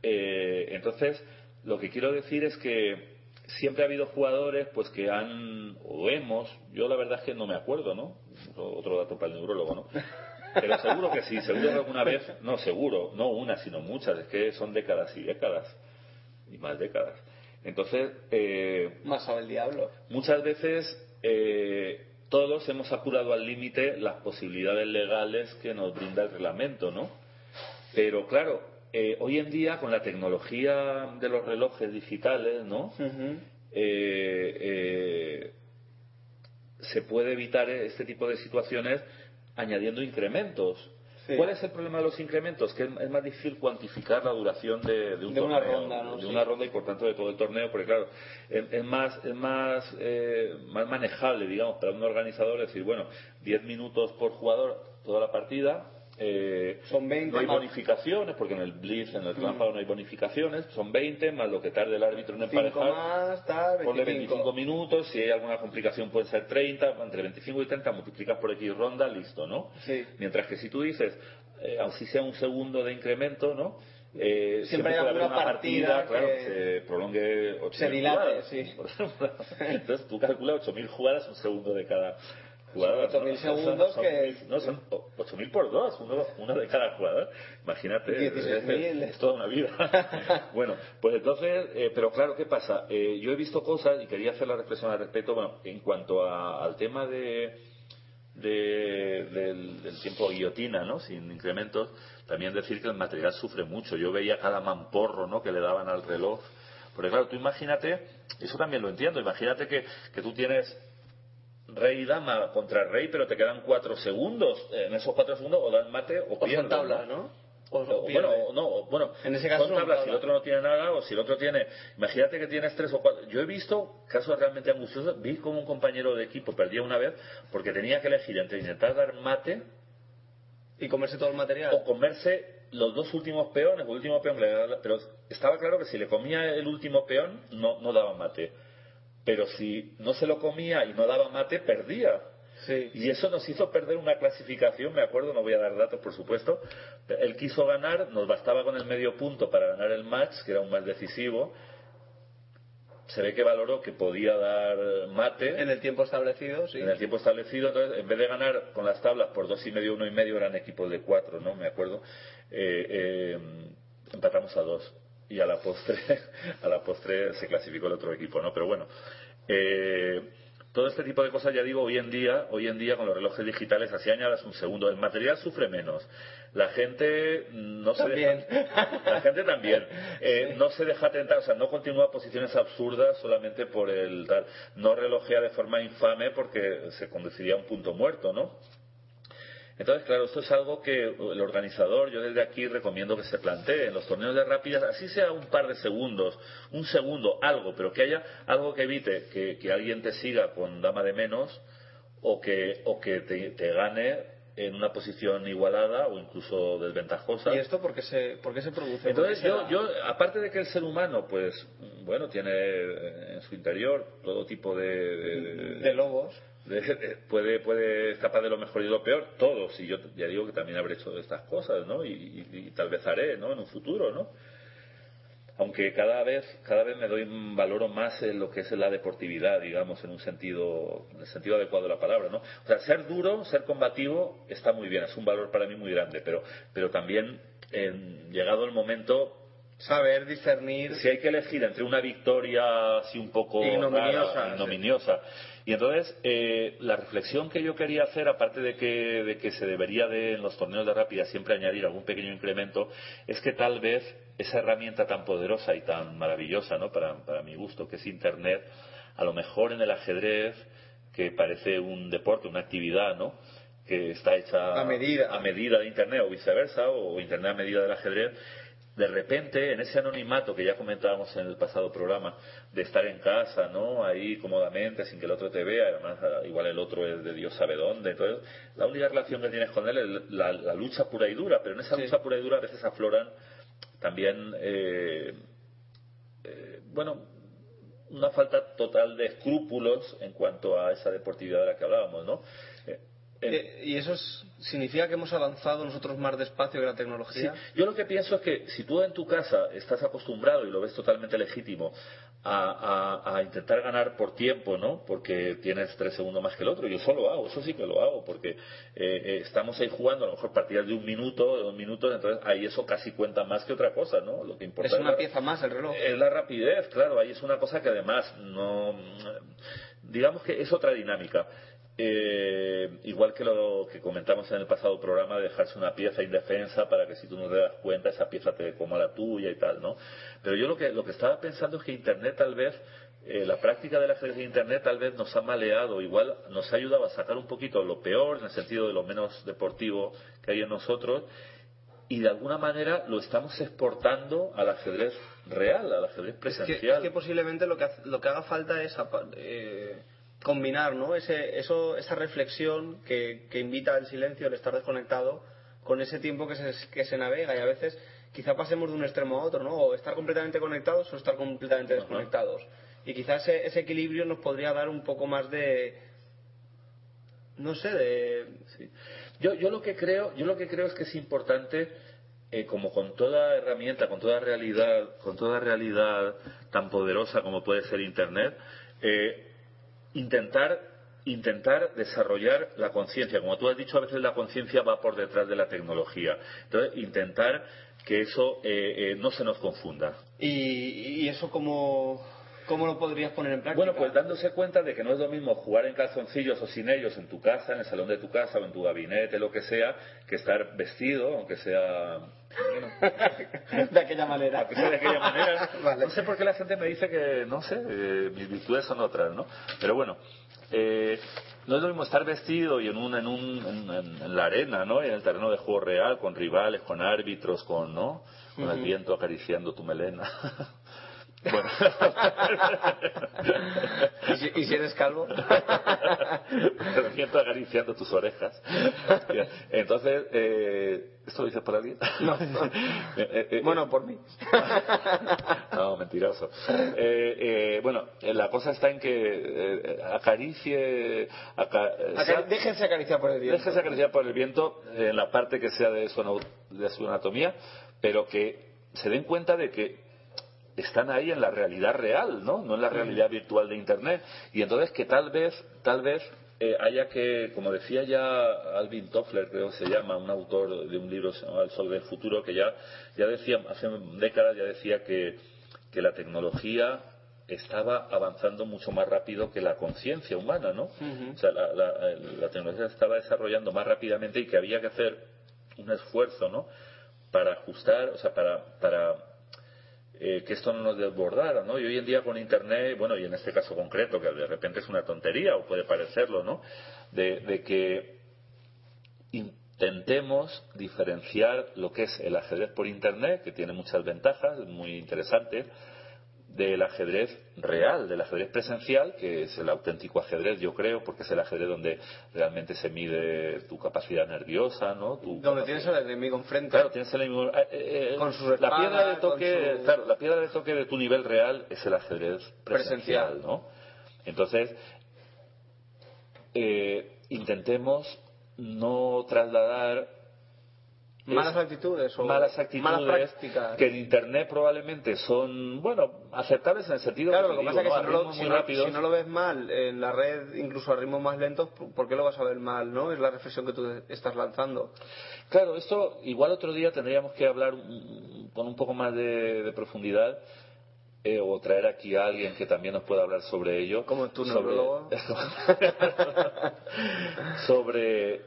eh, entonces, lo que quiero decir es que siempre ha habido jugadores pues que han, o hemos, yo la verdad es que no me acuerdo, ¿no? Otro dato para el neurólogo, ¿no? Pero seguro que sí, seguro que alguna vez, no, seguro, no una, sino muchas, es que son décadas y décadas, y más décadas. Entonces, eh, Más sabe el diablo. muchas veces eh, todos hemos apurado al límite las posibilidades legales que nos brinda el reglamento, ¿no? Pero claro, eh, hoy en día con la tecnología de los relojes digitales, ¿no? Eh, eh, se puede evitar este tipo de situaciones añadiendo incrementos. Sí. ¿Cuál es el problema de los incrementos? Que es, más difícil cuantificar la duración de, de un De una torneo, ronda, ¿no? de Sí. una ronda y por tanto de todo el torneo, porque claro, es, es más, es más, eh, más manejable, digamos, para un organizador decir, bueno, 10 minutos por jugador toda la partida. Eh, Son 20 no hay más- bonificaciones, porque en el Blitz, en el relámpago no hay bonificaciones, son 20 más lo que tarde el árbitro en 5 emparejar. más, tal, 25. Ponle 25 minutos, si hay alguna complicación puede ser 30, entre 25 y 30 multiplicas por X ronda, listo, ¿no? Sí. Mientras que si tú dices, eh, aun si sea un segundo de incremento, ¿no? Eh, Siempre hay puede haber alguna una partida, partida claro, que- que se prolongue 8.000 Se dilate, jugadas, sí. Entonces tú calculas 8.000 jugadas, un segundo de cada jugador. Son 8.000 segundos que- No, son 8.000 por dos, uno, uno de cada jugador. Imagínate, 16.000. es, es toda una vida. bueno, pues entonces, eh, pero claro, ¿qué pasa? Eh, yo he visto cosas y quería hacer la reflexión al respecto, bueno, en cuanto a- al tema de, de- del, del tiempo guillotina, ¿no? Sin incrementos, también decir que el material sufre mucho. Yo veía cada mamporro, ¿no? Que le daban al reloj. Porque claro, tú imagínate, eso también lo entiendo, imagínate que, que tú tienes rey y dama contra rey, pero te quedan cuatro segundos. En esos cuatro segundos o dan mate o, O pierden, tablas, ¿no? O- o bueno, o no, o- bueno, En ese caso son tablas, si el otro no tiene nada o si el otro tiene, imagínate que tienes tres o cuatro. Yo he visto casos realmente angustiosos, vi como un compañero de equipo perdía una vez porque tenía que elegir entre intentar dar mate Y comerse todo el material. o comerse los dos últimos peones, el último peón pero estaba claro que si le comía el último peón no, no daba mate. Pero si no se lo comía y no daba mate, perdía. Sí. Y eso nos hizo perder una clasificación, me acuerdo, no voy a dar datos por supuesto. Él quiso ganar, nos bastaba con el medio punto para ganar el match, que era un más decisivo. Se ve que valoró que podía dar mate En el tiempo establecido, sí. en el tiempo establecido, entonces en vez de ganar con las tablas por dos y medio, uno y medio, eran equipos de cuatro, ¿no? Me acuerdo. Eh, eh, empatamos a dos y a la postre, a la postre se clasificó el otro equipo, ¿no? Pero bueno, eh, todo este tipo de cosas, ya digo, hoy en día, hoy en día con los relojes digitales, así añadas un segundo, el material sufre menos. La gente no se También. deja, la gente también eh, no se deja tentar, o sea, no continúa posiciones absurdas solamente por el tal, no relojea de forma infame porque se conduciría a un punto muerto, ¿no? Entonces, claro, esto es algo que el organizador, yo desde aquí recomiendo que se plantee en los torneos de rápidas, así sea un par de segundos, un segundo, algo, pero que haya algo que evite que, que alguien te siga con dama de menos o que, o que te, te gane en una posición igualada o incluso desventajosa. ¿Y esto por qué se, por qué se produce? Entonces ¿Por qué se yo, yo, aparte de que el ser humano, pues, bueno, tiene en su interior todo tipo de... de- De lobos. De- de- puede, puede escapar de lo mejor y lo peor, todos, y yo ya digo que también habré hecho estas cosas, ¿no? Y, y- y tal vez haré, ¿no? En un futuro, ¿no? Aunque cada vez, cada vez me doy, valoro más en lo que es la deportividad, digamos, en un sentido, en el sentido adecuado de la palabra, ¿no? O sea, ser duro, ser combativo, está muy bien, es un valor para mí muy grande, pero, pero también, en- llegado el momento, Saber discernir. si hay que elegir entre una victoria así un poco Ignominiosa, rara, sí. Y entonces, eh, la reflexión que yo quería hacer, aparte de que, de que se debería de, en los torneos de rápida siempre añadir algún pequeño incremento, es que tal vez esa herramienta tan poderosa y tan maravillosa, ¿no? Para, para mi gusto, que es Internet, a lo mejor en el ajedrez que parece un deporte, una actividad, ¿no? que está hecha A medida. a medida de Internet o viceversa, o Internet a medida del ajedrez, de repente en ese anonimato que ya comentábamos en el pasado programa, de estar en casa, ¿no? Ahí cómodamente, sin que el otro te vea, además ah, igual el otro es de Dios sabe dónde, entonces la única relación que tienes con él es la, la lucha pura y dura, pero en esa lucha pura y dura a veces afloran también, eh, eh, bueno, una falta total de escrúpulos en cuanto a esa deportividad de la que hablábamos, ¿no? Eh, Eh, ¿Y eso es- significa que hemos avanzado nosotros más despacio que la tecnología? Sí, yo lo que pienso es que si tú en tu casa estás acostumbrado y lo ves totalmente legítimo a, a- a intentar ganar por tiempo, ¿no? Porque tienes tres segundos más que el otro. Yo solo hago, eso sí que lo hago, porque eh, eh, estamos ahí jugando a lo mejor partidas de un minuto, de dos minutos, entonces ahí eso casi cuenta más que otra cosa, ¿no? Lo que importa Es una la- pieza más el reloj. es la rapidez, claro, ahí es una cosa que además no. Digamos que es otra dinámica. Eh, igual que lo que comentamos en el pasado programa, de dejarse una pieza indefensa para que si tú no te das cuenta, esa pieza te coma la tuya y tal, ¿no? Pero yo lo que, lo que estaba pensando es que Internet tal vez, eh, la práctica del ajedrez de Internet tal vez nos ha maleado, igual nos ha ayudado a sacar un poquito lo peor, en el sentido de lo menos deportivo que hay en nosotros, y de alguna manera lo estamos exportando al ajedrez real, al ajedrez Es que, presencial. es que posiblemente lo que, lo que haga falta es eh, combinar ¿no? ese, eso, esa reflexión que, que invita al silencio, el estar desconectado, con ese tiempo que se, que se navega y a veces quizá pasemos de un extremo a otro, ¿no? o estar completamente conectados o estar completamente desconectados. Y quizás ese, ese equilibrio nos podría dar un poco más de, no sé, de... Yo, yo lo que creo, yo lo que creo es que es importante, eh, como con toda herramienta, con toda realidad, con toda realidad tan poderosa como puede ser Internet, eh, intentar intentar desarrollar la conciencia. Como tú has dicho, a veces la conciencia va por detrás de la tecnología. Entonces, intentar que eso eh, eh, no se nos confunda. ¿Y, y eso cómo, cómo lo podrías poner en práctica? Bueno, pues dándose cuenta de que no es lo mismo jugar en calzoncillos o sin ellos en tu casa, en el salón de tu casa o en tu gabinete, lo que sea, que estar vestido, aunque sea... bueno, de aquella manera. de aquella manera. Vale. No sé por qué la gente me dice que, no sé, eh, mis virtudes son otras, ¿no? Pero bueno, eh, no es lo mismo estar vestido y en, un, en, un, en, en- en la arena, ¿no? Y en el terreno de juego real, con rivales, con árbitros, con, ¿no? Con el viento acariciando tu melena. bueno. ¿Y si, y si eres calvo? el viento acariciando tus orejas. Entonces, eh, ¿esto lo dices por alguien? No, no. Eh, eh, eh, Bueno, por mí. no, mentiroso. Eh, eh, bueno, la cosa está en que acaricie. aca- Acari- déjense acariciar por el viento. déjese acariciar por el viento en la parte que sea de su, de su anatomía, pero que se den cuenta de que están ahí en la realidad real, ¿no? No en la realidad virtual de Internet. Y entonces que tal vez, tal vez eh, haya que, como decía ya Alvin Toffler, creo que se llama, un autor de un libro que se llama El Sol del Futuro, que ya, ya decía, hace décadas ya decía que, que la tecnología estaba avanzando mucho más rápido que la conciencia humana, ¿no? O sea, la, la- la tecnología estaba desarrollando más rápidamente y que había que hacer un esfuerzo, ¿no? Para ajustar, o sea, para, para eh, que esto no nos desbordara, ¿no? Y hoy en día con Internet, bueno, y en este caso concreto, que de repente es una tontería o puede parecerlo, ¿no? De, que intentemos diferenciar lo que es el ajedrez por Internet, que tiene muchas ventajas, muy interesantes, del ajedrez real, del ajedrez presencial, que es el auténtico ajedrez, yo creo, porque es el ajedrez donde realmente se mide tu capacidad nerviosa, ¿no? Tu Donde tienes al enemigo enfrente. Claro, tienes el enemigo- eh, eh, Con sus la espadas, piedra de toque, su- claro, la piedra de toque de tu nivel real es el ajedrez presencial, Presencial. ¿no? Entonces, eh, intentemos no trasladar Malas es- actitudes o malas actitudes malas prácticas. que en internet probablemente son bueno aceptables en el sentido Claro, que lo que pasa es digo, que ¿no? si no, si no- rápidos. si no lo ves mal en la red, incluso a ritmos más lentos, ¿por qué lo vas a ver mal, no? Es la reflexión que tú estás lanzando. Claro, esto igual otro día tendríamos que hablar con un poco más de, de profundidad eh, o traer aquí a alguien que también nos pueda hablar sobre ello. Como tu sobre, neurólogo. sobre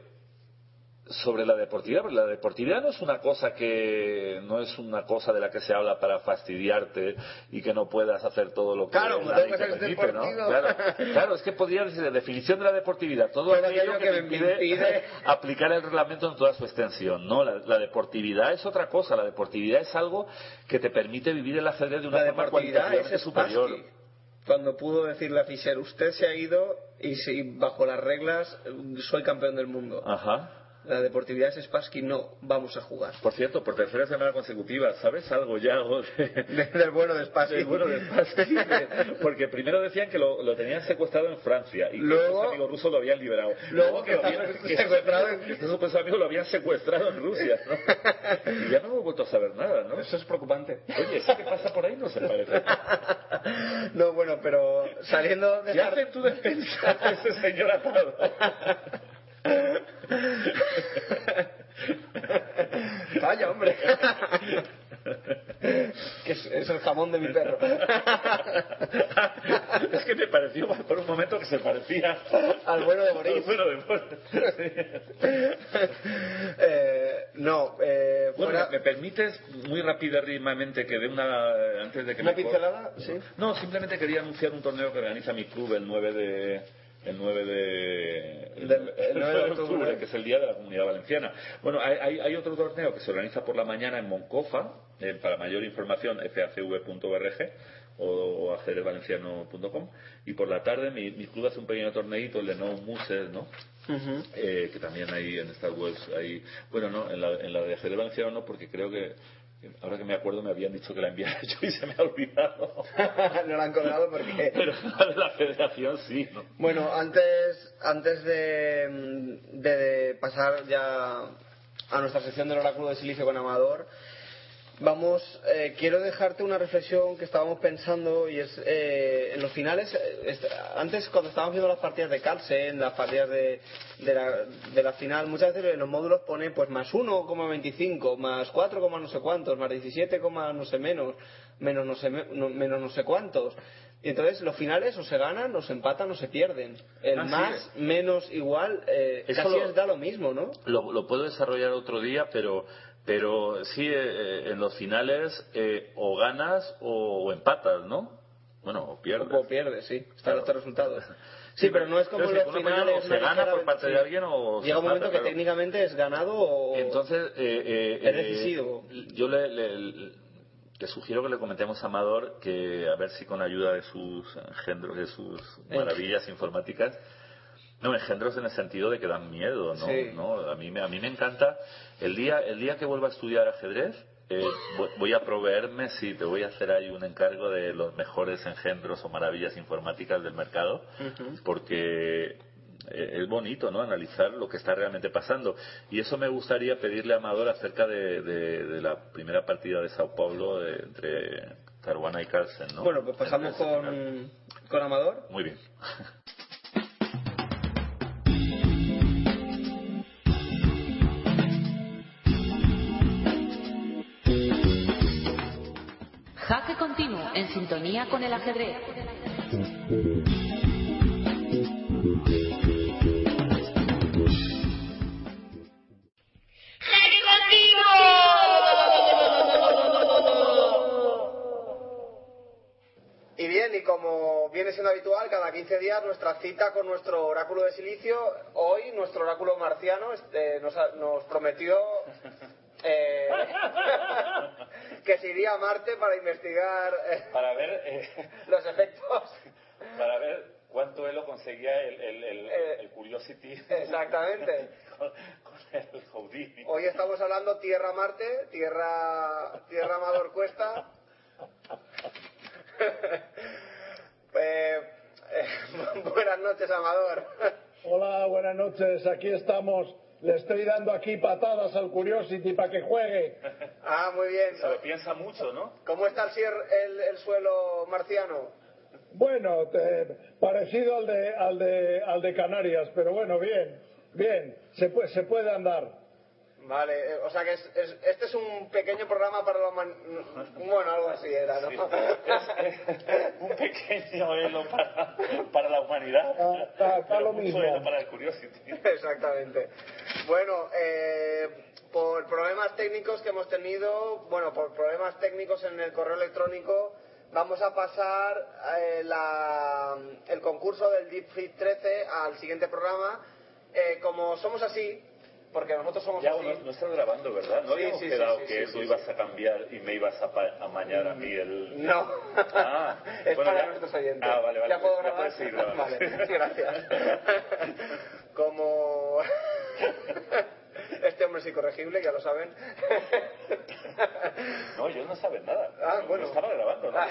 sobre la deportividad, porque la deportividad no es una cosa que no es una cosa de la que se habla para fastidiarte y que no puedas hacer todo lo que Claro, la ley que te permite, ¿no? Claro, claro, es que podría decir la definición de la deportividad, todo aquello que, que me me impide, impide- aplicar el reglamento en toda su extensión, ¿no? La, la deportividad es otra cosa, la deportividad es algo que te permite vivir el ajedrez de una La forma cualitativamente es superior. Cuando pudo decirle a Fischer, usted se ha ido y si bajo las reglas soy campeón del mundo. Ajá. La deportividad es Spassky, no, vamos a jugar. Por cierto, por tercera semana consecutiva, ¿sabes algo ya del bueno de Spassky. del bueno de Spassky? Porque primero decían que lo, lo tenían secuestrado en Francia y que Luego- sus amigos rusos lo habían liberado. Luego que lo habían- que secuestrado sus amigos- que sus amigos lo habían secuestrado en Rusia, ¿no? Y ya no hemos vuelto a saber nada, ¿no? Eso es preocupante. Oye, ¿eso que pasa por ahí no se parece? No, bueno, pero saliendo de ¿Qué hace en tu defensa ese señor atado? Vaya, hombre. que es, es el jamón de mi perro. es que me pareció por un momento que se parecía Al bueno de Boris. Al bueno de Boris. Eh, no, eh, Bueno, fuera- ¿me, me permites muy rápidamente que dé una antes de que ¿Una me pincelada? Sí. No, simplemente quería anunciar un torneo que organiza mi club el 9 de el 9 de el, Del- el 9 de de octubre. que es el día de la Comunidad Valenciana. Bueno, hay, hay- otro torneo que se organiza por la mañana en Moncofa, eh, para mayor información facv.org o, ajedrezvalenciano.com y por la tarde mi, mi club hace un pequeño torneito, el de No Muses, ¿no? Eh, que también hay en estas webs hay bueno no en la, en la de ajedrez valenciano no porque creo que ahora que me acuerdo me habían dicho que la enviara yo y se me ha olvidado no la han colgado porque... pero la de la federación sí ¿no? Bueno, antes, antes de, de- pasar ya a nuestra sección del oráculo de silicio con Amador, vamos, eh, quiero dejarte una reflexión que estábamos pensando y es eh, en los finales, eh, antes cuando estábamos viendo las partidas de Carlsen, las partidas de, de, la, de la final, muchas veces en los módulos pone pues más 1,25, más 4, coma no sé cuántos, más 17, coma no sé menos, menos no sé, me- no- menos no sé cuántos. Y entonces los finales o se ganan, o se empatan, o se pierden. El Ah, sí. más, menos, igual, eh, casi lo- es da lo mismo, ¿no? lo, lo puedo desarrollar otro día pero pero sí eh, eh, en los finales eh, o ganas o, o empatas ¿no? bueno o pierdes O pierdes, sí. Están Claro. los tres resultados. Sí, pero no es como los finales. se gana por parte de alguien o se Llega un momento que técnicamente es ganado o. Entonces, eh, eh, Es eh, decisivo. yo le, le- le sugiero que le comentemos a Amador que a ver si con ayuda de sus engendros, de sus maravillas informáticas, no, engendros en el sentido de que dan miedo, ¿no? Sí. ¿no? A mí me, a mí me encanta el día, el día que vuelva a estudiar ajedrez. eh, vo- voy a proveerme, sí, te voy a hacer ahí un encargo de los mejores engendros o maravillas informáticas del mercado, porque eh, es bonito ¿no? analizar lo que está realmente pasando. Y eso me gustaría pedirle a Amador acerca de, de- de la primera partida de Sao Paulo de- entre Caruana y Carlsen. ¿no? Bueno, pues pasamos con, con Amador. Muy bien. En sintonía con el ajedrez. Y bien, y como viene siendo habitual, cada 15 días nuestra cita con nuestro oráculo de silicio. Hoy nuestro oráculo marciano este, nos, nos prometió eh, que se iría a Marte para investigar eh, Para ver, eh, los efectos. para ver cuánto elo conseguía el, el, el, Eh, el Curiosity Exactamente. con, con el Houdini. Hoy estamos hablando Tierra-Marte, Tierra, tierra Amador Cuesta. Eh, eh, buenas noches, Amador. Hola, buenas noches. Aquí estamos. Le estoy dando aquí patadas al Curiosity para que juegue. Ah, muy bien. Se lo piensa mucho, ¿no? ¿Cómo está el, cier- el, el suelo marciano? Bueno, te- parecido al de, al, de, al de Canarias, pero bueno, bien, bien. Se puede, se puede andar. Vale, eh, o sea que es, es- este es un pequeño programa para la human- Bueno, algo así era, ¿no? un pequeño elo para, para la humanidad. Ah, Pero lo mucho mismo. para el Curiosity. Exactamente. Bueno, eh, por problemas técnicos que hemos tenido, bueno, por problemas técnicos en el correo electrónico, vamos a pasar eh, la- el concurso del Deep Fit 13 al siguiente programa. Eh, como somos así, porque nosotros somos Ya, así. no, no estás grabando, ¿verdad? No Sí, habíamos sí, quedado sí, que eso ibas a cambiar y me ibas a amañar a mí el... No. Ah, es bueno, para ya- nuestros oyentes. Ah, vale, vale. ¿Ya puedo Ya grabar? seguir grabando. Vale, gracias. Como... Este hombre es incorregible, ya lo saben. No, yo no sabes nada. Ah, No- bueno. No estaba grabando, ¿no? Ah.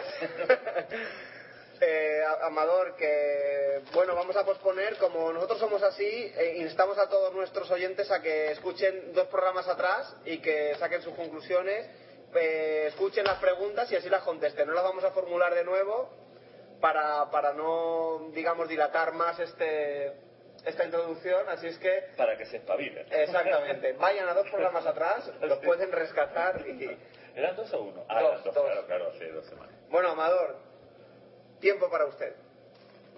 Eh, Amador, que bueno, vamos a posponer, como nosotros somos así, eh, instamos a todos nuestros oyentes a que escuchen dos programas atrás y que saquen sus conclusiones, eh, escuchen las preguntas y así las contesten. No las vamos a formular de nuevo para, para no, digamos, dilatar más este, esta introducción, así es que Para que se espabilen. Exactamente. Vayan a dos programas atrás, los pueden rescatar y... ¿Eran dos o uno? Ah, Dos, eran dos, dos. claro, claro, hace dos semanas. Bueno, Amador, tiempo para usted.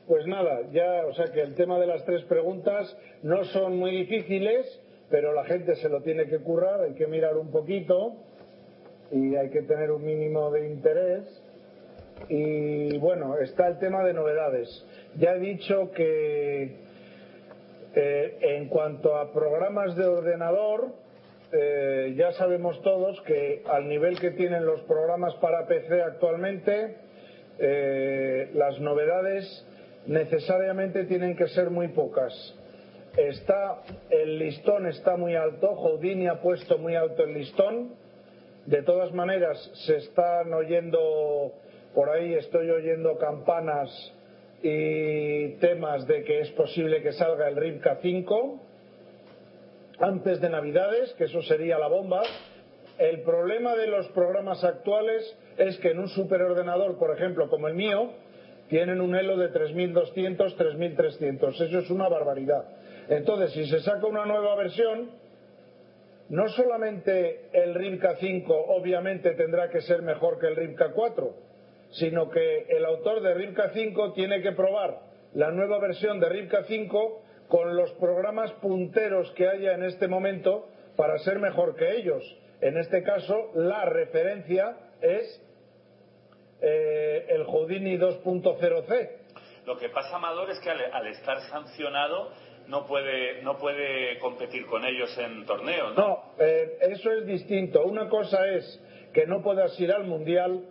Pues nada, ya, o sea que el tema de las tres preguntas no son muy difíciles, pero la gente se lo tiene que currar, hay que mirar un poquito y hay que tener un mínimo de interés. Y bueno, está el tema de novedades. Ya he dicho que eh, en cuanto a programas de ordenador, eh, ya sabemos todos que al nivel que tienen los programas para PC actualmente, eh, las novedades necesariamente tienen que ser muy pocas. Está, el listón está muy alto, Houdini ha puesto muy alto el listón. De todas maneras, se están oyendo, por ahí estoy oyendo campanas y temas de que es posible que salga el Rivka 5 antes de Navidades, que eso sería la bomba. El problema de los programas actuales es que en un superordenador, por ejemplo, como el mío, tienen un elo de 3200, 3300. Eso es una barbaridad. Entonces, si se saca una nueva versión, no solamente el Rivka 5 obviamente tendrá que ser mejor que el Rivka 4, sino que el autor de Rivka 5 tiene que probar la nueva versión de Rivka 5 con los programas punteros que haya en este momento para ser mejor que ellos. En este caso, la referencia es eh, el Houdini 2.0C. Lo que pasa, Amador, es que al, al estar sancionado no puede, no puede competir con ellos en torneos, ¿no? No, eh, eso es distinto. Una cosa es que no puedas ir al mundial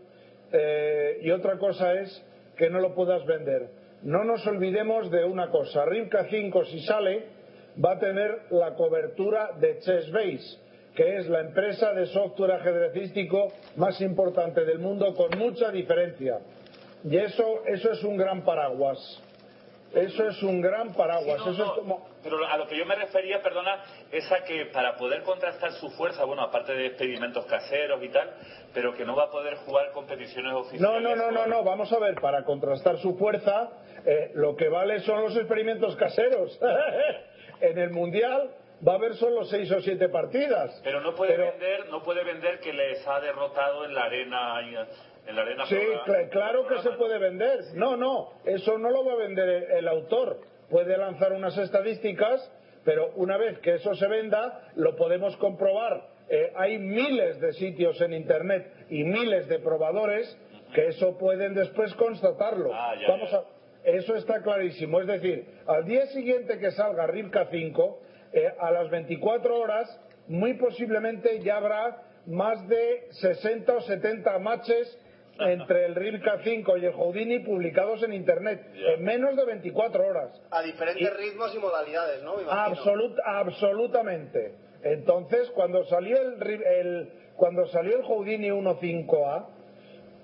eh, y otra cosa es que no lo puedas vender. No nos olvidemos de una cosa. Rivka 5, si sale, va a tener la cobertura de Chessbase, que es la empresa de software ajedrecístico más importante del mundo, con mucha diferencia. Y eso, eso es un gran paraguas. Eso es un gran paraguas. Sí, no, eso no, es como. Pero a lo que yo me refería, perdona, es a que para poder contrastar su fuerza, bueno, aparte de experimentos caseros y tal, pero que no va a poder jugar competiciones oficiales. No, no, no, no, no. Vamos a ver, para contrastar su fuerza, eh, lo que vale son los experimentos caseros. en el mundial va a haber solo seis o siete partidas. Pero no puede Pero- vender, no puede vender que les ha derrotado en la arena, en la arena. Sí, programa- cl- claro que se puede vender. No, no, eso no lo va a vender el, el autor. Puede lanzar unas estadísticas, pero una vez que eso se venda, lo podemos comprobar. Eh, hay miles de sitios en Internet y miles de probadores que eso pueden después constatarlo. Ah, ya, Vamos ya. a, eso está clarísimo. Es decir, al día siguiente que salga Rivka 5, eh, a las 24 horas, muy posiblemente ya habrá más de 60 o 70 matches entre el Rivka 5 y el Houdini publicados en Internet en menos de 24 horas. A diferentes ritmos y modalidades, ¿no? Me imagino. Absolut- absolutamente. Entonces, cuando salió el, ri- el- cuando salió el Houdini 1.5A,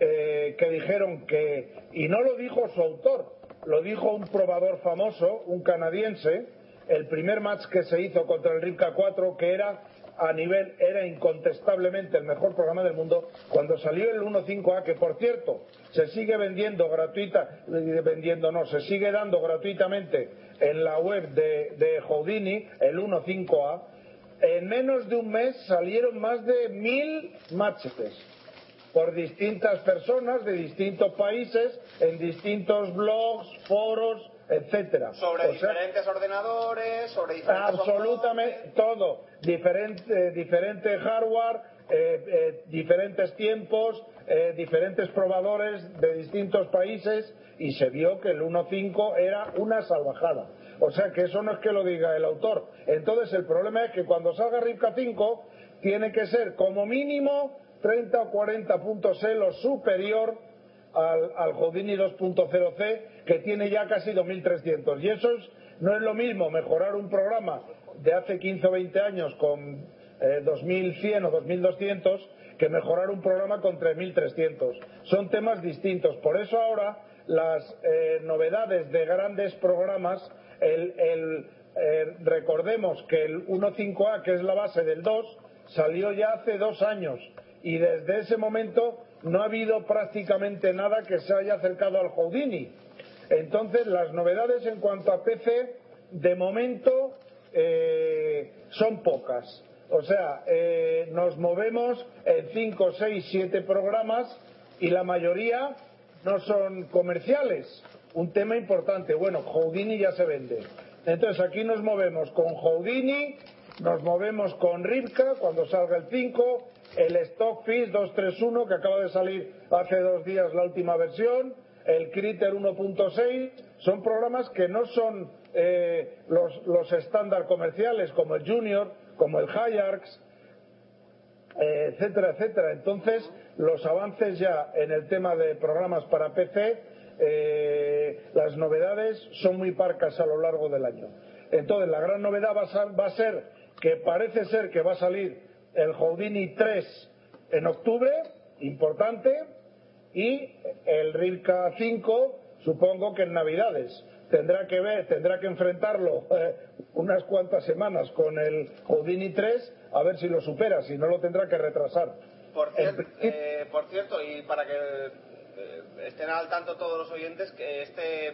eh, que dijeron que, y no lo dijo su autor, lo dijo un probador famoso, un canadiense, el primer match que se hizo contra el Rivka 4, que era a nivel, era incontestablemente el mejor programa del mundo, cuando salió el 1.5A, que por cierto, se sigue vendiendo gratuita, eh, vendiendo no, se sigue dando gratuitamente en la web de, de Houdini, el 1.5A, en menos de un mes salieron más de mil matches por distintas personas de distintos países, en distintos blogs, foros, etcétera. Sobre O sea, diferentes ordenadores, sobre diferentes Absolutamente todo. Diferente, diferente hardware, eh, eh, diferentes tiempos, eh, diferentes probadores de distintos países y se vio que el 1.5 era una salvajada. O sea que eso no es que lo diga el autor. Entonces el problema es que cuando salga Rivka 5 tiene que ser como mínimo 30 o 40 puntos Elo superior al, al Houdini 2.0C que tiene ya casi 2.300. Y eso es- no es lo mismo mejorar un programa de hace 15 o 20 años con eh, 2.100 o 2.200 que mejorar un programa con 3.300. Son temas distintos. Por eso ahora las eh, novedades de grandes programas, el, el, eh, recordemos que el 1.5A, que es la base del 2, salió ya hace dos años y desde ese momento no ha habido prácticamente nada que se haya acercado al Houdini. Entonces, las novedades en cuanto a PC, de momento, eh, son pocas. O sea, eh, nos movemos en 5, 6, 7 programas y la mayoría no son comerciales. Un tema importante. Bueno, Houdini ya se vende. Entonces, aquí nos movemos con Houdini, nos movemos con Rivka cuando salga el 5, el Stockfish 231 que acaba de salir hace dos días la última versión, el Critter 1.6, son programas que no son eh, los, estándar comerciales como el Junior, como el Hyarx, eh, etcétera, etcétera. Entonces, los avances ya en el tema de programas para PC, eh, las novedades son muy parcas a lo largo del año. Entonces, la gran novedad va a, va a ser que parece ser que va a salir el Houdini 3 en octubre, importante, y el Rivka 5 supongo que en Navidades. Tendrá que ver, tendrá que enfrentarlo eh, unas cuantas semanas con el Houdini 3 a ver si lo supera, si no lo tendrá que retrasar. Por, cier- eh, por cierto, y para que eh, estén al tanto todos los oyentes, que este,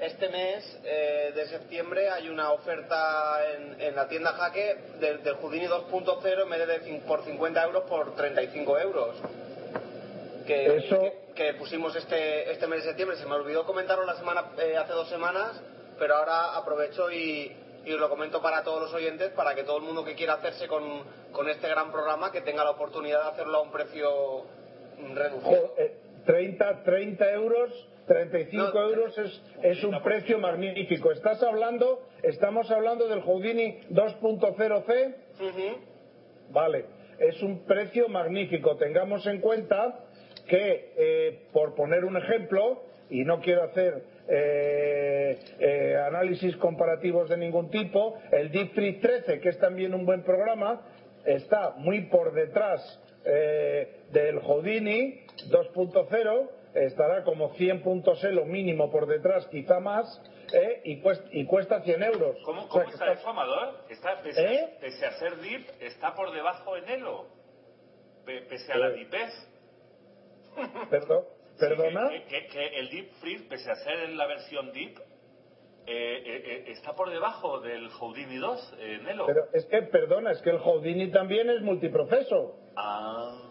este mes eh, de septiembre hay una oferta en, en la tienda Jaque del, del Houdini 2.0 en vez de por 50 euros por 35 euros. Que, Eso- que, que pusimos este, este mes de septiembre. Se me olvidó comentarlo la semana, eh, hace dos semanas, pero ahora aprovecho y, y os lo comento para todos los oyentes, para que todo el mundo que quiera hacerse con, con este gran programa, que tenga la oportunidad de hacerlo a un precio reducido. Jo- eh, 30, 30 euros, 35 euros es, es un precio magnífico. Estás hablando, estamos hablando del Houdini 2.0C. Vale, es un precio magnífico. Tengamos en cuenta que, eh, por poner un ejemplo, y no quiero hacer eh, eh, análisis comparativos de ningún tipo, el Deep Freeze 13, que es también un buen programa, está muy por detrás eh, del Houdini 2.0, estará como 100 puntos lo mínimo por detrás, quizá más, eh, y, cuesta, y cuesta 100 euros. ¿Cómo, O sea cómo que está eso, Amador? Está, pese, a- ¿Eh? pese a ser DIP, está por debajo en Elo. Pe- pese a la Eh, DIPez. Perdón, ¿Perdona? Que, que- que el Deep Freeze, pese a ser en la versión Deep, eh, eh, eh, está por debajo del Houdini 2 en Elo. Pero es que, perdona, es que el Houdini también es multiproceso. Ah,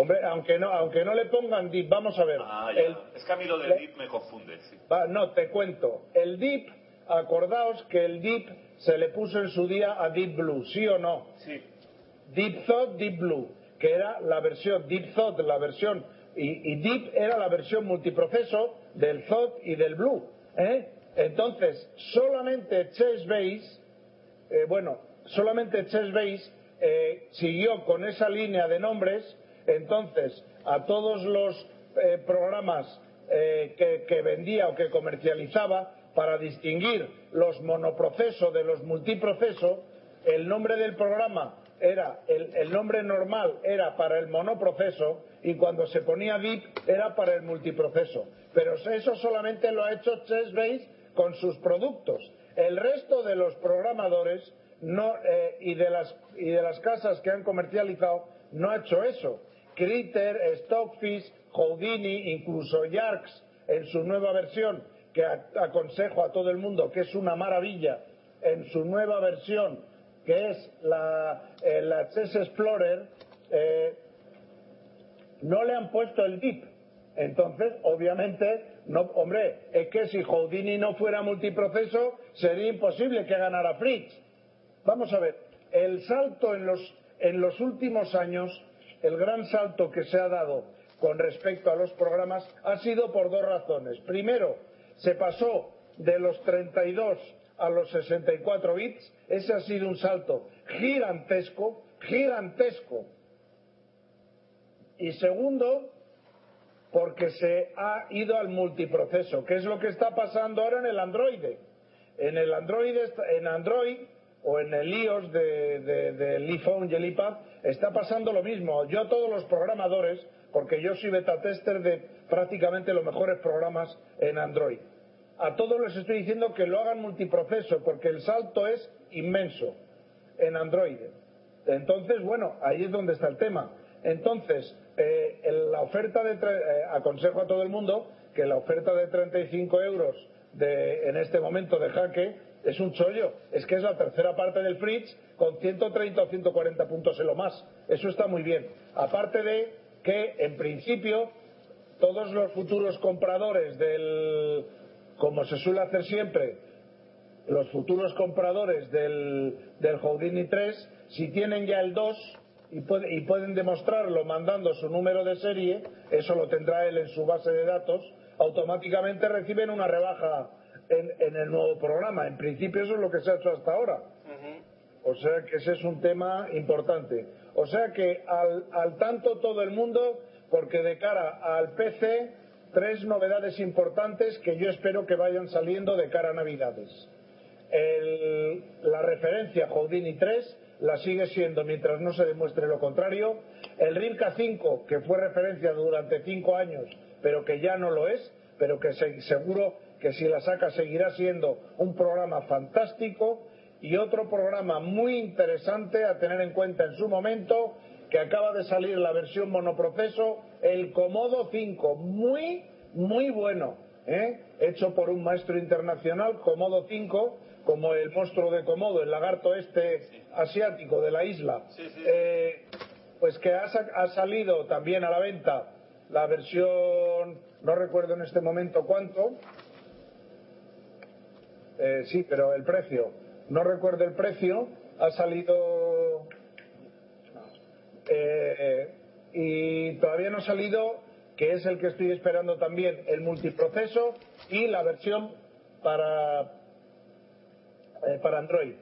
Hombre, aunque no, aunque no le pongan DIP, vamos a ver. ah. El- Es que a mí lo del Deep me confunde. sí. va, no, te cuento. El DIP, acordaos que el DIP se le puso en su día a Deep Blue, ¿sí o no? Sí. Deep Thought, Deep Blue, que era la versión Deep Thought, la versión y, y Deep era la versión multiproceso del Thought y del Blue. ¿eh? Entonces, solamente Chessbase, eh, bueno, solamente Chessbase eh, siguió con esa línea de nombres. Entonces, a todos los eh, programas eh, que, vendía o que comercializaba para distinguir los monoproceso de los multiproceso, el nombre del programa era el, nombre normal era para el monoproceso y cuando se ponía DIP era para el multiproceso. Pero eso solamente lo ha hecho Chessbase con sus productos. El resto de los programadores no, eh, y, de las, y de las casas que han comercializado no ha hecho eso. Critter, Stockfish, Houdini, incluso Yarks en su nueva versión, que aconsejo a todo el mundo que es una maravilla, en su nueva versión, que es la, eh, Chess Explorer, eh, no le han puesto el DIP. Entonces, obviamente, No, hombre, es que si Houdini no fuera multiproceso, sería imposible que ganara Fritz. Vamos a ver, el salto en los, en los últimos años, el gran salto que se ha dado con respecto a los programas ha sido por dos razones. Primero, se pasó de los 32 a los 64 bits. Ese ha sido un salto gigantesco, gigantesco. Y segundo, porque se ha ido al multiproceso, que es lo que está pasando ahora en el Android. En el Android, en Android o en el iOS del de, de, iPhone y el iPad está pasando lo mismo. Yo a todos los programadores, porque yo soy beta tester de prácticamente los mejores programas en Android, a todos les estoy diciendo que lo hagan multiproceso, porque el salto es inmenso en Android. Entonces, bueno, ahí es donde está el tema. Entonces, eh, la oferta de, eh, aconsejo a todo el mundo que la oferta de 35 euros de, en este momento de jaque es un chollo. Es que es la tercera parte del Fritz con 130 o 140 puntos en lo más. Eso está muy bien. Aparte de que, en principio, todos los futuros compradores del, como se suele hacer siempre, los futuros compradores del, del Houdini 3, si tienen ya el 2, y, puede, y, pueden demostrarlo mandando su número de serie, eso lo tendrá él en su base de datos, automáticamente reciben una rebaja en, en el nuevo programa. En principio eso es lo que se ha hecho hasta ahora. O sea que ese es un tema importante. O sea que al, al tanto todo el mundo, porque de cara al PC, tres novedades importantes que yo espero que vayan saliendo de cara a Navidades. El, la referencia Houdini 3 la sigue siendo mientras no se demuestre lo contrario. El RIMCA 5, que fue referencia durante cinco años, pero que ya no lo es, pero que seguro que si la saca seguirá siendo un programa fantástico y otro programa muy interesante a tener en cuenta en su momento, que acaba de salir la versión monoproceso, el Comodo 5, muy, muy bueno, ¿eh? hecho por un maestro internacional, Comodo 5, como el monstruo de Komodo, el lagarto este asiático de la isla, eh, pues que ha, ha, salido también a la venta la versión, no recuerdo en este momento cuánto, eh, sí, pero el precio, no recuerdo el precio, ha salido eh, y todavía no ha salido, que es el que estoy esperando también, el multiproceso y la versión para eh, para Android.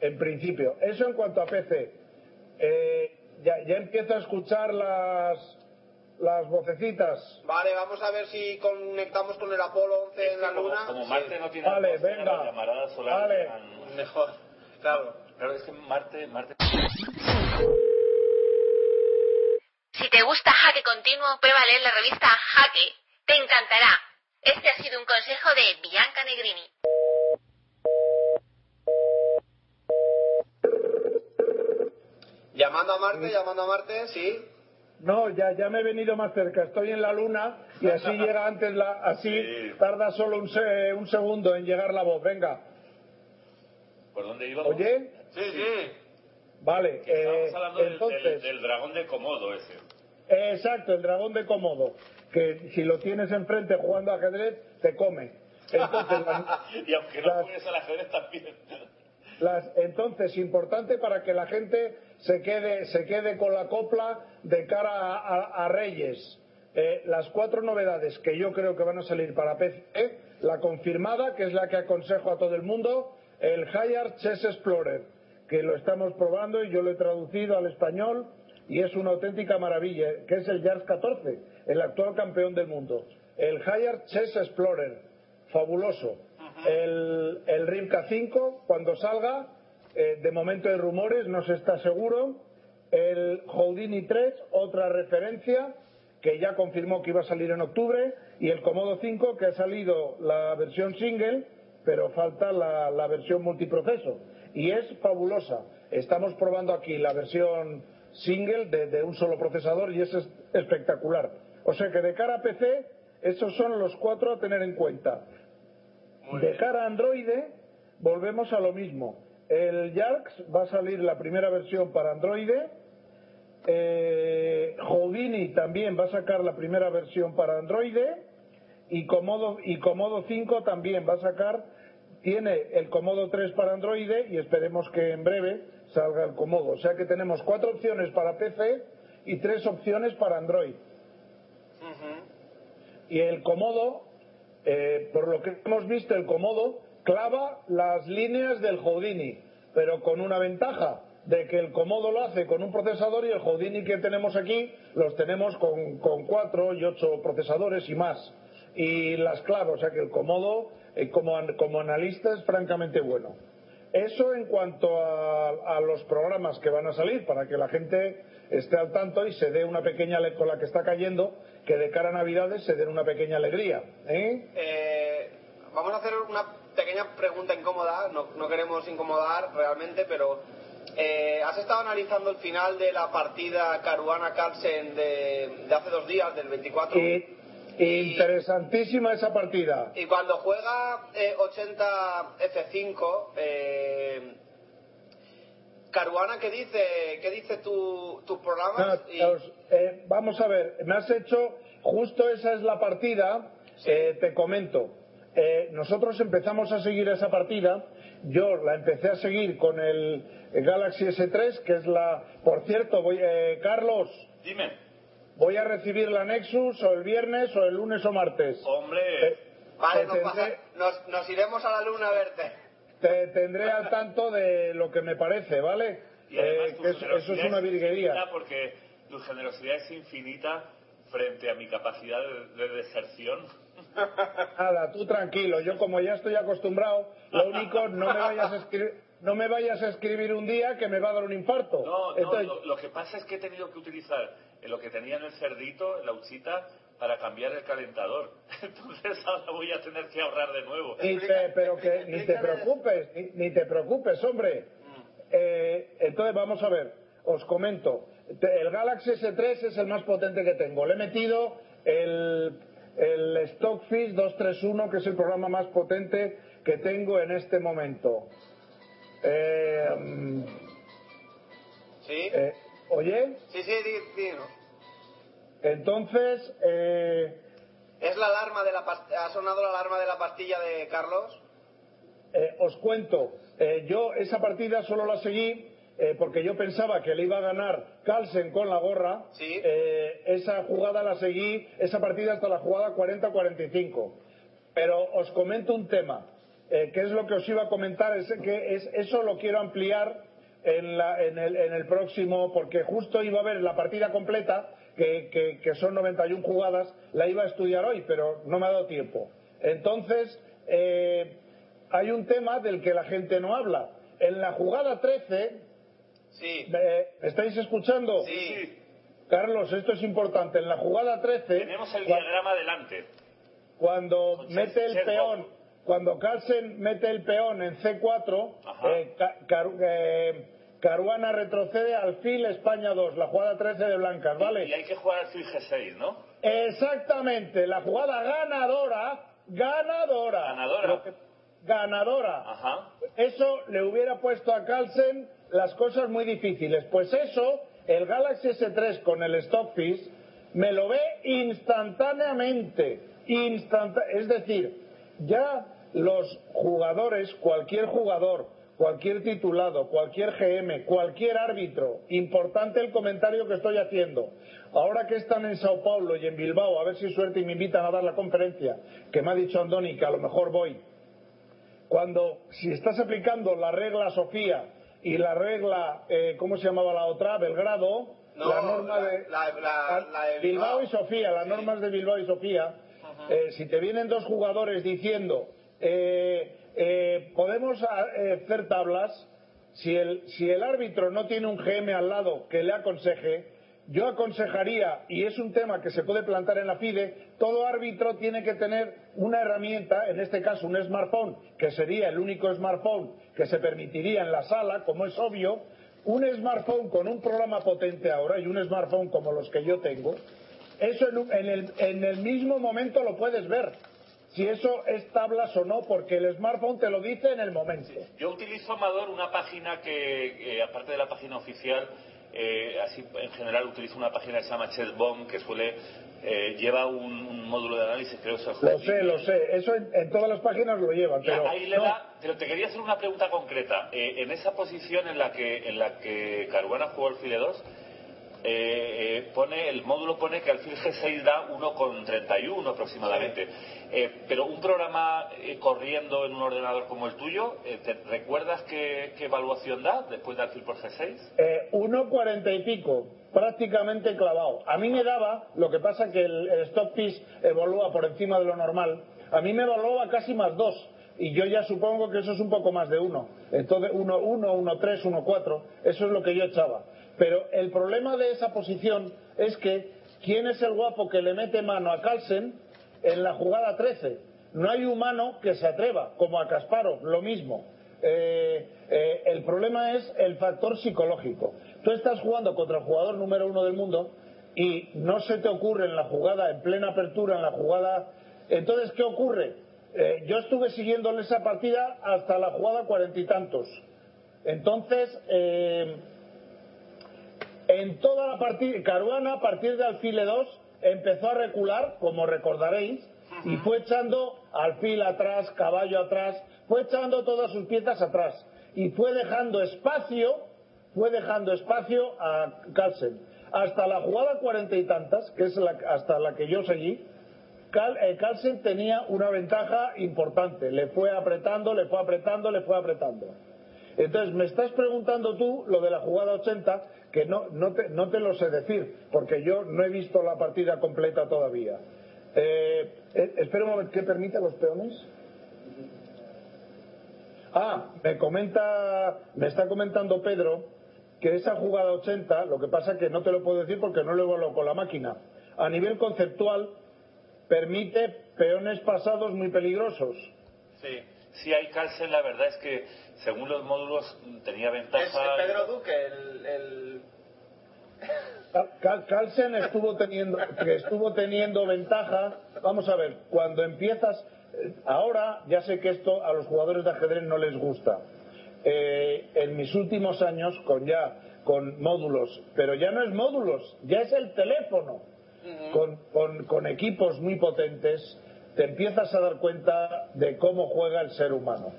En principio. Eso en cuanto a PC. Eh, ya, ya empiezo a escuchar las las vocecitas. Vale, vamos a ver si conectamos con el Apolo 11 en la Luna. Como Marte no tiene vale, venga. las llamaradas solares Vale. Mejor, claro. Claro, es que Marte, Marte... Si te gusta Jaque Continuo, prueba a leer la revista Jaque. Te encantará. Este ha sido un consejo de Bianca Negrini. Llamando a Marte, llamando a Marte, sí. No, ya, ya me he venido más cerca. Estoy en la luna y así llega antes la. Así tarda solo un, se- un segundo en llegar la voz. Venga. ¿Por dónde íbamos? ¿Oye? Sí, sí. Vale. Eh, hablando del, entonces, del- del dragón de Komodo ese. eh, exacto, el dragón de Komodo. Que si lo tienes enfrente jugando ajedrez, te come. Entonces, y aunque no las- juegues al ajedrez también. Las- entonces, importante para que la gente se quede, se quede con la copla de cara a, a- a Reyes. Eh, las cuatro novedades que yo creo que van a salir para PC, la confirmada, que es la que aconsejo a todo el mundo, el Higher Chess Explorer, que lo estamos probando y yo lo he traducido al español y es una auténtica maravilla, que es el Jars 14, el actual campeón del mundo. El Higher Chess Explorer, fabuloso. El, el Rimka 5, cuando salga, eh, de momento hay rumores, no se está seguro. El Houdini 3, otra referencia, que ya confirmó que iba a salir en octubre. Y el Comodo 5, que ha salido la versión single, pero falta la, la versión multiproceso. Y es fabulosa. Estamos probando aquí la versión single de, de un solo procesador y es es- espectacular. O sea que de cara a PC, esos son los cuatro a tener en cuenta. De cara a Android, volvemos a lo mismo. El Yarks va a salir la primera versión para Android. Eh, Houdini también va a sacar la primera versión para Android. y Comodo, y Comodo 5 también va a sacar, tiene el Comodo 3 para Android y esperemos que en breve salga el Comodo. O sea que tenemos cuatro opciones para PC y tres opciones para Android. Y el Comodo, eh, por lo que hemos visto, el Comodo clava las líneas del Houdini, pero con una ventaja de que el Comodo lo hace con un procesador y el Houdini que tenemos aquí los tenemos con, con cuatro y ocho procesadores y más. Y las clave, o sea que el Comodo eh, como, como analista es francamente bueno. Eso en cuanto a, a, los programas que van a salir, para que la gente esté al tanto y se dé una pequeña, con la que está cayendo, que de cara a Navidades se den una pequeña alegría. ¿eh? Eh, vamos a hacer una pequeña pregunta incómoda, no, no queremos incomodar realmente, pero eh, has estado analizando el final de la partida Caruana-Carlsen de, de, hace dos días, del 24. Y, interesantísima esa partida. Y cuando juega eh, 80 F5, eh, Caruana, ¿qué dice, qué dice tu, tus programas? No, y... eh, vamos a ver, me has hecho, justo esa es la partida, Sí. eh, te comento. Eh, nosotros empezamos a seguir esa partida, yo la empecé a seguir con el, el Galaxy S3, que es la, por cierto, voy, eh, Carlos, Dime. voy a recibir la Nexus o el viernes o el lunes o martes. Hombre. Eh, Vale, nos, pasa- nos, nos iremos a la luna a verte. te tendré al tanto de lo que me parece, ¿vale? Y además Eh, que eso, es una virguería. Porque tu generosidad es infinita frente a mi capacidad de, de deserción. Nada, tú tranquilo, yo como ya estoy acostumbrado, lo único, no me vayas a escribir, no me vayas a escribir un día que me va a dar un infarto. No, no, Entonces, lo, lo que pasa es que he tenido que utilizar eh, lo que tenía en el cerdito, en la uchita, para cambiar el calentador. Entonces ahora voy a tener que ahorrar de nuevo. ni te- pero que ni te preocupes, ni, ni te preocupes, hombre. Eh, entonces vamos a ver, os comento. El Galaxy S3 es el más potente que tengo. Le he metido el, el Stockfish 231, que es el programa más potente que tengo en este momento. Eh, ¿Sí? eh, Oye, Sí, sí, di- dinos. entonces, eh, ¿Es la alarma de la ¿Ha sonado la alarma de la pastilla de Carlos? eh, os cuento, eh, yo esa partida solo la seguí eh, porque yo pensaba que le iba a ganar Carlsen con la gorra. Sí. Eh, esa jugada la seguí, esa partida hasta la jugada 40-45. Pero os comento un tema, eh, que es lo que os iba a comentar, es que es, eso lo quiero ampliar en, la- en el, en el próximo, porque justo iba a ver la partida completa, que, que- que son 91 jugadas, la iba a estudiar hoy, pero no me ha dado tiempo. Entonces, eh, hay un tema del que la gente no habla. En la jugada 13, Sí. ¿me estáis escuchando? Sí. Carlos, esto es importante. En la jugada 13, Tenemos el diagrama delante. cuando mete el peón, cuando Carlsen mete el peón en C4, Ajá. eh, eh, Caruana retrocede al fil España 2, la jugada 13 de blancas, ¿vale? Y hay que jugar al fil G6, ¿no? Exactamente, la jugada ganadora, ganadora. Ganadora. Que- ganadora. Ajá. Eso le hubiera puesto a Carlsen las cosas muy difíciles. Pues eso, el Galaxy S3 con el Stockfish me lo ve instantáneamente. Instantá- es decir, ya los jugadores, cualquier jugador, cualquier titulado, cualquier GM, cualquier árbitro, importante el comentario que estoy haciendo. Ahora que están en Sao Paulo y en Bilbao, a ver si suerte y me invitan a dar la conferencia, que me ha dicho Andoni que a lo mejor voy cuando si estás aplicando la regla Sofía y la regla, eh, ¿cómo se llamaba la otra? Belgrado, No, la norma la- de, la- de Bilbao. Bilbao. y Sofía, las normas de Bilbao y Sofía, eh, si te vienen dos jugadores diciendo, eh, eh, podemos a- eh, hacer tablas, si el, si el árbitro no tiene un GM al lado que le aconseje, yo aconsejaría, y es un tema que se puede plantar en la FIDE, todo árbitro tiene que tener una herramienta, en este caso un smartphone, que sería el único smartphone que se permitiría en la sala, como es obvio, un smartphone con un programa potente ahora y un smartphone como los que yo tengo, eso en, el, en el mismo momento lo puedes ver, si eso es tablas o no, porque el smartphone te lo dice en el momento. Yo utilizo, Amador, una página que, eh, aparte de la página oficial, eh, así en general utilizo una página que se llama Chessbomb, que suele eh, lleva un, un módulo de análisis, creo que Lo sé, lo sé. Eso en, en todas las páginas lo llevan, Ya, pero ahí le no. da- pero te quería hacer una pregunta concreta. Eh, en esa posición en la que en la que Caruana jugó el File 2, eh, eh, pone el módulo pone que alfil G6 da 1,31 aproximadamente. Eh, pero un programa eh, corriendo en un ordenador como el tuyo, ¿te recuerdas qué, qué evaluación da después de alfil por G6? Eh, 1.40 y pico, prácticamente clavado. A mí me daba, lo que pasa que el, el stock piece evalúa por encima de lo normal, a mí me evaluaba casi más 2. Y yo ya supongo que eso es un poco más de 1. Entonces 1, 1, 1, 3, 1, 4, eso es lo que yo echaba. Pero el problema de esa posición es que ¿quién es el guapo que le mete mano a Carlsen en la jugada 13? No hay humano que se atreva, como a Kasparov, lo mismo. Eh, eh, el problema es el factor psicológico. Tú estás jugando contra el jugador número uno del mundo y no se te ocurre en la jugada, en plena apertura, en la jugada. Entonces, ¿qué ocurre? Eh, yo estuve siguiéndole esa partida hasta la jugada cuarenta y tantos. Entonces, en toda la partida, Caruana, a partir de alfile 2, empezó a recular, como recordaréis, y fue echando alfil atrás, caballo atrás, fue echando todas sus piezas atrás. Y fue dejando espacio, fue dejando espacio a Carlsen. Hasta la jugada cuarenta y tantas, que es la, hasta la que yo seguí, eh, Carlsen tenía una ventaja importante. Le fue apretando, le fue apretando, le fue apretando. Entonces, me estás preguntando tú lo de la jugada 80, que no, no, te, no te lo sé decir, porque yo no he visto la partida completa todavía. Eh, eh, espera un momento, ¿qué permite a los peones? Ah, me comenta, me está comentando Pedro que esa jugada 80, lo que pasa que no te lo puedo decir porque no lo evaluado con la máquina. A nivel conceptual, permite peones pasados muy peligrosos. Sí. Sí, hay Carlsen, la verdad es que según los módulos tenía ventaja. Es Pedro Duque, el, el- Cal- Carlsen estuvo teniendo, que estuvo teniendo ventaja. Vamos a ver, cuando empiezas, eh, ahora ya sé que esto a los jugadores de ajedrez no les gusta. Eh, en mis últimos años, con ya con módulos, pero ya no es módulos, ya es el teléfono, con, con- con equipos muy potentes, te empiezas a dar cuenta de cómo juega el ser humano.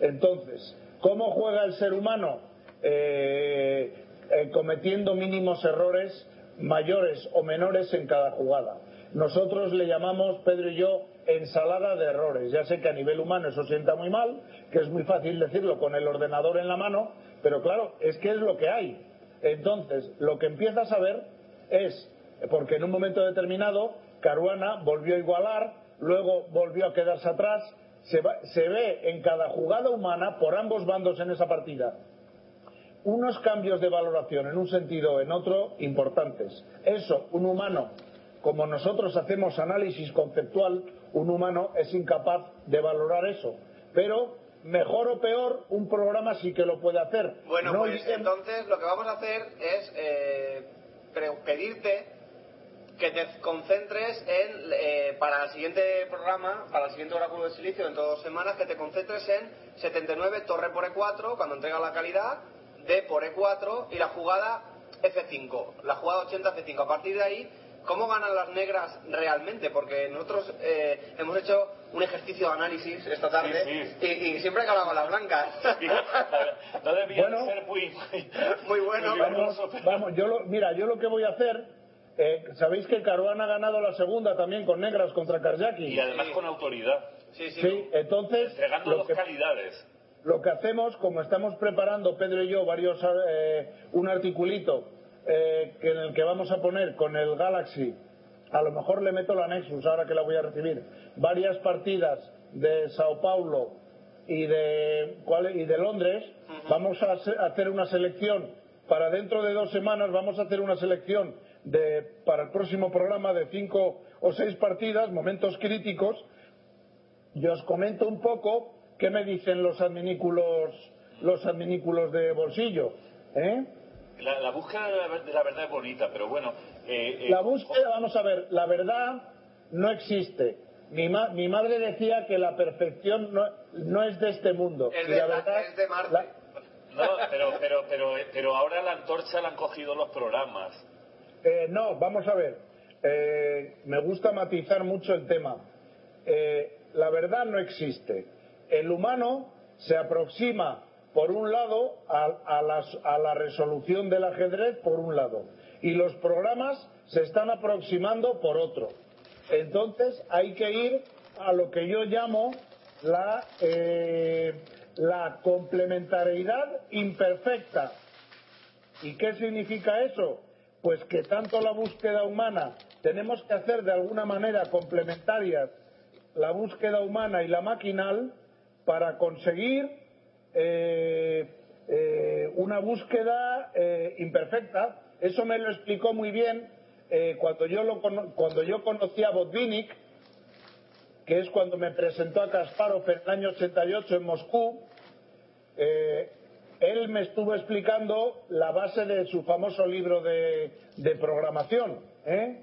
Entonces, ¿cómo juega el ser humano? Eh, eh, cometiendo mínimos errores mayores o menores en cada jugada. Nosotros le llamamos, Pedro y yo, ensalada de errores. Ya sé que a nivel humano eso sienta muy mal, que es muy fácil decirlo con el ordenador en la mano, pero claro, es que es lo que hay. Entonces, lo que empiezas a ver es, porque en un momento determinado, Caruana volvió a igualar, luego volvió a quedarse atrás, se, va- se ve en cada jugada humana, por ambos bandos en esa partida, unos cambios de valoración en un sentido o en otro importantes. Eso, un humano, como nosotros hacemos análisis conceptual, un humano es incapaz de valorar eso. Pero, mejor o peor, un programa sí que lo puede hacer. Bueno, No pues entonces lo que vamos a hacer es eh, pedirte que te concentres en, eh, para el siguiente programa, para el siguiente oráculo de silicio, de dos semanas, que te concentres en 79 torre por E4, cuando entrega la calidad, D por E4 y la jugada F5, la jugada 80 F5. A partir de ahí, ¿cómo ganan las negras realmente? Porque nosotros eh, hemos hecho un ejercicio de análisis esta tarde Y, y siempre acabamos las blancas. No debía Bueno. ser muy, muy bueno. Vamos, vamos, yo lo, mira, yo lo que voy a hacer, eh, sabéis que Caruán ha ganado la segunda también con negras contra Karzaki. Y además con autoridad. Sí, Sí, entonces Entregando lo dos que, calidades. lo que hacemos, como estamos preparando Pedro y yo varios eh, un articulito eh, que en el que vamos a poner con el Galaxy, a lo mejor le meto la Nexus ahora que la voy a recibir, varias partidas de Sao Paulo y de ¿cuál- y de Londres, vamos a hace- hacer una selección para dentro de dos semanas vamos a hacer una selección de para el próximo programa de cinco o seis partidas, momentos críticos y os comento un poco qué me dicen los adminículos, los adminículos de bolsillo. ¿eh? La, la búsqueda de la, ver- de la verdad es bonita, pero bueno. eh, eh, La búsqueda, vamos a ver, la verdad no existe. Mi, ma- mi madre decía que la perfección no, no es de este mundo. Es de, la verdad, es de Marte. la- No, pero, pero, pero, pero ahora la antorcha la han cogido los programas. Eh, no, vamos a ver. eh, me gusta matizar mucho el tema. Eh, la verdad no existe. El humano se aproxima, por un lado, a, a la resolución del ajedrez, por un lado, y los programas se están aproximando por otro. Entonces hay que ir a lo que yo llamo la, eh, la complementariedad imperfecta. ¿Y qué significa eso? Pues que tanto la búsqueda humana tenemos que hacer de alguna manera complementarias la búsqueda humana y la maquinal para conseguir eh, eh, una búsqueda eh, imperfecta. Eso me lo explicó muy bien cuando, yo lo cuando yo conocí a Botvinnik, que es cuando me presentó a Kasparov en el año 88 en Moscú. Él me estuvo explicando la base de su famoso libro de, programación. ¿eh?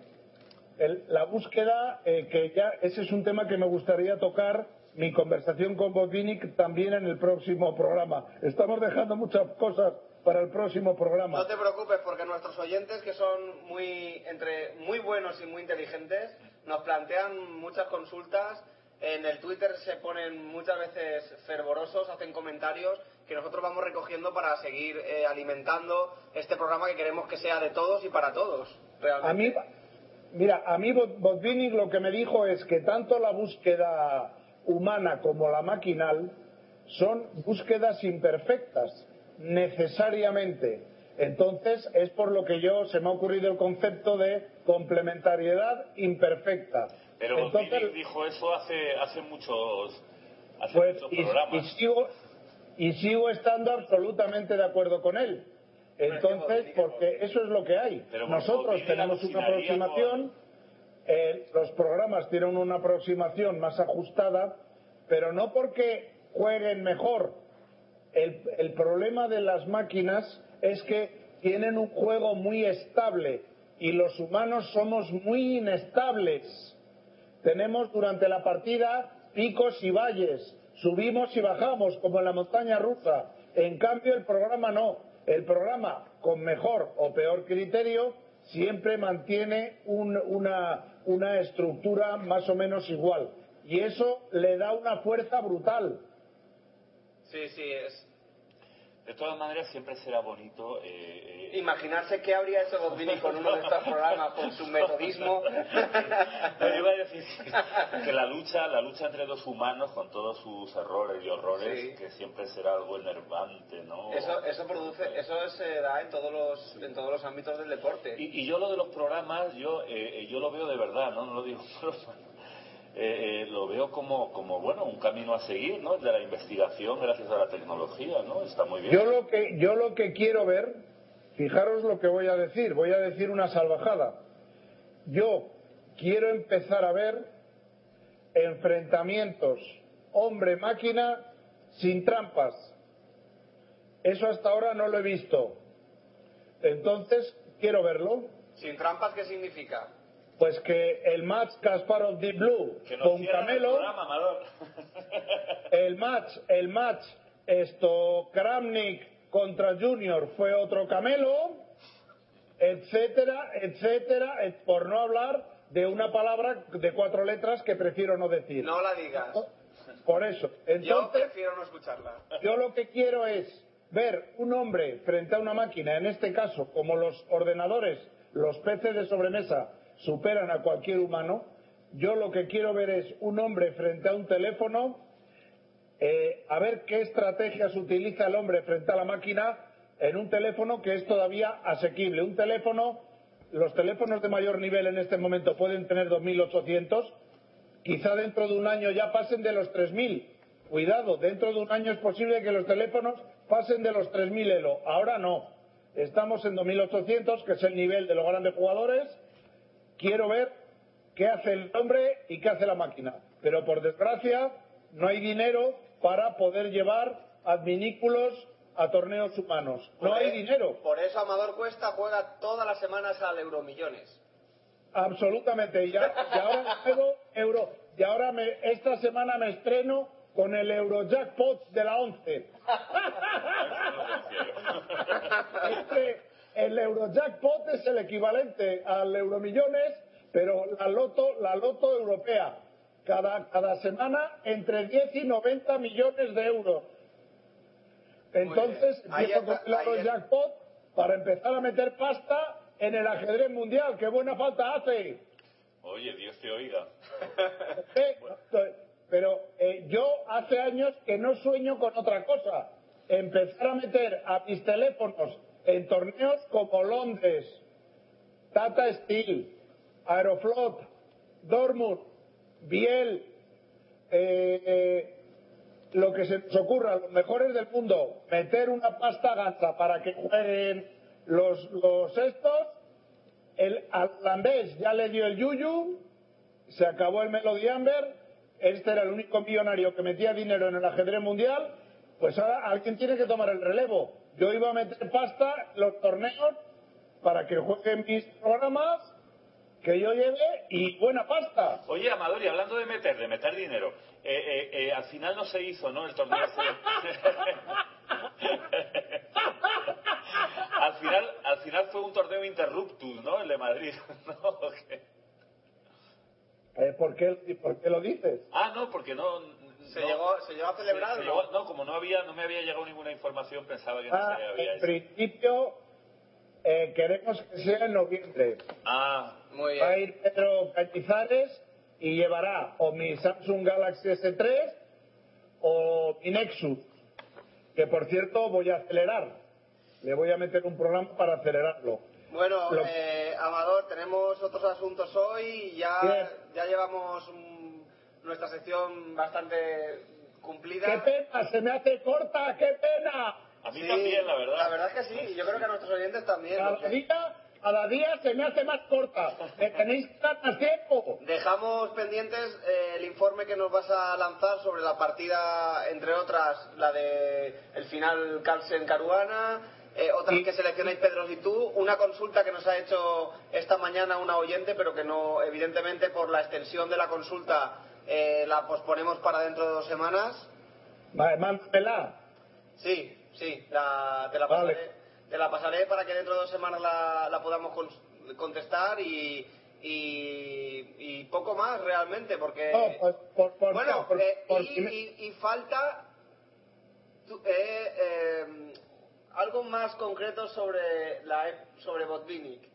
El- la búsqueda, eh, que ya ese es un tema que me gustaría tocar, mi conversación con Botvinnik también en el próximo programa. Estamos dejando muchas cosas para el próximo programa. No te preocupes porque nuestros oyentes, que son muy, entre, muy buenos y muy inteligentes, nos plantean muchas consultas. En el Twitter se ponen muchas veces fervorosos, hacen comentarios que nosotros vamos recogiendo para seguir eh, alimentando este programa que queremos que sea de todos y para todos. A mí, mira, a mí Bot- Botvinnik lo que me dijo es que tanto la búsqueda humana como la maquinal son búsquedas imperfectas, necesariamente. Entonces, es por lo que yo se me ha ocurrido el concepto de complementariedad imperfecta. Pero Entonces, dijo eso hace, hace muchos, hace pues, muchos programas. y sigo, y sigo estando absolutamente de acuerdo con él. Entonces, porque eso es lo que hay. Nosotros tenemos una aproximación, eh, los programas tienen una aproximación más ajustada, pero no porque jueguen mejor. El, el problema de las máquinas es que tienen un juego muy estable y los humanos somos muy inestables. Tenemos durante la partida picos y valles, subimos y bajamos como en la montaña rusa. En cambio el programa no. El programa con mejor o peor criterio siempre mantiene un- una, una estructura más o menos igual. Y eso le da una fuerza brutal. Sí, sí, es. De todas maneras, siempre será bonito. eh, eh, Imaginarse qué habría hecho Botvinnik con uno de estos programas, con su metodismo. Pero iba a decir que la lucha, la lucha entre dos humanos con todos sus errores y horrores, Sí. que siempre será algo enervante, ¿no? Eso, eso produce, eso se da en todos los, en todos los ámbitos del deporte. Y, y yo lo de los programas, yo, eh, eh, yo lo veo de verdad, ¿no? No lo digo por eh, eh, lo veo como, como, bueno, un camino a seguir, ¿no? El de la investigación gracias a la tecnología, ¿no? Está muy bien. Yo lo que, yo lo que quiero ver, fijaros lo que voy a decir, voy a decir una salvajada. Yo quiero empezar a ver enfrentamientos hombre-máquina sin trampas. Eso hasta ahora no lo he visto. Entonces, quiero verlo. Sin trampas, ¿qué significa? Pues que el match Kasparov Deep Blue con el Camelo, programa, el match, el match esto Kramnik contra Junior fue otro Camelo, etcétera, etcétera, et- por no hablar de una palabra de cuatro letras que prefiero no decir. No la digas. Por eso. Yo Entonces, prefiero no escucharla. yo lo que quiero es ver un hombre frente a una máquina, en este caso, como los ordenadores, los PCs de sobremesa superan a cualquier humano, yo lo que quiero ver es un hombre frente a un teléfono, eh, a ver qué estrategias utiliza el hombre frente a la máquina en un teléfono que es todavía asequible. Un teléfono, los teléfonos de mayor nivel en este momento pueden tener 2.800, quizá dentro de un año ya pasen de los 3.000. Cuidado, dentro de un año es posible que los teléfonos pasen de los 3.000 ELO. Ahora no. Estamos en 2.800, que es el nivel de los grandes jugadores. Quiero ver qué hace el hombre y qué hace la máquina. Pero por desgracia, no hay dinero para poder llevar adminículos a torneos humanos. No hay dinero. Por eso Amador Cuesta juega todas las semanas al Euromillones. Absolutamente. Y, ya- y ahora juego euro. Y ahora me, esta semana me estreno con el Eurojackpot de la 11. Es que el Eurojackpot es el equivalente al Euromillones, pero la loto, la loto europea, cada, cada semana entre 10 y 90 millones de euros. Entonces empiezo está, con los ahí está. jackpot para empezar a meter pasta en el ajedrez mundial. ¡Qué buena falta hace! Oye, Dios te oiga. Eh, Pero eh, yo hace años que no sueño con otra cosa. Empezar a meter a mis teléfonos en torneos como Londres, Tata Steel, Aeroflot, Dortmund, Biel, eh, eh, lo que se nos ocurra, los mejores del mundo, meter una pasta gansa para que jueguen los, estos, el holandés ya le dio el yuyu, se acabó el Melody Amber, este era el único millonario que metía dinero en el ajedrez mundial, pues ahora alguien tiene que tomar el relevo. Yo iba a meter pasta los torneos para que jueguen mis programas que yo lleve y buena pasta. Oye, Amador, y hablando de meter, de meter dinero, eh, eh, eh, al final no se hizo, ¿no? El torneo. al final, al final fue un torneo interruptus, ¿no? El de Madrid, ¿no? Eh, ¿por, qué, ¿Por qué lo dices? Ah, no, porque no. Se no- llegó- se llegó a celebrar, se ¿no? llegó- no, como no había, no me había llegado ninguna información, pensaba que no Ah, se había en hecho. principio eh, queremos que sea en noviembre. Ah, Muy Va a bien. ir Pedro Cañizares y llevará o mi Samsung Galaxy S3 o mi Nexus, que por cierto voy a acelerar. Le voy a meter un programa para acelerarlo. Bueno, Lo- eh, Amador, tenemos otros asuntos hoy. Ya, Bien. ya llevamos nuestra sección bastante cumplida. ¡Qué pena! ¡Se me hace corta! ¡Qué pena! a mí Sí, también, la verdad. La verdad es que sí, y yo creo que a nuestros oyentes también. Cada porque día, cada día se me hace más corta. Me tenéis que dar más tiempo. Dejamos pendientes eh, el informe que nos vas a lanzar sobre la partida, entre otras, la de el final Carlsen Caruana, eh, otras Y- que seleccionáis Pedro y tú, una consulta que nos ha hecho esta mañana una oyente, pero que no, evidentemente por la extensión de la consulta eh, la posponemos para dentro de dos semanas. Vale, mándamela. Sí, sí, la- te, la Vale. pasaré, te la pasaré para que dentro de dos semanas la, la podamos contestar y, y, y poco más realmente, porque... No, pues, por, por, bueno, por- eh, y, y- y falta tu- eh, eh, algo más concreto sobre la sobre Botvinnik.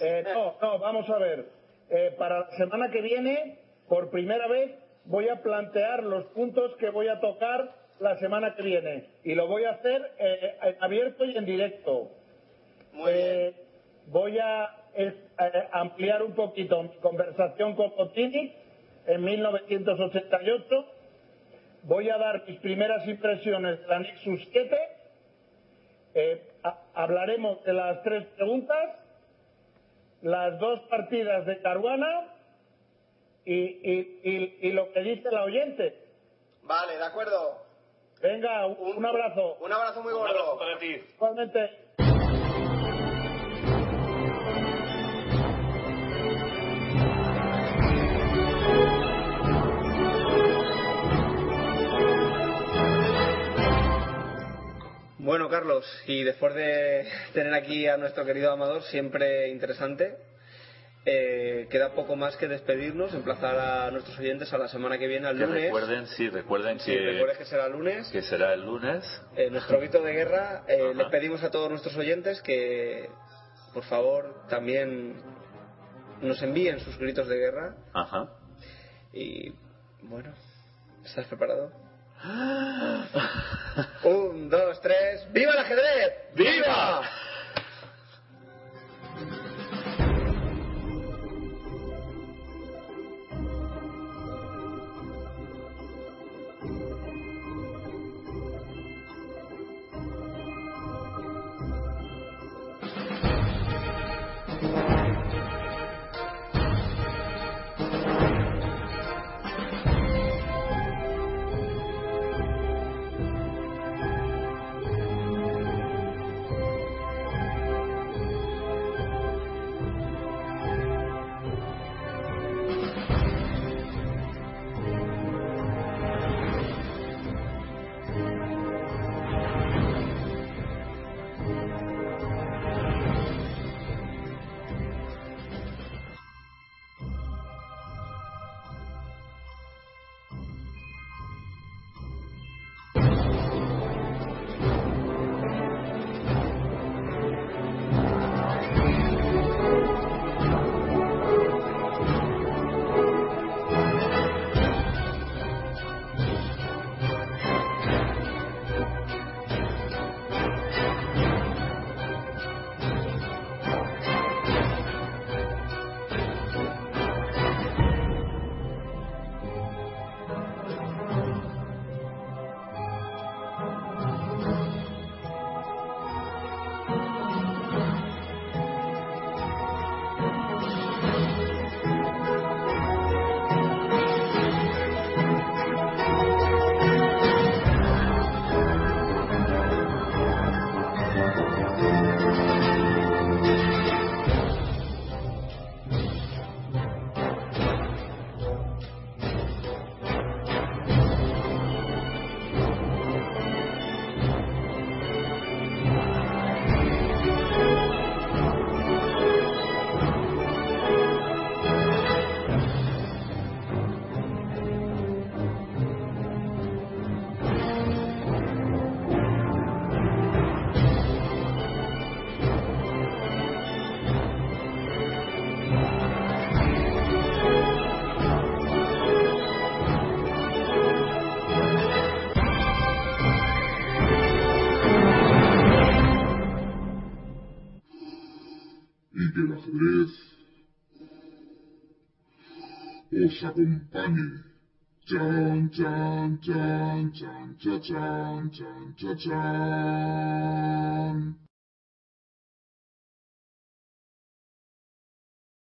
Eh, no, no, vamos a ver. Eh, para la semana que viene, por primera vez, voy a plantear los puntos que voy a tocar la semana que viene. Y lo voy a hacer eh, en abierto y en directo. Muy bien. Eh, voy a eh, eh, ampliar un poquito mi conversación con Botvinnik en 1988. Voy a dar mis primeras impresiones de la Nexus 7. Eh, ha- hablaremos de las tres preguntas, las dos partidas de Caruana y, y- y- y lo que dice la oyente. Vale, de acuerdo. Venga, un, un abrazo. Un abrazo muy Un gordo. abrazo para ti. Igualmente. Bueno, Carlos, y después de tener aquí a nuestro querido Amador, siempre interesante, eh, queda poco más que despedirnos, emplazar a nuestros oyentes a la semana que viene, al Que lunes. recuerden, sí, recuerden Sí, que, recuerden que será el lunes. que será el lunes. Eh, nuestro grito de guerra, eh, les pedimos a todos nuestros oyentes que, por favor, también nos envíen sus gritos de guerra. Ajá. Y, bueno, ¿estás preparado? Un, dos, tres. ¡Viva el ajedrez! ¡Viva! accompañe. Chan, chan, chan, chan, chan, chan, chan, chan.